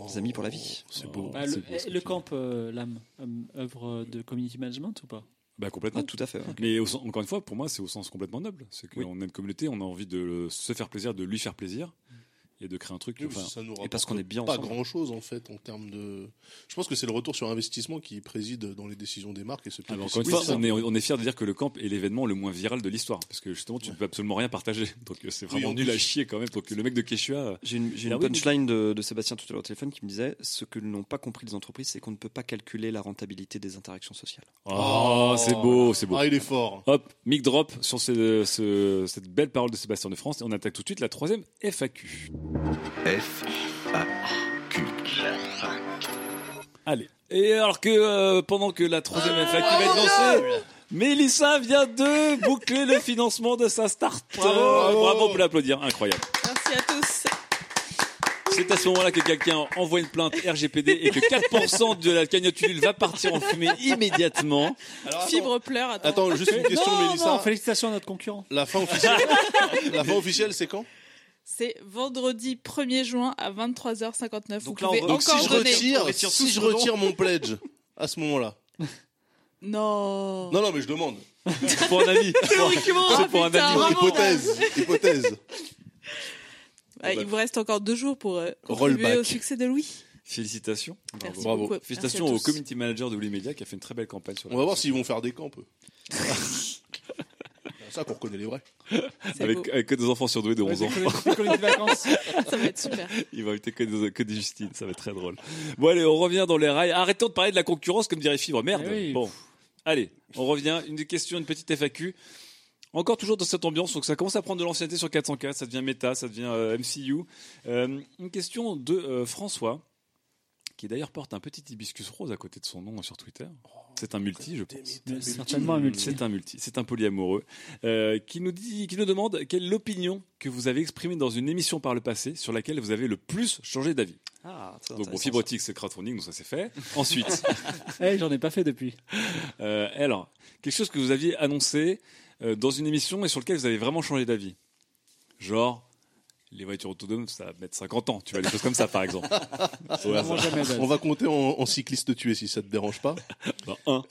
Des amis pour la vie. C'est beau. Bah, c'est le, beau tu camp, euh, l'âme, euh, œuvre de community management ou pas? Bah complètement. Ah, tout à fait. ouais. Mais au encore une fois, pour moi, c'est au sens complètement noble. C'est qu'on a une communauté, on a envie de se faire plaisir, de lui faire plaisir et de créer un truc. Oui, enfin, ça nous et parce qu'on est bien pas ensemble. grand chose en fait en termes de. Je pense que c'est le retour sur investissement qui préside dans les décisions des marques et c'est ah, mais peut-être encore une fois, on est, on est fier de dire que le camp est l'événement le moins viral de l'histoire. Parce que justement, tu ne peux absolument rien partager. Donc euh, c'est vraiment en nul à chier quand même. Donc le mec de Quechua. J'ai une, j'ai Ah une oui, punchline de, de Sébastien tout à l'heure au téléphone qui me disait ce que n'ont pas compris les entreprises, c'est qu'on ne peut pas calculer la rentabilité des interactions sociales. Oh, c'est beau, c'est beau. Ah, il est fort. Hop, mic drop sur ce- ce- cette belle parole de Sébastien de France. Et on attaque tout de suite la troisième FAQ. F, A, Q. Allez. Et alors que euh, pendant que la troisième FAQ va être lancée, Mélissa vient de boucler le financement de sa start. Bravo. Bravo, on peut l'applaudir, incroyable. Merci à tous. C'est à ce moment-là que quelqu'un envoie une plainte RGPD et que 4% de la cagnotte Ulule va partir en fumée immédiatement. Alors, attends, Fibre pleure, attends. Attends, juste une question, non, Mélissa. non, félicitations à notre concurrent. La fin officielle, la fin officielle, c'est quand? C'est vendredi 1er juin à 23h59. Donc Vous là, on pouvez re- Donc encore si je donner. retire, On retire si je retire mon pledge à ce moment-là. Non. Non, non, mais je demande. Pour un ami. Théoriquement, C'est pour un putain, ami. vraiment. hypothèse, hypothèse. Ah, il vous reste encore deux jours pour euh, contribuer au succès de Louis. Félicitations. Merci Bravo. beaucoup. Félicitations Merci à au tous. community manager de Louis Media qui a fait une très belle campagne sur la On va voir s'ils vont faire des camps. eux. C'est ça qu'on reconnaît les vrais. Avec, avec que des enfants surdoués de 11 ans. De vacances. Ça va être super. Il va inviter que des, que des Justines, ça va être très drôle. Bon allez, on revient dans les rails. Arrêtons de parler de la concurrence comme dirait Fibre. Merde. Eh oui. Bon, allez, on revient. Une question, une petite FAQ. Encore toujours dans cette ambiance, donc ça commence à prendre de l'ancienneté sur 404, ça devient méta, ça devient euh, MCU. Euh, une question de euh, François, qui d'ailleurs porte un petit hibiscus rose à côté de son nom sur Twitter. C'est un multi, je pense. Certainement un multi. C'est un multi, c'est un polyamoureux, euh, qui nous dit, qui nous demande quelle est l'opinion que vous avez exprimée dans une émission par le passé sur laquelle vous avez le plus changé d'avis. Ah, très Donc bon, Fibrotique, c'est crowdfunding, donc ça c'est fait. Ensuite, Eh, j'en ai pas fait depuis. euh, alors, quelque chose que vous aviez annoncé euh, dans une émission et sur lequel vous avez vraiment changé d'avis. Genre, les voitures autonomes, ça va mettre 50 ans, tu vois, des choses comme ça par exemple. On va compter en, en cycliste tué si ça te dérange pas. Ben, un.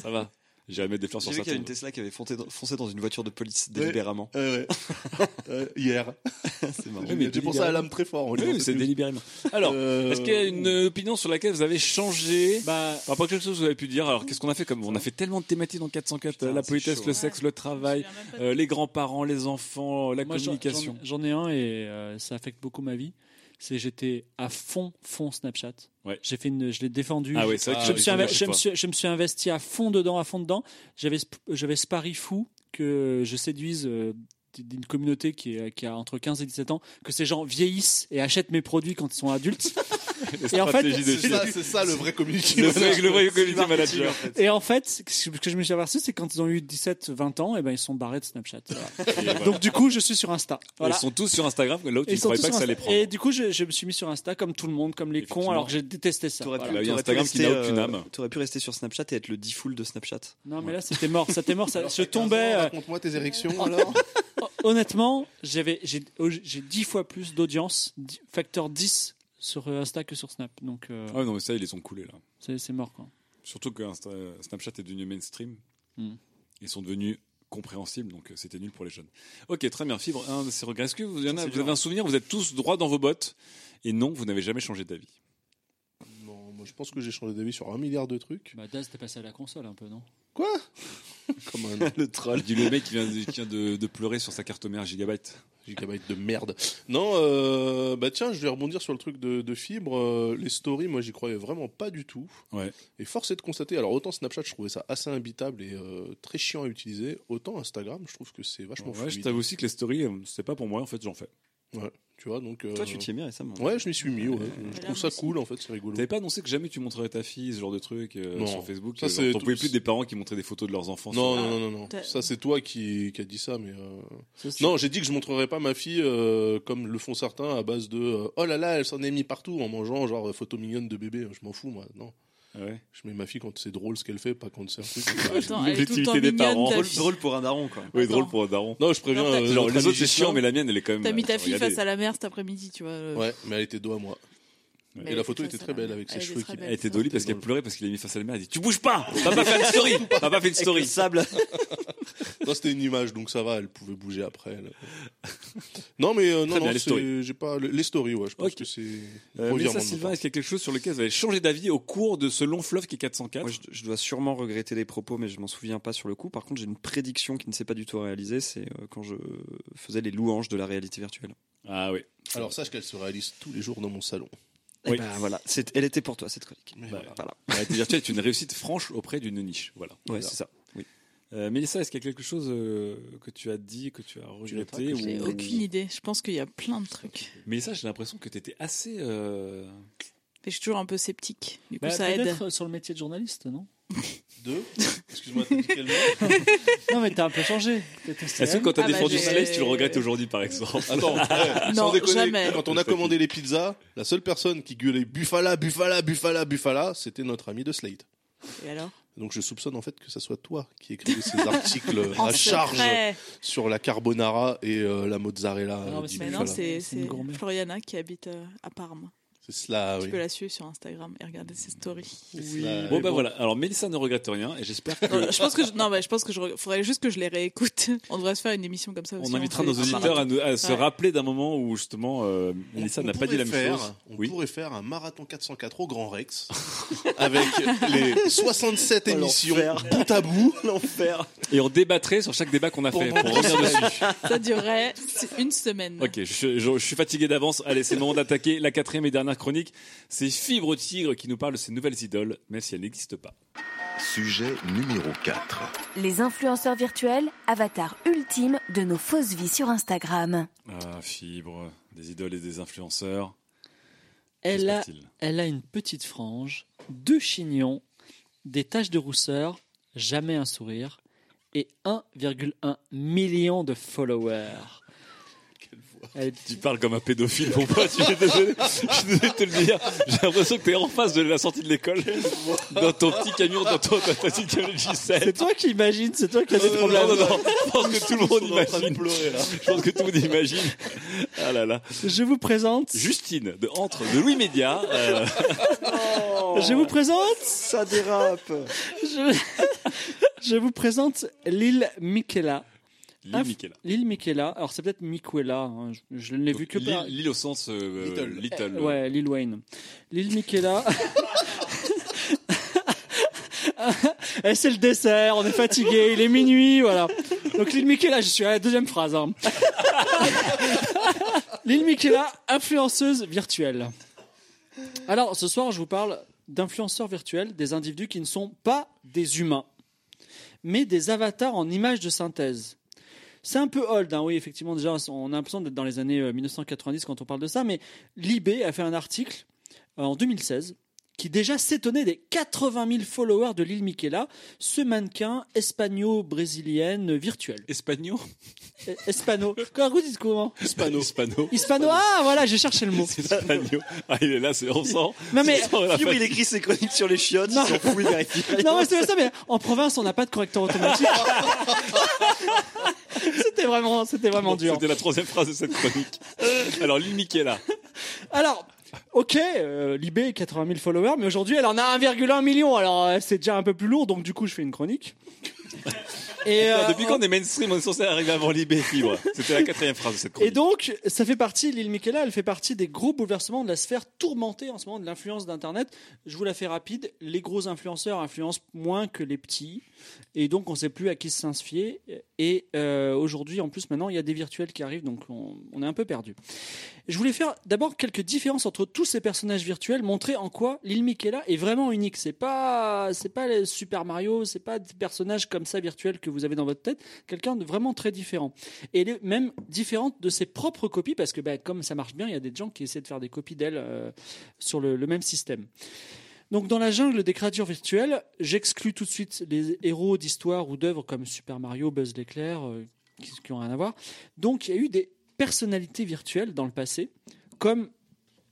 ça va. Mettre des fleurs J'ai sur vu sa qu'il y avait une. Tesla qui avait foncé dans, foncé dans une voiture de police délibérément. Euh, ouais. Euh, hier. C'est marrant. Oui, J'ai pensé à l'âme très fort. on Oui, c'est délibérément. Alors, Euh, est-ce qu'il y a une opinion sur laquelle vous avez changé Bah, Par rapport à quelque chose que vous avez pu dire, alors qu'est-ce qu'on a fait comme On a fait tellement de thématiques dans 404, Putain, la politesse, chaud, le sexe, le travail, euh, les grands-parents, les enfants, la moi, communication. J'en j'en ai un et euh, ça affecte beaucoup ma vie. C'est j'étais à fond, fond Snapchat. Ouais. J'ai fait une, je l'ai défendu. Ah c'est vrai que je, me suis je, me suis, je me suis investi à fond dedans, à fond dedans. J'avais, j'avais ce pari fou que je séduise euh, d'une communauté qui, est, qui a entre 15 et 17 ans, que ces gens vieillissent et achètent mes produits quand ils sont adultes. Et en fait, C'est ça, le vrai community Le manager. vrai- le vrai community C'est marketing, manager. en fait. Et en fait, ce que je me suis aperçu, c'est quand ils ont eu 17, 20 ans, et ben ils sont barrés de Snapchat. Voilà. Donc du coup, je suis sur Insta. Voilà. Ils sont tous sur Instagram, là où tu Ils ne croyais pas que ça allait Insta. prendre. Et du coup, je, je me suis mis sur Insta comme tout le monde, comme les cons, alors que j'ai détesté ça. T'aurais Voilà. pu, Instagram qui rester, n'a aucune euh, âme. T'aurais pu rester sur Snapchat et être le default de Snapchat. Non, mais là, c'était mort. Ça t'est mort. Ça, je tombais. euh, Raconte-moi tes érections alors. honnêtement, j'avais, j'ai, j'ai 10 fois plus d'audience, facteur 10 sur euh, Insta que sur Snap. Donc, euh, Ah non, mais ça, ils les sont coulés là. c'est, c'est mort, quoi. Surtout que Insta- Snapchat est devenu mainstream. Hmm. Ils sont devenus compréhensibles, donc euh, c'était nul pour les jeunes. Ok, très bien. Fibre, un de ces regrets. Est-ce que vous, il y en a- c'est vous dur. avez un souvenir Vous êtes tous droits dans vos bottes? Et non, vous n'avez jamais changé d'avis. Non, moi je pense que j'ai changé d'avis sur un milliard de trucs. Bah, Daz, t'es passé à la console un peu, non? Quoi? Comme un le troll. Dis le mec qui vient, de, qui vient de, de pleurer sur sa carte mère gigabyte. Gigabyte de merde. Non, euh, bah tiens, je vais rebondir sur le truc de, de fibre. euh, les stories, moi j'y croyais vraiment pas du tout. Ouais. Et force est de constater, alors autant Snapchat, je trouvais ça assez imbitable et euh, très chiant à utiliser, autant Instagram, je trouve que c'est vachement Ouais, je t'avoue aussi que les stories, c'est pas pour moi, en fait, j'en fais. Ouais, tu vois, donc. Toi, euh, tu t'y es mis récemment. Ouais, je m'y suis mis, ouais. je trouve ça cool, en fait, c'est rigolo. T'avais pas annoncé que jamais tu montrerais ta fille, ce genre de truc euh, Non. sur Facebook Ça, euh, c'est T'en tout- pouvais plus des parents qui montraient des photos de leurs enfants. Non, sur- non, non, non, non. T'as- Ça, c'est toi qui, qui a dit ça, mais. euh, Non, j'ai dit que je montrerai pas ma fille euh, comme le font certains à base de euh, oh là là, elle s'en est mis partout en mangeant genre photo mignonne de bébé. Je m'en fous, moi. Non. Ouais. Je mets ma fille quand c'est drôle ce qu'elle fait, pas quand c'est un truc. L'objectivité des parents. Drôle, drôle pour un daron, quoi. Oui, Attends. drôle pour un daron. non, je préviens. Non, euh, Genre, les autres, c'est chiant, mais la mienne, elle est quand même. T'as mis ta euh, fille face à la mer cet après-midi, tu vois. Ouais, mais elle était dos à moi. mais Et la photo était très la belle avec ses cheveux qui-. Elle était dolly parce qu'elle pleurait parce qu'il a mis face à la mer. Elle dit Tu bouges pas T'as pas fait une story T'as pas fait une story sable. Non, c'était une image, donc ça va. Elle pouvait bouger après. Non, mais euh, non, Très bien, non, les c'est- stories. j'ai pas les stories. Ouais, je pense Ok. que c'est. Euh, revirement Mélissa de Sylvain, est-ce qu'il y a quelque chose sur lequel vous avez changé d'avis au cours de ce long fleuve qui est 404 Moi, je, je dois sûrement regretter les propos, mais je m'en souviens pas sur le coup. Par contre, j'ai une prédiction qui ne s'est pas du tout réalisée. C'est euh, quand je faisais les louanges de la réalité virtuelle. Ah oui. Alors sache qu'elle se réalise tous les jours dans mon salon. Et Oui. ben voilà, c'est- elle était pour toi cette chronique. Mais Bah, voilà. Voilà. La réalité virtuelle est une réussite franche auprès d'une niche. Voilà. Ouais, c'est ça. Euh, Mélissa, est-ce qu'il y a quelque chose euh, que tu as dit, que tu as regretté que J'ai ou- aucune idée. Je pense qu'il y a plein de trucs. Mélissa, j'ai l'impression que tu étais assez. euh, Mais je suis toujours un peu sceptique. Du coup, Bah, ça aide. peut-être sur le métier de journaliste, non? Deux? Excuse-moi, t'as dit quel mot? Non, mais t'as un peu changé. Est-ce que quand t'as Ah bah, défendu j'ai- Slice, tu le regrettes aujourd'hui, par exemple? Attends, ouais, Non, sans déconner, jamais. quand on a commandé les pizzas, la seule personne qui gueulait Buffala, Buffala, Buffala, Buffala, c'était notre ami de Slate. Et alors? Donc je soupçonne en fait que ça soit toi qui écrivais ces articles à charge secret. sur la carbonara et euh, la mozzarella. Non, mais c'est- Mais c'est. Floriana qui habite euh, à Parme. C'est cela, Tu oui. peux la suivre sur Instagram et regarder ses stories. Cela. Bon, bah voilà. Alors, Mélissa ne regrette rien et j'espère que. Non, je pense que je, non, mais je pense que je re- faudrait juste que je les réécoute. On devrait se faire une émission comme ça aussi. On invitera nos auditeurs à, marathon. nous- à se rappeler d'un moment où justement euh, Mélissa n'a pas dit la même chose. On Oui. pourrait faire un marathon 404 au Grand Rex avec les 67 émissions l'enfer. bout à bout. L'enfer. Et on débattrait sur chaque débat qu'on a fait pour revenir dessus. Ça durerait une semaine. Ok, je, je- je suis fatigué d'avance. Allez, c'est le moment d'attaquer la quatrième et dernière chronique. C'est Fibre Tigre qui nous parle de ses nouvelles idoles, même si elles n'existent pas. Sujet numéro 4. Les influenceurs virtuels, avatars ultimes de nos fausses vies sur Instagram. Ah, Fibre, des idoles et des influenceurs. Elle a, elle a une petite frange, deux chignons, des taches de rousseur, jamais un sourire et 1,1 million de followers. Elle- Tu parles comme un pédophile, mon pote. Je suis désolé, je suis désolé de te le dire. J'ai l'impression que t'es en face de la sortie de l'école, dans ton petit camion, dans ton, dans ta petite camion J7. C'est toi qui imagines, c'est toi qui as des Non, problèmes. non, non, je pense que tout le monde imagine. pleurer, là. Je pense que tout le monde imagine. Ah là là. Je vous présente, Justine, de Entre, de Louis Média. euh, je vous présente, Ça dérape. je, je vous présente Lil Michaela. Inf- Michaela. Lil Michaela, alors c'est peut-être Miquela, hein, je, je ne l'ai vu que par... Lille au sens euh, Little. little. Euh, ouais, Lil Wayne. Lil Michaela. Et c'est le dessert, on est fatigué, il est minuit, voilà. Donc Lil Michaela, je suis à la deuxième phrase. Hein. Lil Michaela, influenceuse virtuelle. Alors ce soir, je vous parle d'influenceurs virtuels, des individus qui ne sont pas des humains, mais des avatars en images de synthèse. C'est un peu old, hein, oui, effectivement, déjà, on a l'impression d'être dans les années euh, 1990 quand on parle de ça, mais Libé a fait un article euh, en 2016 qui déjà s'étonnait des 80 000 followers de Lil Miquela, ce mannequin espagno-brésilienne virtuelle. Espagno? Eh, Espano. Comment vous dites comment? Hispano. Hispano. Hispano. Ah, voilà, j'ai cherché le mot. Espagno. Ah, il est là, c'est on sent. Non, mais- Fibre, il écrit ses chroniques sur les chiottes, Non. il s'en fout, il vérifie. Non, mais c'est pas ça, mais en province, on n'a pas de correcteur automatique. c'était vraiment, c'était vraiment Bon, dur. C'était la troisième phrase de cette chronique. Alors, Lil Miquela. Alors, ok, euh, Libé, 80 000 followers, mais aujourd'hui, elle en a 1,1 million. Alors, euh, c'est déjà un peu plus lourd, donc du coup, je fais une chronique. Et, euh, Depuis quand on est mainstream, on est censé arriver avant Libé Fibre C'était la quatrième phrase de cette Et chronique. donc, ça fait partie, l'île Michaela, elle fait partie des gros bouleversements de la sphère tourmentée en ce moment de l'influence d'Internet. Je vous la fais rapide. Les gros influenceurs influencent moins que les petits. Et donc, on ne sait plus à qui se s'infier. Et euh, aujourd'hui, en plus, maintenant, il y a des virtuels qui arrivent, donc on, on est un peu perdu. Je voulais faire d'abord quelques différences entre tous ces personnages virtuels, montrer en quoi l'île Michaela est vraiment unique. C'est pas, c'est pas les Super Mario, c'est pas des personnages comme ça virtuels que vous avez dans votre tête. Quelqu'un de vraiment très différent. Et elle est même différente de ses propres copies, parce que bah, comme ça marche bien, il y a des gens qui essaient de faire des copies d'elle euh, sur le, le même système. Donc dans la jungle des créatures virtuelles, j'exclus tout de suite les héros d'histoire ou d'œuvres comme Super Mario, Buzz l'éclair, euh, qui, qui ont rien à voir. Donc il y a eu des personnalités virtuelles dans le passé, comme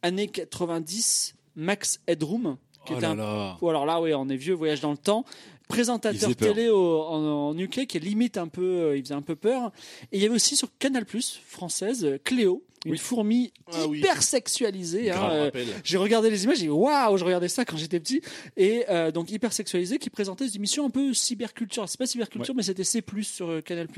années 90, Max Headroom, qui Oh là un là. ou alors là, oui, on est vieux, voyage dans le temps. Présentateur télé au- en, en UK qui est limite un peu, euh, il faisait un peu peur. Et il y avait aussi sur Canal française euh, Cléo, une fourmi Ah oui. hyper sexualisée. hein, euh, j'ai regardé les images, j'ai dit waouh, je regardais ça quand j'étais petit. Et euh, donc hyper sexualisée qui présentait des émissions un peu cyberculture. C'est pas cyberculture, mais c'était C sur euh, Canal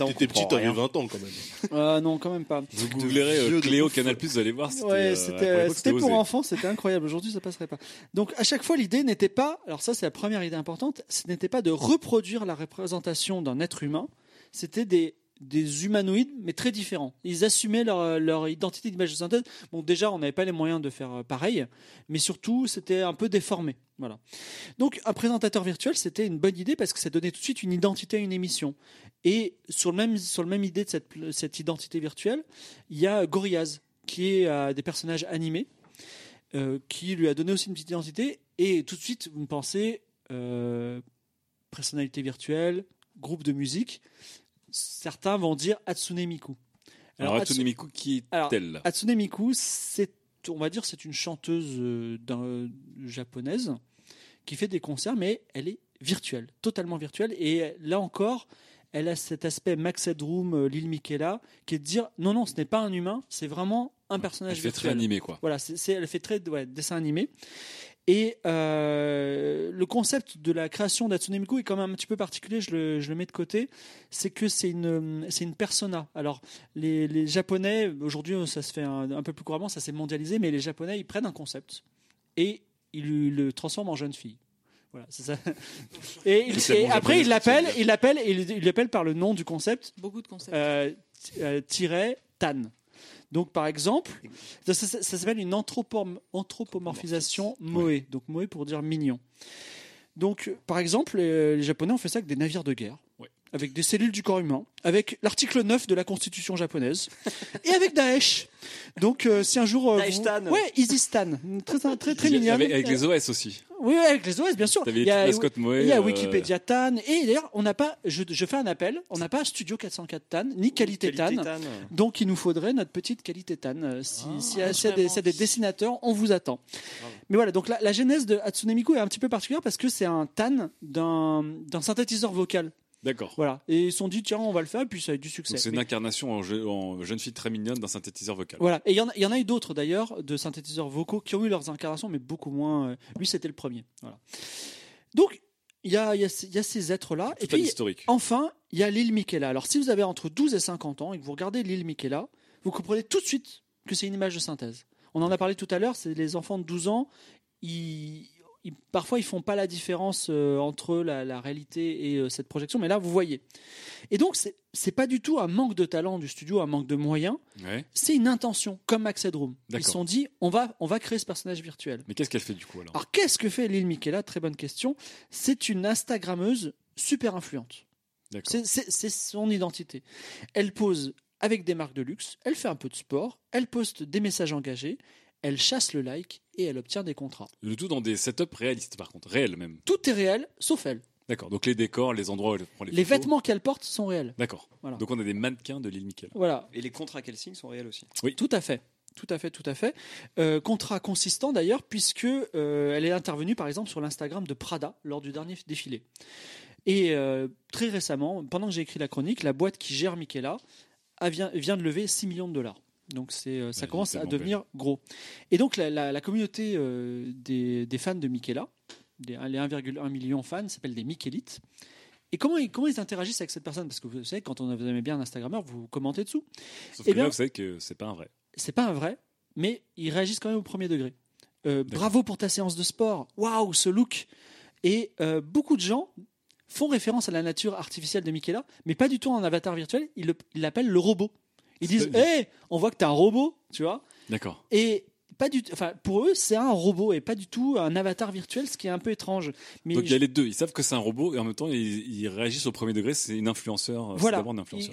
on T'étais petit, t'avais rien. 20 ans quand même. Euh, non, quand même pas. Vous googlerez euh, Cléo. Canal Plus, vous allez voir. C'était, Ouais, pour enfants, c'était incroyable. Aujourd'hui, ça passerait pas. Donc, à chaque fois, l'idée n'était pas, alors ça, c'est la première idée importante, ce n'était pas de reproduire la représentation d'un être humain, c'était des, des humanoïdes, mais très différents. Ils assumaient leur, identité d'image de synthèse. Bon, déjà, on n'avait pas les moyens de faire euh, pareil, mais surtout, c'était un peu déformé. Voilà. Donc, un présentateur virtuel, c'était une bonne idée parce que ça donnait tout de suite une identité à une émission. Et sur le même, sur le même idée de cette, cette identité virtuelle, il y a Gorillaz, qui est euh, des personnages animés, euh, qui lui a donné aussi une petite identité. Et tout de suite, vous me pensez personnalité virtuelle, groupe de musique. Certains vont dire Hatsune Miku. Alors, Hatsu- Hatsune Miku, qui alors, est-elle Hatsune Miku, c'est, on va dire, c'est une chanteuse euh, japonaise qui fait des concerts, mais elle est virtuelle, totalement virtuelle. Et là encore, elle a cet aspect Max Headroom, euh, Lil Miquela, qui est de dire non, non, ce n'est pas un humain, c'est vraiment un personnage Elle fait virtuel. très animé, quoi. Voilà, c'est- elle fait très ouais, dessin animé. Et euh, le concept de la création d'Hatsune Miku est quand même un petit peu particulier, je le, je le mets de côté. C'est que c'est une, c'est une persona. Alors, les, les Japonais, aujourd'hui, ça se fait un, un peu plus couramment, ça s'est mondialisé, mais les Japonais, ils prennent un concept et ils le transforment en jeune fille. Voilà, c'est ça. Et, il- après, ils l'appellent, et ils ils l'appellent par le nom du concept, Beaucoup de concepts. euh, euh, tiret Tan. Donc, par exemple, ça, ça- ça s'appelle une anthropom- anthropomorphisation Moe. Donc, Moe pour dire mignon. Donc, par exemple, les Japonais ont fait ça avec des navires de guerre, Ouais. Avec des cellules du corps humain, avec l'article 9 de la Constitution japonaise, et avec Daesh. Donc, euh, si un jour. euh, Daesh vous- Stan. Ouais, Easy-Stan. Très, très, très, très a- mignonne. Avec, avec les OS aussi. Oui, avec les OS, bien sûr. Il y a, Moe, il y a euh, Wikipédia TAN. Et d'ailleurs, on n'a pas, je, je fais un appel, on n'a pas Studio 404 TAN, ni Qualité, Qualité TAN. Tan. Donc, il nous faudrait notre petite Qualité TAN. Euh, Si, Ah, si, s'il y a des, s'il y a des dessinateurs, on vous attend. Bravo. Mais voilà, donc la, la genèse de Hatsune Miku est un petit peu particulière parce que c'est un TAN d'un d'un synthétiseur vocal. D'accord. Voilà. Et ils se sont dit, tiens, on va le faire, et puis ça a eu du succès. C'est une incarnation en, je- en jeune fille très mignonne d'un synthétiseur vocal. Voilà. Et il y, en a- il y en a eu d'autres d'ailleurs, de synthétiseurs vocaux, qui ont eu leurs incarnations, mais beaucoup moins. euh, Lui, c'était le premier. Voilà. Donc, il y a, il y a ces- il y a ces êtres-là. Et puis, historique. enfin, il y a l'île Michaela. Alors, si vous avez entre 12 et 50 ans et que vous regardez l'île Michaela, vous comprenez tout de suite que c'est une image de synthèse. On en a parlé tout à l'heure, c'est les enfants de 12 ans, ils, ils- parfois ils font pas la différence euh, entre la, la réalité et euh, cette projection, mais là vous voyez. Et donc c'est c'est pas du tout un manque de talent du studio, un manque de moyens, Ouais. c'est une intention, comme Max Headroom. Ils se sont dit, on va, on va créer ce personnage virtuel. Mais qu'est-ce qu'elle fait du coup alors? Alors qu'est-ce que fait Lil Michaela Très bonne question. C'est une Instagrammeuse super influente. D'accord. C'est- C'est c'est son identité. Elle pose avec des marques de luxe, elle fait un peu de sport, elle poste des messages engagés, elle chasse le like et elle obtient des contrats. Le tout dans des setups réalistes, par contre, réels même. Tout est réel, sauf elle. D'accord. Donc les décors, les endroits où elle prend les, Les photos. vêtements qu'elle porte sont réels. D'accord. Voilà. Donc on a des mannequins de l'île Michael. Voilà. Et les contrats qu'elle signe sont réels aussi. Oui. Tout à fait. Tout à fait, tout à fait. Euh, contrat consistant d'ailleurs, puisque euh, elle est intervenue par exemple sur l'Instagram de Prada lors du dernier défilé. Et euh, très récemment, pendant que j'ai écrit la chronique, la boîte qui gère Michaela a vient, vient de lever 6 millions de dollars. Donc c'est, euh, ça Ouais, commence à devenir gros. Et donc la, la- la communauté euh, des, des fans de Michaela, des- les 1,1 million fans, s'appelle des Michaelites. Et comment ils, comment ils interagissent avec cette personne? Parce que vous savez, quand on vous aimez bien un Instagrammeur, vous commentez dessous. Sauf Eh que bien- là, vous savez que c'est pas un vrai. c'est pas un vrai, mais ils réagissent quand même au premier degré. Euh, bravo pour ta séance de sport. Waouh, ce look. Et euh, beaucoup de gens font référence à la nature artificielle de Michaela, mais pas du tout en avatar virtuel. Ils le- ils l'appellent le robot. Ils disent Hé, on voit que t'es un robot, tu vois. D'accord. Et pas du. Enfin, pour eux, c'est un robot et pas du tout un avatar virtuel, ce qui est un peu étrange. Mais Donc il y a les deux. Ils savent que c'est un robot et en même temps ils, ils réagissent au premier degré. C'est une influenceur. Voilà,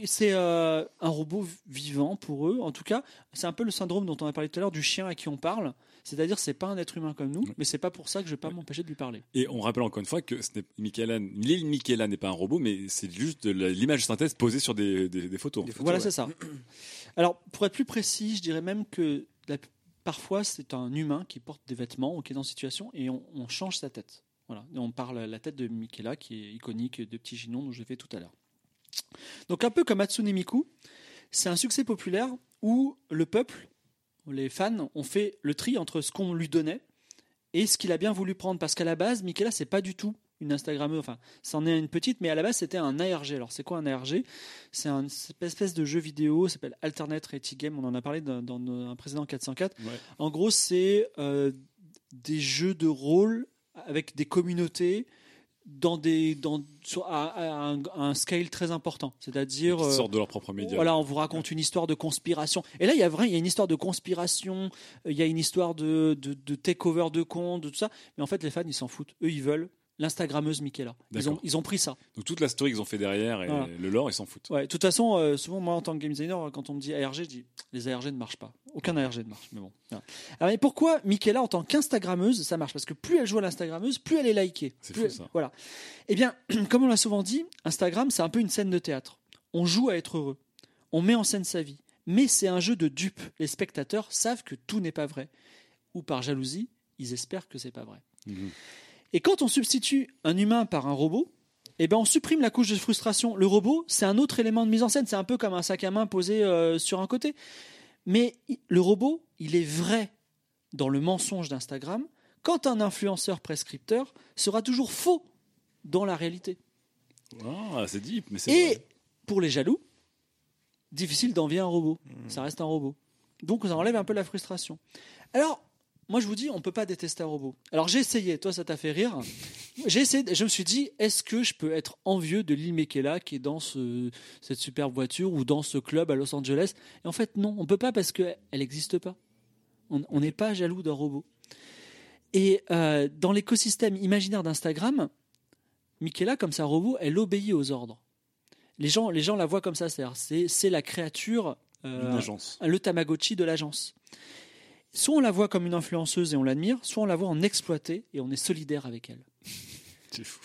c'est euh, un robot vivant pour eux. En tout cas, c'est un peu le syndrome dont on a parlé tout à l'heure du chien à qui on parle. C'est-à-dire, c'est pas un être humain comme nous, mais c'est pas pour ça que je vais pas m'empêcher de lui parler. Et on rappelle encore une fois que l'île Michaela n'est pas un robot, mais c'est juste de l'image de synthèse posée sur des, des- des photos. voilà, c'est ça. Alors, pour être plus précis, je dirais même que la- parfois c'est un humain qui porte des vêtements ou qui est dans une situation et on, on change sa tête. Voilà. Et on parle la tête de Michaela qui est iconique de Petit Ginon dont j'ai fait tout à l'heure. Donc un peu comme Hatsune Miku, c'est un succès populaire où le peuple, les fans, ont fait le tri entre ce qu'on lui donnait et ce qu'il a bien voulu prendre. Parce qu'à la base, Michaela, c'est pas du tout une Instagrammeuse. Enfin, c'en est une petite, mais à la base, c'était un ARG. Alors, c'est quoi un ARG C'est un- cette espèce de jeu vidéo, ça s'appelle Alternate Reality Game. On en a parlé dans, un précédent 404. Ouais. En gros, c'est euh, des jeux de rôle avec des communautés dans des dans sur, à, à un, à un scale très important. C'est-à-dire euh, sortent de leurs propres médias. voilà on vous raconte une histoire de conspiration. Et là il y a vrai il y a une histoire de conspiration il y a une histoire de, de, de takeover de compte de tout ça. Mais en fait les fans ils s'en foutent. Eux ils veulent l'instagrammeuse Michaela ils ont, D'accord. ils ont pris ça Donc toute la story qu'ils ont fait derrière et Voilà. le lore, ils s'en foutent. Ouais, de toute façon, euh, souvent, moi, en tant que game designer, quand on me dit ARG, je dis les ARG ne marchent pas. Aucun ARG ne marche. Mais bon. voilà. Alors, mais pourquoi Michaela, en tant qu'Instagrammeuse, ça marche? Parce que plus elle joue à l'Instagrammeuse, plus elle est likée. C'est fou, elle- ça. Voilà. Eh bien, comme on l'a souvent dit, Instagram, c'est un peu une scène de théâtre. On joue à être heureux. On met en scène sa vie. Mais c'est un jeu de dupes. Les spectateurs savent que tout n'est pas vrai. Ou par jalousie, ils espèrent que c'est pas vrai. Mhm. Et quand on substitue un humain par un robot, eh ben on supprime la couche de frustration. Le robot, c'est un autre élément de mise en scène. C'est un peu comme un sac à main posé euh, sur un côté. Mais le robot, il est vrai dans le mensonge d'Instagram, quand un influenceur prescripteur sera toujours faux dans la réalité. Ah, c'est deep, mais c'est Et vrai. pour les jaloux, difficile d'envier un robot. Ça reste un robot. Donc ça enlève un peu la frustration. Alors, moi je vous dis, on ne peut pas détester un robot. Alors j'ai essayé, toi ça t'a fait rire. J'ai essayé, je me suis dit, est-ce que je peux être envieux de Lil Michaela qui est dans ce- cette superbe voiture ou dans ce club à Los Angeles? Et en fait, non, on ne peut pas parce qu'elle n'existe pas. On n'est pas jaloux d'un robot. Et euh, dans l'écosystème imaginaire d'Instagram, Michaela, comme un robot, elle obéit aux ordres. Les gens, les gens la voient comme ça, c'est-à-dire c'est, c'est la créature, euh, le Tamagotchi de l'agence. Soit on la voit comme une influenceuse et on l'admire, soit on la voit en exploiter et on est solidaire avec elle. C'est fou.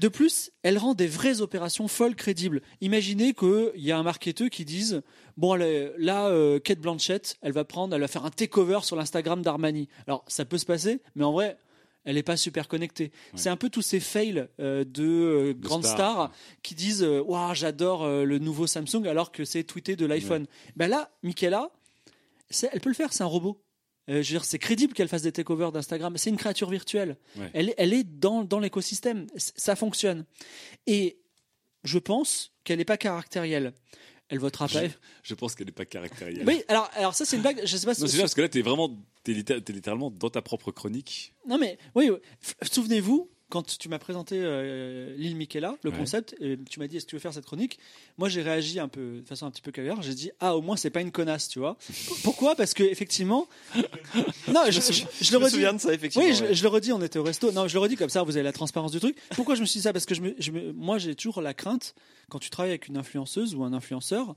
De plus, elle rend des vraies opérations folles crédibles. Imaginez qu'il y a un marketeur qui dise Bon, là, euh, Kate Blanchett, elle va prendre, elle va faire un takeover sur l'Instagram d'Armani. Alors, ça peut se passer, mais en vrai, elle n'est pas super connectée. C'est un peu tous ces fails euh, de euh, grandes stars. qui disent Waouh, j'adore le nouveau Samsung, alors que c'est tweeté de l'iPhone. Ben là, Michaela, elle peut le faire, c'est un robot. Euh, je veux dire, c'est crédible qu'elle fasse des takeovers d'Instagram. C'est une créature virtuelle. Ouais. Elle, est- elle est dans, dans l'écosystème. Ça fonctionne. Et je pense qu'elle n'est pas caractérielle. Elle votera pas. Je, je pense qu'elle n'est pas caractérielle. Oui, alors, alors ça, c'est une blague. Je sais pas si Non, c'est bien parce que là, t'es vraiment, t'es litté- t'es littéralement dans ta propre chronique. Non, mais oui, souvenez-vous, quand tu m'as présenté euh, l'île Michaela, le Ouais. concept, et tu m'as dit est-ce que tu veux faire cette chronique? Moi, j'ai réagi un peu de façon un petit peu caviar. J'ai dit ah, au moins, c'est pas une connasse, tu vois. Pourquoi? Parce que effectivement, non, je, Je me le me redis. souviens de ça, effectivement, Oui, je, ouais. je le redis. On était au resto. Non, je le redis comme ça. Vous avez la transparence du truc. Pourquoi je me suis dit ça? Parce que je me, je me- moi, j'ai toujours la crainte quand tu travailles avec une influenceuse ou un influenceur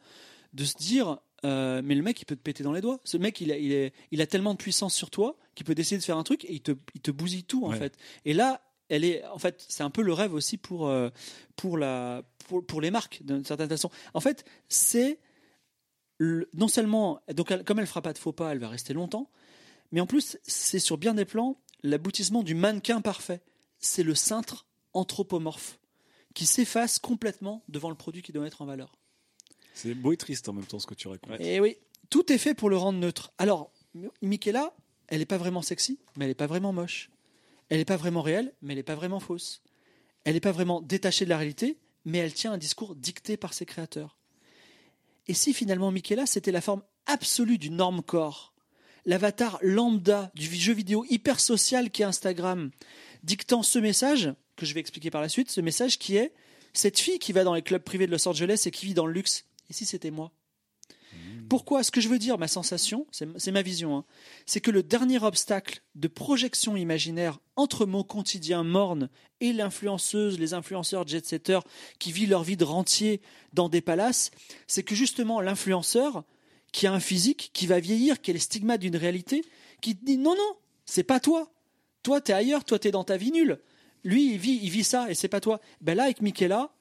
de se dire euh, mais le mec, il peut te péter dans les doigts. Ce mec, il a, il, est- il a tellement de puissance sur toi qu'il peut décider de faire un truc et il te, il te bousille tout, en Ouais. fait. Et là, elle est, en fait, c'est un peu le rêve aussi pour, euh, pour, la, pour, pour les marques, d'une certaine façon. En fait, c'est non seulement, donc elle- comme elle fera pas de faux pas, elle va rester longtemps, mais en plus, c'est sur bien des plans l'aboutissement du mannequin parfait. C'est le cintre anthropomorphe qui s'efface complètement devant le produit qui doit être en valeur. C'est beau et triste en même temps ce que tu racontes. Et oui, tout est fait pour le rendre neutre. Alors, Michaela, elle n'est pas vraiment sexy, mais elle n'est pas vraiment moche. Elle n'est pas vraiment réelle, mais elle n'est pas vraiment fausse. Elle n'est pas vraiment détachée de la réalité, mais elle tient un discours dicté par ses créateurs. Et si finalement Michaela, c'était la forme absolue du normcore, l'avatar lambda du jeu vidéo hyper social qui est Instagram, dictant ce message, que je vais expliquer par la suite, ce message qui est cette fille qui va dans les clubs privés de Los Angeles et qui vit dans le luxe. Et si c'était moi? Pourquoi Ce que je veux dire, ma sensation, c'est ma vision, hein, c'est que le dernier obstacle de projection imaginaire entre mon quotidien morne et l'influenceuse, les influenceurs jet-setters qui vivent leur vie de rentier dans des palaces, c'est que justement l'influenceur qui a un physique, qui va vieillir, qui est le stigmate d'une réalité, qui dit non, non, c'est pas toi. Toi, t'es ailleurs, toi, t'es dans ta vie nulle. Lui, il vit, il vit ça et c'est pas toi. Ben là, avec Michaela,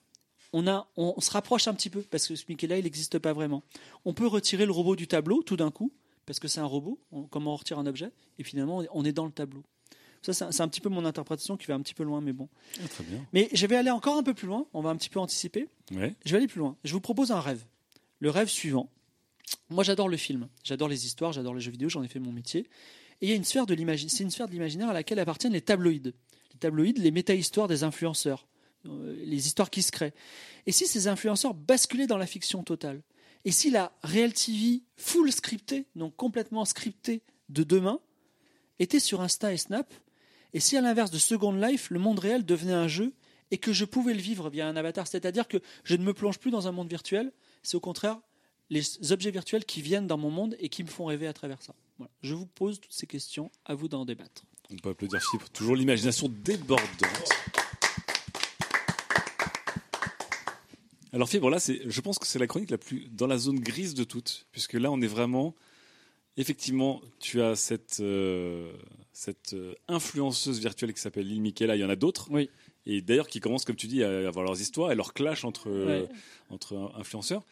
on, a, on, se rapproche un petit peu parce que ce Michaela, il n'existe pas vraiment. On peut retirer le robot du tableau tout d'un coup parce que c'est un robot, on- comment on retire un objet, et finalement, on est dans le tableau. Ça, c'est un- petit peu mon interprétation qui va un petit peu loin, mais bon. Ah, très bien. Mais je vais aller encore un peu plus loin, on va un petit peu anticiper. Ouais. Je vais aller plus loin. Je vous propose un rêve. Le rêve suivant. Moi, j'adore le film, j'adore les histoires, j'adore les jeux vidéo, j'en ai fait mon métier. Et il y a une sphère de l'imaginaire, c'est une sphère de l'imaginaire à laquelle appartiennent les tabloïds. Les tabloïds, les méta-histoires des influenceurs, les histoires qui se créent. Et si ces influenceurs basculaient dans la fiction totale Et si la Real TV full scriptée, donc complètement scriptée de demain, était sur Insta et Snap Et si à l'inverse de Second Life, le monde réel devenait un jeu et que je pouvais le vivre via un avatar, c'est-à-dire que je ne me plonge plus dans un monde virtuel, c'est au contraire les objets virtuels qui viennent dans mon monde et qui me font rêver à travers ça. Je vous pose toutes ces questions, à vous d'en débattre. On peut applaudir Fibre. Toujours l'imagination débordante. Alors Fibre, là, je pense que c'est la chronique la plus dans la zone grise de toutes, puisque là, on est vraiment, effectivement, tu as cette euh, cette euh, influenceuse virtuelle qui s'appelle Lil Michaela. Il y en a d'autres. Oui. Et d'ailleurs, qui commencent, comme tu dis, à avoir leurs histoires et leurs clashs entre euh, Ouais. entre influenceurs.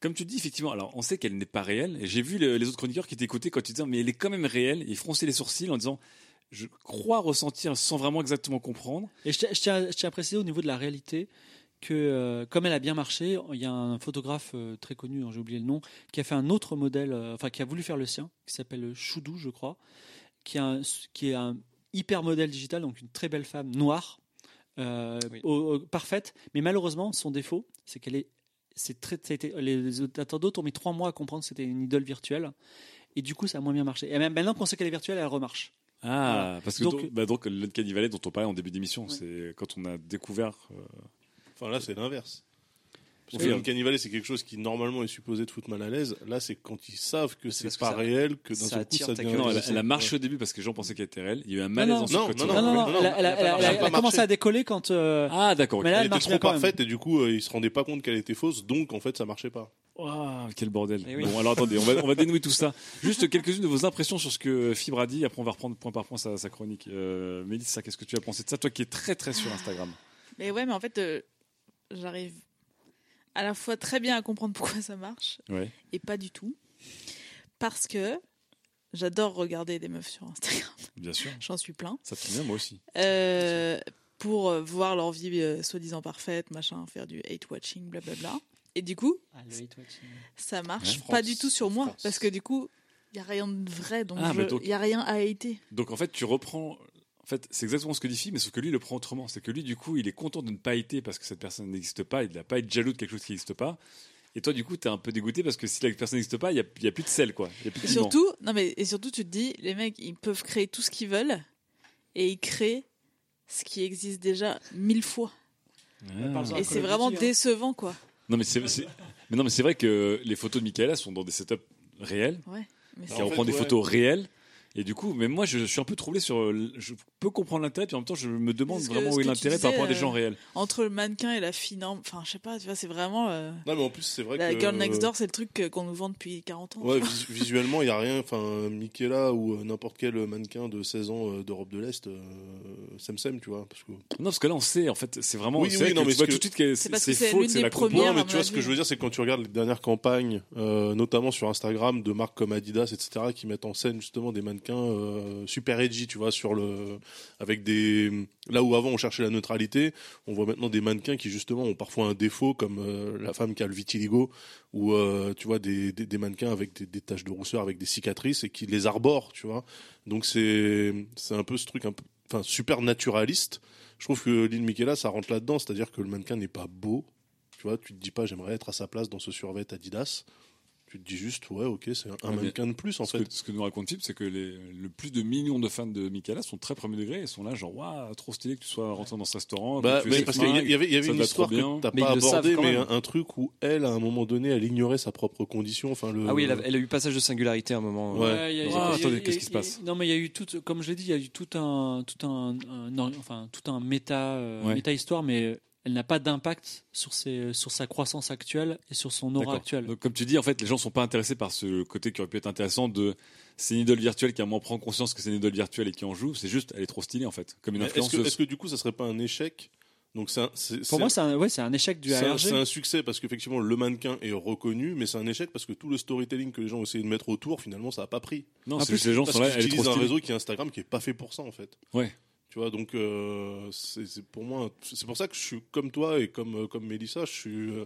Comme tu dis, effectivement, alors on sait qu'elle n'est pas réelle. Et j'ai vu le- les autres chroniqueurs qui t'écoutaient quand tu disais, mais elle est quand même réelle. Et ils fronçaient les sourcils en disant, je crois ressentir sans vraiment exactement comprendre. Et je tiens, je tiens- je tiens à préciser au niveau de la réalité que, euh, comme elle a bien marché, il y a un photographe euh, très connu, dont j'ai oublié le nom, qui a fait un autre modèle, euh, enfin qui a voulu faire le sien, qui s'appelle Choudou, je crois, qui, a un- qui est un hyper modèle digital, donc une très belle femme noire, au- au- parfaite, mais malheureusement, son défaut, c'est qu'elle est. C'est très, ça a été- les internautes ont mis trois mois à comprendre que c'était une idole virtuelle, et du coup, ça a moins bien marché. Et même maintenant qu'on sait qu'elle est virtuelle, elle remarche. Ah, Voilà. parce que Donc- donc, bah donc dont on parlait en début d'émission, c'est quand on a découvert. Euh, Enfin là, c'est l'inverse. Parce Oui, que le cannibale, c'est quelque chose qui normalement est supposé te foutre mal à l'aise. Là, c'est quand ils savent que c'est parce que pas ça- réel que d'un seul coup ça devient. Non, elle, elle a marché au début parce que les gens pensaient qu'elle était réelle. Il y a eu un Non, malaise non, ensuite non, quand non, il- Non, non, non, elle, a- elle a- elle a- elle a elle a pas commencé à décoller quand. euh, Ah, d'accord. Mais là, elle elle était trop parfaite et du coup, euh, ils se rendaient pas compte qu'elle était fausse, donc en fait, ça marchait pas. Ouah, quel bordel. Eh oui. Bon, alors attendez, on va, on va dénouer tout ça. Juste quelques-unes de vos impressions sur ce que Fibre a dit. Après, on va reprendre point par point sa, sa chronique. Euh, Mélissa, qu'est-ce que tu as pensé de ça? Toi qui es très très sur Instagram. Mais ouais, mais en fait, euh, j'arrive à la fois très bien à comprendre pourquoi ça marche Ouais. et pas du tout. Parce que j'adore regarder des meufs sur Instagram. Bien sûr. J'en suis plein. Ça te vient, moi aussi. Euh, pour euh, voir leur vie euh, soi-disant parfaite, machin, faire du hate watching, blablabla. Et du coup, Ah, le hate watching. ça marche Ouais. pas du tout sur moi. France. Parce que du coup, il n'y a rien de vrai. Donc, Ah, il donc- n'y a rien à hater. Donc en fait, tu reprends. En fait, c'est exactement ce que dit Fibre, mais sauf que lui il le prend autrement. C'est que lui, du coup, il est content de ne pas être parce que cette personne n'existe pas. Il ne va pas être jaloux de quelque chose qui n'existe pas. Et toi, du coup, tu es un peu dégoûté parce que si la personne n'existe pas, il n'y a, il y a plus de sel, quoi. Il y a plus de Et surtout, non mais, et surtout, tu te dis, les mecs, ils peuvent créer tout ce qu'ils veulent et ils créent ce qui existe déjà mille fois. Ah. Et c'est vraiment hein. décevant, quoi. Non, mais c'est, c'est- mais non, mais c'est vrai que les photos de Michaela sont dans des setups réels. Ouais. Mais qui c'est- reprend des ouais. photos réelles. Et du coup, même moi, je, je suis un peu troublé sur. le- Je peux comprendre l'intérêt, puis en même temps, je me demande Parce que vraiment ce où est que tu l'intérêt par rapport à des disais, gens euh, réels. Entre le mannequin et la fille, non, enfin, je sais pas, tu vois, c'est vraiment. euh, Non, mais en plus, c'est vrai la que. Girl Next Door, c'est le truc que- qu'on nous vend depuis 40 ans. Ouais, vis- visuellement, il n'y a rien. Enfin, Michaela ou euh, n'importe quel mannequin de 16 ans euh, d'Europe de l'Est, euh, sem sem, tu vois. Parce que... Non, parce que là, on sait, en fait, c'est vraiment. Oui, c'est oui, vrai non, que mais tu vois ce que- tout de suite que C'est parce c'est que c'est faux, l'une que c'est des la premières, coupe. Non, mais tu vois, ce que je veux dire, c'est quand tu regardes les dernières campagnes, euh, notamment sur Instagram, de marques comme Adidas, etc., qui mettent en scène justement des mannequins euh, super edgy, tu vois, sur le, avec des, là où avant on cherchait la neutralité, on voit maintenant des mannequins qui justement ont parfois un défaut, comme euh, la femme qui a le vitiligo, ou euh, tu vois des, des, mannequins avec des, taches de rousseur, avec des cicatrices et qui les arborent, tu vois. Donc c'est, c'est un peu ce truc un enfin super naturaliste. Je trouve que Lynn Michaela, ça rentre là-dedans, c'est-à-dire que le mannequin n'est pas beau, tu vois, tu te dis pas j'aimerais être à sa place dans ce survêt Adidas. Tu te dis juste ouais ok c'est un, Ouais, mannequin de plus en ce fait. Que, ce que nous raconte Philippe, c'est que les, le plus de millions de fans de Michaela sont très premier degré et sont là, genre, waouh, trop stylé que tu sois rentré dans ce restaurant. Bah, mais parce qu'il y, avait, il y avait une histoire que t'as pas abordée, mais un, un truc où elle, à un moment donné, elle ignorait sa propre condition. Enfin, le... Ah oui, elle a, elle a eu passage de singularité à un moment. Ouais. Ouais, Ah, attendez, qu'est-ce qui se passe? Non, mais il y a eu tout, comme je l'ai dit, il y a eu tout un, tout un, enfin tout un méta, euh, méta histoire, mais elle n'a pas d'impact sur ses, sur sa croissance actuelle et sur son aura actuelle. Donc, comme tu dis, en fait, les gens sont pas intéressés par ce côté qui aurait pu être intéressant de c'est une idole virtuelle qui à un moment prend conscience que c'est une idole virtuelle et qui en joue. C'est juste, elle est trop stylée en fait, comme une Mais Est-ce que, influenceuse. est-ce que du coup, ça serait pas un échec? Donc un- Pour moi, c'est un, ouais, c'est un échec du c'est un, ARG. c'est un succès parce qu'effectivement le mannequin est reconnu, mais c'est un échec parce que tout le storytelling que les gens ont essayé de mettre autour, finalement, ça a pas pris. Non, En c'est plus, juste les gens Parce sont là, qu'ils elle est trop utilisent un réseau qui est Instagram qui est pas fait pour ça en fait. Ouais. Tu vois, donc euh, c'est pour moi, c'est pour ça que je suis comme toi et comme euh, comme Mélissa, je suis euh,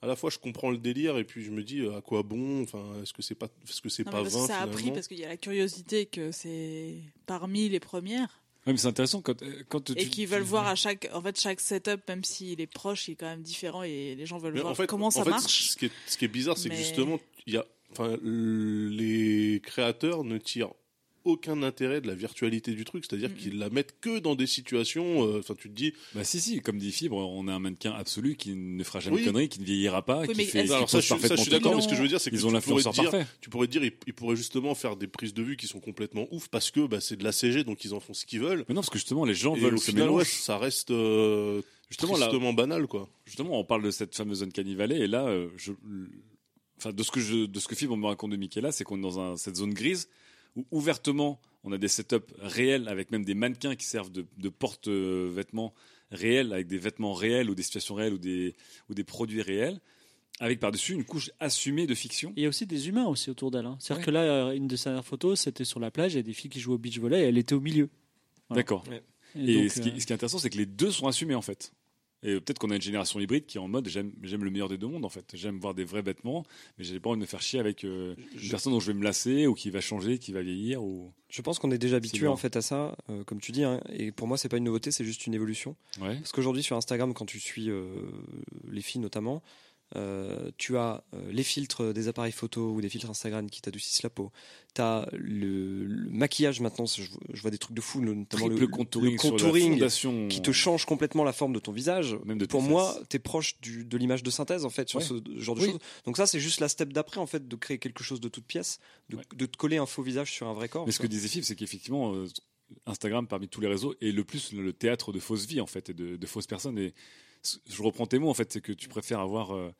à la fois je comprends le délire et puis je me dis euh, à quoi bon, enfin est-ce que c'est pas, est-ce que c'est pas que ça a pris parce qu'il y a la curiosité que c'est parmi les premières. Ouais, mais c'est intéressant quand, quand et tu- qui veulent voir à chaque en fait chaque setup même s'il est proche il est quand même différent et les gens veulent Mais voir en fait, comment ça en fait, marche. Ce qui est, ce qui est bizarre, c'est Mais- que justement, il y a, enfin, les créateurs ne tirent aucun intérêt de la virtualité du truc, c'est-à-dire Mm, qu'ils la mettent que dans des situations. euh, Enfin, tu te dis. Bah si si, comme dit Fibre, on a un mannequin absolu qui ne fera jamais Oui. de conneries, qui ne vieillira pas, Oui, qui mais fait. Alors ça, pose je, suis- ça, je parfaitement suis tout. d'accord, mais ce que je veux dire, c'est que Ils tu ont pourrais l'influenceur dire, parfait. tu pourrais dire, ils, ils pourraient justement faire des prises de vue qui sont complètement ouf parce que bah, c'est de la CG, donc ils en font ce qu'ils veulent. Mais non, parce que justement, les gens Et veulent au ce final, ouais, mélange. ça reste euh, Justement, là- banal, quoi. Justement, on parle de cette fameuse zone Valley et là, euh, je, enfin, de ce que je, de ce que Fibre me raconte de Michaela, c'est qu'on est dans un- cette zone grise où ouvertement, on a des setups réels avec même des mannequins qui servent de, de porte-vêtements réels, avec des vêtements réels ou des situations réelles ou des, ou des produits réels, avec par-dessus une couche assumée de fiction. Il y a aussi des humains aussi autour d'elle. hein. C'est-à-dire Ouais. que là, euh, une de ses dernières photos, c'était sur la plage, il y a des filles qui jouent au beach volley et elle était au milieu. Voilà. D'accord. Ouais. Et, donc, ce, qui, euh, ce qui est intéressant, c'est que les deux sont assumés en fait. Et peut-être qu'on a une génération hybride qui est en mode j'aime le meilleur des deux mondes en fait. J'aime voir des vrais vêtements, mais j'ai pas envie de me faire chier avec euh, une Je- personne dont je vais me lasser ou qui va changer, qui va vieillir ou. Je pense qu'on est déjà habitué en fait à ça, euh, comme tu dis. hein, et pour moi, c'est pas une nouveauté, c'est juste une évolution. Ouais. Parce qu'aujourd'hui sur Instagram, quand tu suis euh, les filles notamment, euh, tu as euh, les filtres des appareils photo ou des filtres Instagram qui t'adoucissent la peau. Tu as le, le maquillage maintenant, je, je vois des trucs de fou, le- notamment le, contouring, le qui te change complètement la forme de ton visage. Même de Pour moi, tu es proche du, de l'image de synthèse en fait sur Ouais. ce genre de Oui. choses. Donc ça, c'est juste la step d'après en fait de créer quelque chose de toute pièce, de, Ouais. de te coller un faux visage sur un vrai corps. Mais ce que disait Fibre, c'est qu'effectivement, euh, Instagram, parmi tous les réseaux, est le plus le théâtre de fausses vies, en fait, et de, de fausses personnes. Et je reprends tes mots, en fait, c'est que tu préfères avoir euh,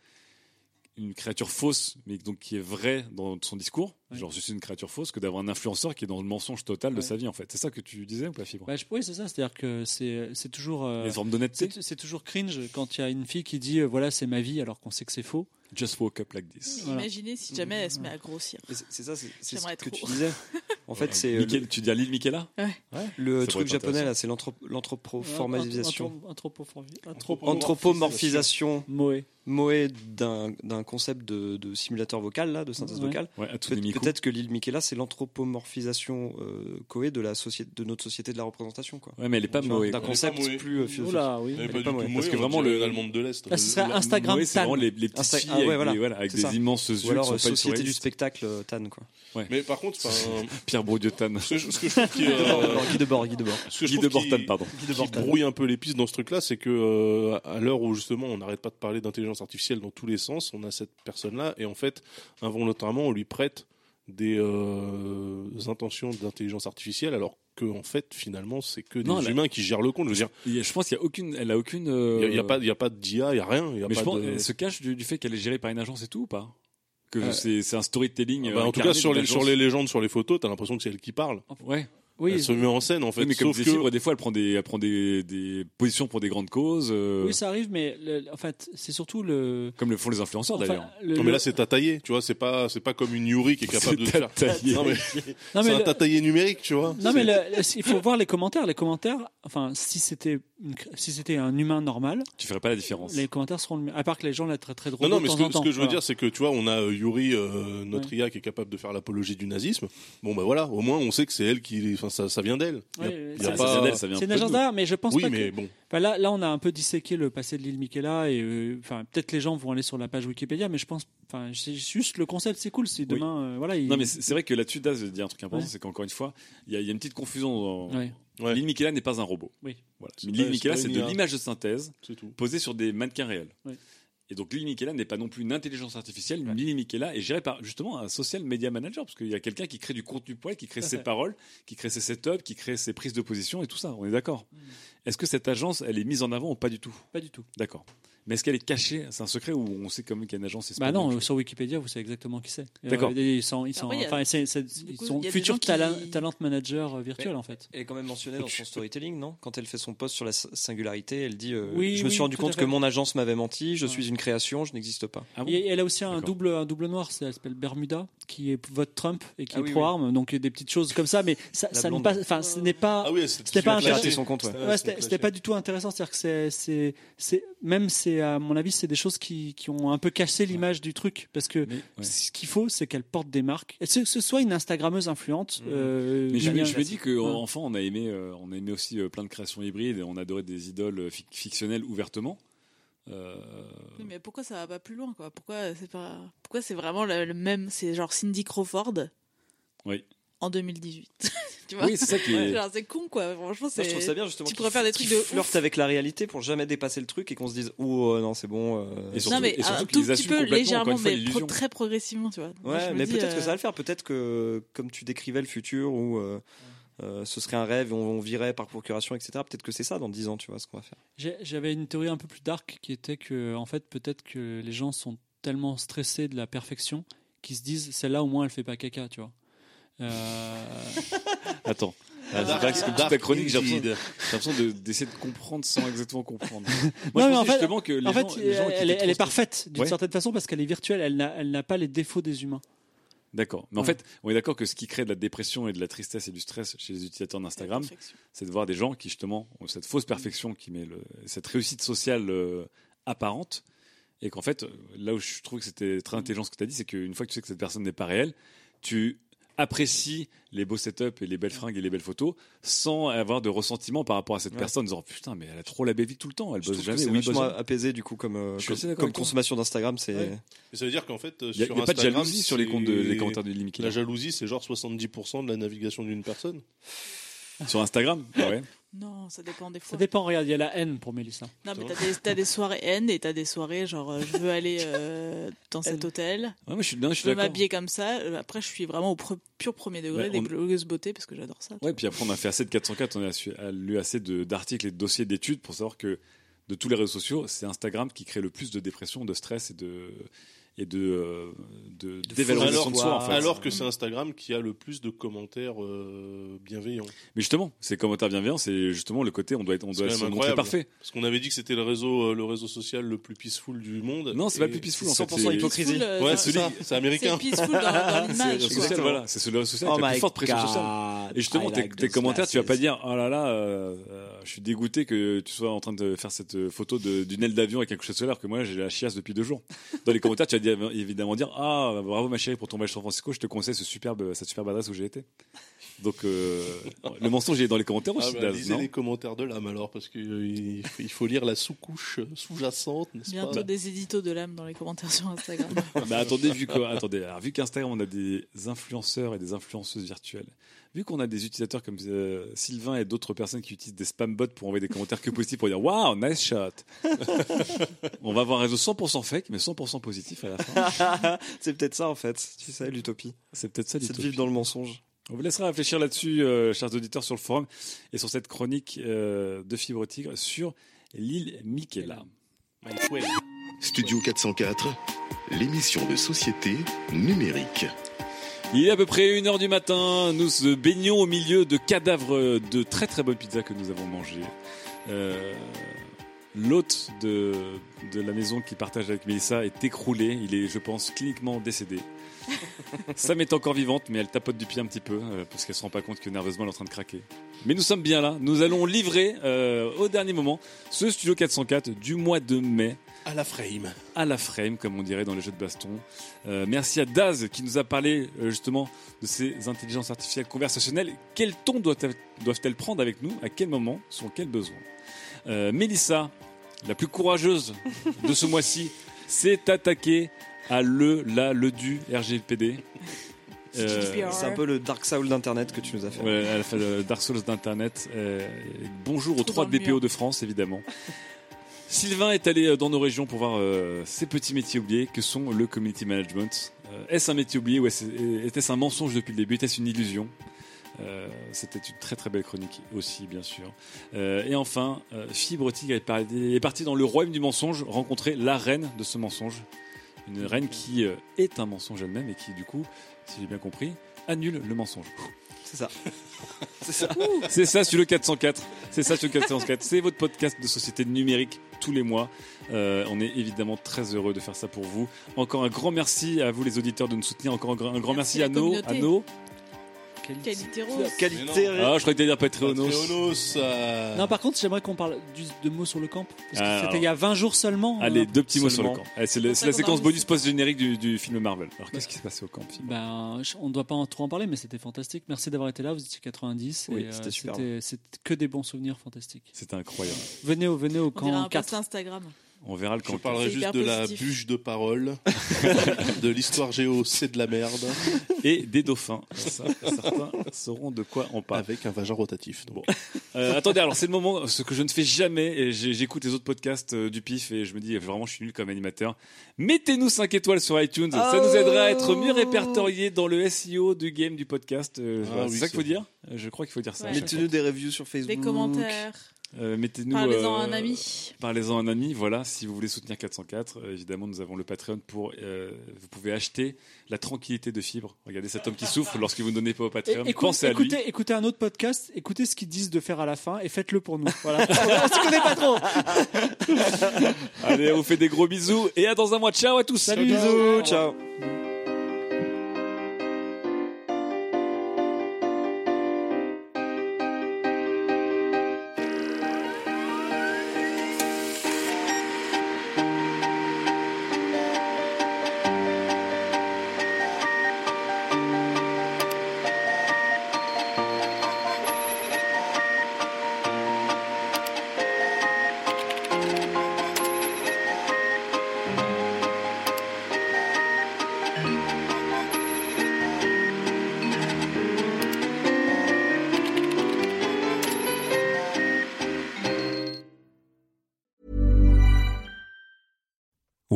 une créature fausse, mais donc qui est vraie dans son discours, Ouais. genre je suis une créature fausse, que d'avoir un influenceur qui est dans le mensonge total de Ouais. sa vie, en fait. C'est ça que tu disais ou pas, Fibre? Bah, je- oui, c'est ça. C'est-à-dire que c'est c'est toujours. euh, Les formes d'honnêteté. c'est c'est toujours cringe quand il y a une fille qui dit euh, voilà c'est ma vie alors qu'on sait que c'est faux. Just woke up like this. Voilà. imaginez si jamais elle se met à grossir c'est c'est ça, c'est c'est ce que trop. tu disais. En fait, c'est euh, Michael- tu dis à l'île Michaela? Ouais. le Ça truc japonais là, c'est l'anthro- l'anthropoformisation. Anthropoformi- Anthropomorphisation Moé. Moé d'un d'un concept de, de simulateur vocal là, de synthèse Ouais. vocale. Ouais, à tous les micros. Peut-être que l'île Michaela, c'est l'anthropomorphisation euh, Koé de la société, de notre société de la représentation quoi. Ouais, mais elle est pas Moé. D'un concept plus euh, philosophique. Oula, oui. Elle pas. Parce que vraiment, le- l'allemande de l'Est. Ah, ce serait La- Instagram Moé, c'est Tan. vraiment les, les petites Insta- filles ah ouais, avec, voilà. des, voilà, avec C'est des ça. immenses yeux Ou alors sont euh, pas du société du spectacle euh, Tan quoi. Mais par contre, Pierre Bourdieu Tan. ce que je ce que je trouve qui, euh, Guy Debord, Guy Debord. Guy de trouve qui- Bortan, pardon. qui brouille un peu les pistes dans ce truc-là, c'est que euh, à l'heure où justement on n'arrête pas de parler d'intelligence artificielle dans tous les sens, on a cette personne-là et en fait involontairement on lui prête des euh, intentions d'intelligence artificielle, alors que en fait, finalement, c'est que des Non, a- humains qui gèrent le compte. Je veux dire, y Je pense qu'il y a aucune, elle a aucune. il euh, n'y a, y pas, il y a pas d'IA, il n'y a rien. Y a mais pas je pense, de- elle se cache du, du fait qu'elle est gérée par une agence et tout ou pas? Que Euh, c'est un storytelling. Ah bah, euh, en tout cas, sur les, sur les légendes, sur les photos, t'as l'impression que c'est elle qui parle. Ouais. Oui. Elle se met en scène, en fait. Oui, mais comme sauf des que... des fois, elle prend des, elle prend des, des positions pour des grandes causes. euh, Oui, ça arrive, mais le- en fait, c'est surtout le. Comme le font les influenceurs Enfin, d'ailleurs. le- Non, mais le- là, c'est tataillé, tu vois, c'est pas, c'est pas comme une Yuri qui est capable de C'est faire. Non, mais, Non, mais c'est un le- tataillé numérique, tu vois. Non, mais le- le- il faut voir les commentaires. Les commentaires, enfin, si c'était une si c'était un humain normal, Tu ferais pas la différence. les commentaires seront. À part que les gens la traiteraient de Non, robot non, mais ce que, ce je veux Voilà. dire, c'est que tu vois, on a euh, Yuri, euh, notre IA, qui est capable de faire l'apologie du nazisme. Bon, ben voilà, au moins, on sait que c'est elle qui. Enfin, ça, ça vient d'elle. Pas- vient C'est un une agence d'art, mais je pense Oui, pas mais que. bon. Enfin, là, là, on a un peu disséqué le passé de l'île Michaela et euh, enfin, peut-être les gens vont aller sur la page Wikipédia, mais je pense, enfin, c'est juste le concept, c'est cool. Si demain, euh, voilà, il- Non, mais c'est c'est vrai que là-dessus, Daz dit un truc important, Ouais. c'est qu'encore une fois, il y, y a une petite confusion. Dans... Ouais. Ouais. L'île Michaela n'est pas un robot. Oui. Voilà. Michaela, c'est de l'image de synthèse posée sur des mannequins réels. Ouais. Et donc l'île Michaela n'est pas non plus une intelligence artificielle. L'île Michaela est gérée par justement un social media manager, parce qu'il y a quelqu'un qui crée du contenu pour elle, qui crée ses fait. paroles, qui crée ses setups, qui crée ses prises de position et tout ça. On est d'accord. Mm. Est-ce que cette agence, elle est mise en avant ou pas du tout? Pas du tout. D'accord. Mais est-ce qu'elle est cachée? C'est un secret ou on sait quand même qu'il y a une agence Bah non, sur Wikipédia, vous savez exactement qui c'est. D'accord. Euh, Ils sont, ils sont, Après, enfin, c'est- c'est- ils coup, futurs gens qui- talent, talent manager euh, virtuels Mais- en fait. Elle est quand même mentionnée dans son storytelling, non? Quand elle fait son post sur la singularité, elle dit euh, Oui, Je me oui, suis rendu compte que mon agence m'avait menti, je Ouais. suis une création, je n'existe pas. Ah bon? Et elle a aussi un D'accord. double, un double noir, c'est- elle s'appelle Bermuda, qui est vote Trump et qui Ah est oui, pro-arme, donc des petites choses comme ça, mais ça, n'est pas, enfin, ce n'est pas, Ah oui, C'était pas intéressant. C'était- pas du tout intéressant. C'est-à-dire que c'est, c'est, c'est, même c'est, à mon avis, c'est des choses qui, qui ont un peu cassé l'image du truc. Parce que Mais, ouais. ce qu'il faut, c'est qu'elle porte des marques. Et Ce, ce soit une Instagrammeuse influente. Mhm. euh, Mais je, mignonne. je me dis Ouais. qu'enfant, on a aimé, euh, on a aimé aussi euh, plein de créations hybrides et on adorait des idoles fic- fictionnelles ouvertement. Euh, Oui, mais pourquoi ça va pas plus loin quoi? Pourquoi c'est pas pourquoi c'est vraiment le, le même C'est genre Cindy Crawford? Oui. en 2018. tu vois Oui, c'est ça qui est- Genre, c'est con quoi. Franchement, Moi, c'est. je trouve ça bien justement. Tu pourrais faire des trucs de flirtent ouf. avec la réalité pour jamais dépasser le truc et qu'on se dise oh non c'est bon. euh, Et surtout- non mais et surtout un tout petit peu légèrement, fois, mais pro- très progressivement, tu vois. Ouais, mais dis, peut-être que euh, ça va le faire. Peut-être que, comme tu décrivais le futur, où euh, euh, ce serait un rêve et on, on virait par procuration, etc. Peut-être que c'est ça dans 10 ans, tu vois, ce qu'on va faire. J'ai- J'avais une théorie un peu plus dark qui était que, en fait, peut-être que les gens sont tellement stressés de la perfection qu'ils se disent celle-là au moins elle fait pas caca, tu vois. Euh, Attends. Ah, Dark- c'est vrai que c'est comme toute ta chronique, j'ai l'impression, de- d'essayer de comprendre sans exactement comprendre. Moi, Non, je mais en fait- justement que les en fait, gens, les gens qui elle, est, elle parfaite d'une Ouais. certaine façon parce qu'elle est virtuelle. Elle n'a, elle n'a pas les défauts des humains. D'accord. Mais en fait, on est d'accord que ce qui crée de la dépression et de la tristesse et du stress chez les utilisateurs d'Instagram, c'est de voir des gens qui justement ont cette fausse perfection qui met le- cette réussite sociale euh, apparente et qu'en fait, là où je trouve que c'était très intelligent ce que tu as dit, c'est qu'une fois que tu sais que cette personne n'est pas réelle, tu apprécies les beaux setups et les belles fringues et les belles photos sans avoir de ressentiment par rapport à cette Ouais. personne en disant putain mais elle a trop la belle vie tout le temps elle Je bosse jamais c'est oui, vachement apaisé du coup comme, euh, comme, comme consommation d'Instagram. C'est Ouais. Ça veut dire qu'en fait, euh, Il y a- sur il y a pas de jalousie sur les comptes de- les commentaires de Killer. La jalousie, c'est genre 70% de la navigation d'une personne. Sur Instagram ouais Non, ça dépend des fois. Ça dépend, regarde, il y a la haine pour Mélissa. Non, mais t'as des, t'as des soirées haine et t'as des soirées genre euh, je veux aller euh, dans cet hôtel. Ouais, moi, je suis, non, je suis Je veux d'accord m'habiller comme ça. Euh, Après, je suis vraiment au pre- pur premier degré Ouais, des blogueuses beauté parce que j'adore ça. Ouais, puis après, on a fait assez de 404, on a su- a lu assez de- d'articles et de dossiers d'études pour savoir que de tous les réseaux sociaux, c'est Instagram qui crée le plus de dépression, de stress et de et de euh, de- dévalorisation Alors, de soi. En fait. alors que c'est Instagram qui a le plus de commentaires euh, bienveillants. Mais justement, ces commentaires bienveillants, c'est justement le côté on doit être, on doit se montrer parfait. Parce qu'on avait dit que c'était le réseau, euh, le réseau social le plus peaceful du monde. Non, c'est pas le plus peaceful en fait. 100% c'est- hypocrisie. Peaceful, euh, Ouais, c'est- c'est ça, c'est américain. C'est peaceful dans, dans l'image. voilà, c'est le réseau social Oh la my plus forte pression God. sociale. Et justement, tes, like tes commentaires, tu vas pas dire oh là là, euh, je suis dégoûté que tu sois en train de faire cette photo de- d'une aile d'avion avec quelque chose solaire que moi j'ai la chiasse depuis deux jours. Dans les commentaires, tu vas dire- évidemment dire ah bravo ma chérie pour ton voyage à San Francisco, je te conseille ce superbe, cette superbe adresse où j'ai été. Donc euh, le mensonge il est dans les commentaires Ah aussi. bah, Daz, lisez non les commentaires de l'âme alors, parce qu'il il faut lire la sous-couche sous-jacente, n'est-ce Bientôt pas? des éditos de l'âme dans les commentaires sur Instagram. bah attendez, vu que, attendez, alors, vu qu'Instagram, on a des influenceurs et des influenceuses virtuelles, vu qu'on a des utilisateurs comme euh, Sylvain et d'autres personnes qui utilisent des spam bots pour envoyer des commentaires que positifs pour dire waouh, nice shot. on va avoir un réseau 100% fake, mais 100% positif à la fin. c'est peut-être ça en fait, tu sais, l'utopie. C'est peut-être ça C'est de l'utopie. vivre dans le mensonge. On vous laissera réfléchir là-dessus, euh, chers auditeurs, sur le forum et sur cette chronique euh, de Fibre Tigre sur l'île Michaela. Studio 404, l'émission de société numérique. Il est à peu près 1h du matin, nous se baignons au milieu de cadavres de très très bonnes pizzas que nous avons mangées. Euh, L'hôte de, de la maison qu'il partage avec Mélissa est écroulé, il est je pense cliniquement décédé. Sam est encore vivante mais elle tapote du pied un petit peu euh, parce qu'elle se rend pas compte que nerveusement elle est en train de craquer. Mais nous sommes bien là, nous allons livrer euh, au dernier moment ce Studio 404 du mois de mai À la frame. à la frame, comme on dirait dans les jeux de baston. Euh, merci à Daz qui nous a parlé euh, justement de ces intelligences artificielles conversationnelles. Quel ton doivent-elles prendre avec nous? À quel moment Sur quels besoins euh, Mélissa, la plus courageuse de ce mois-ci, s'est attaquée à le, la, le du RGPD. Euh, C'est un peu le Dark Soul d'Internet que tu nous as fait. Ouais, elle a fait le Dark Souls d'Internet. Euh, bonjour aux Trou trois dans le DPO mur. de France, évidemment. Sylvain est allé euh, dans nos régions pour voir euh, ces petits métiers oubliés que sont le community management. Euh, est-ce un métier oublié ou est-ce- était-ce un mensonge depuis le début? Était-ce une illusion? Euh, C'était une très très belle chronique aussi, bien sûr. Euh, et enfin, euh, Fibre Tigre est, parti- dans le royaume du mensonge rencontrer la reine de ce mensonge. Une reine qui euh, est un mensonge elle-même et qui, du coup, si j'ai bien compris, annule le mensonge. C'est ça. C'est ça. C'est ça sur le 404. C'est ça sur le 404. C'est votre podcast de société numérique tous les mois. Euh, on est évidemment très heureux de faire ça pour vous. Encore un grand merci à vous les auditeurs de nous soutenir. Encore un grand, un grand merci, Merci à nos, à nos. Qualité rose. Qualité. Ah, je croyais que t'allais dire Patreonos. Patreonos, euh, Non, par contre, j'aimerais qu'on parle du- de mots sur le camp. Parce que Ah, c'était il y a 20 jours seulement. Allez, hein. deux petits mots sur le Seulement. camp. Allez, C'est le- C'est c'est la séquence bonus post-générique du, du film Marvel. Alors, qu'est-ce qui s'est passé au camp Ben, je- on ne doit pas en- trop en parler, mais c'était fantastique. Merci d'avoir été là. Vous étiez 90. Oui, et, euh, c'était superbe. c'était c'était que des bons souvenirs fantastiques. C'était incroyable. Venez au, venez au On dirait un camp post 4. Instagram. On verra le Je parlerai juste de la bûche de parole, de l'histoire géo, c'est de la merde, Et des dauphins. Ça, certains sauront de quoi on parle. avec un vagin rotatif. donc. Euh, attendez, alors c'est le moment, ce que je ne fais jamais, et j'écoute les autres podcasts euh, du PIF et je me dis vraiment je suis nul comme animateur. Mettez-nous 5 étoiles sur iTunes, ça nous aidera à être mieux répertoriés dans le SEO du game du podcast. Euh, Ah voilà, oui, c'est ça qu'il c'est faut dire Je crois qu'il faut dire ça. Ouais. Mettez-nous des reviews sur Facebook. Des commentaires. Euh, Mettez-nous. Parlez-en à euh, un ami. Parlez-en à un ami, voilà, si vous voulez soutenir 404, euh, évidemment nous avons le Patreon pour, euh, vous pouvez acheter la tranquillité de fibre. Regardez cet homme qui souffre lorsque vous ne donnez pas au Patreon. écoute- Pensez à lui. écoutez, écoutez un autre podcast, écoutez ce qu'ils disent de faire à la fin et faites-le pour nous. Voilà. on se connaît pas trop. Allez, on vous fait des gros bisous et à dans un mois. Ciao à tous. Salut. Bisous, ciao.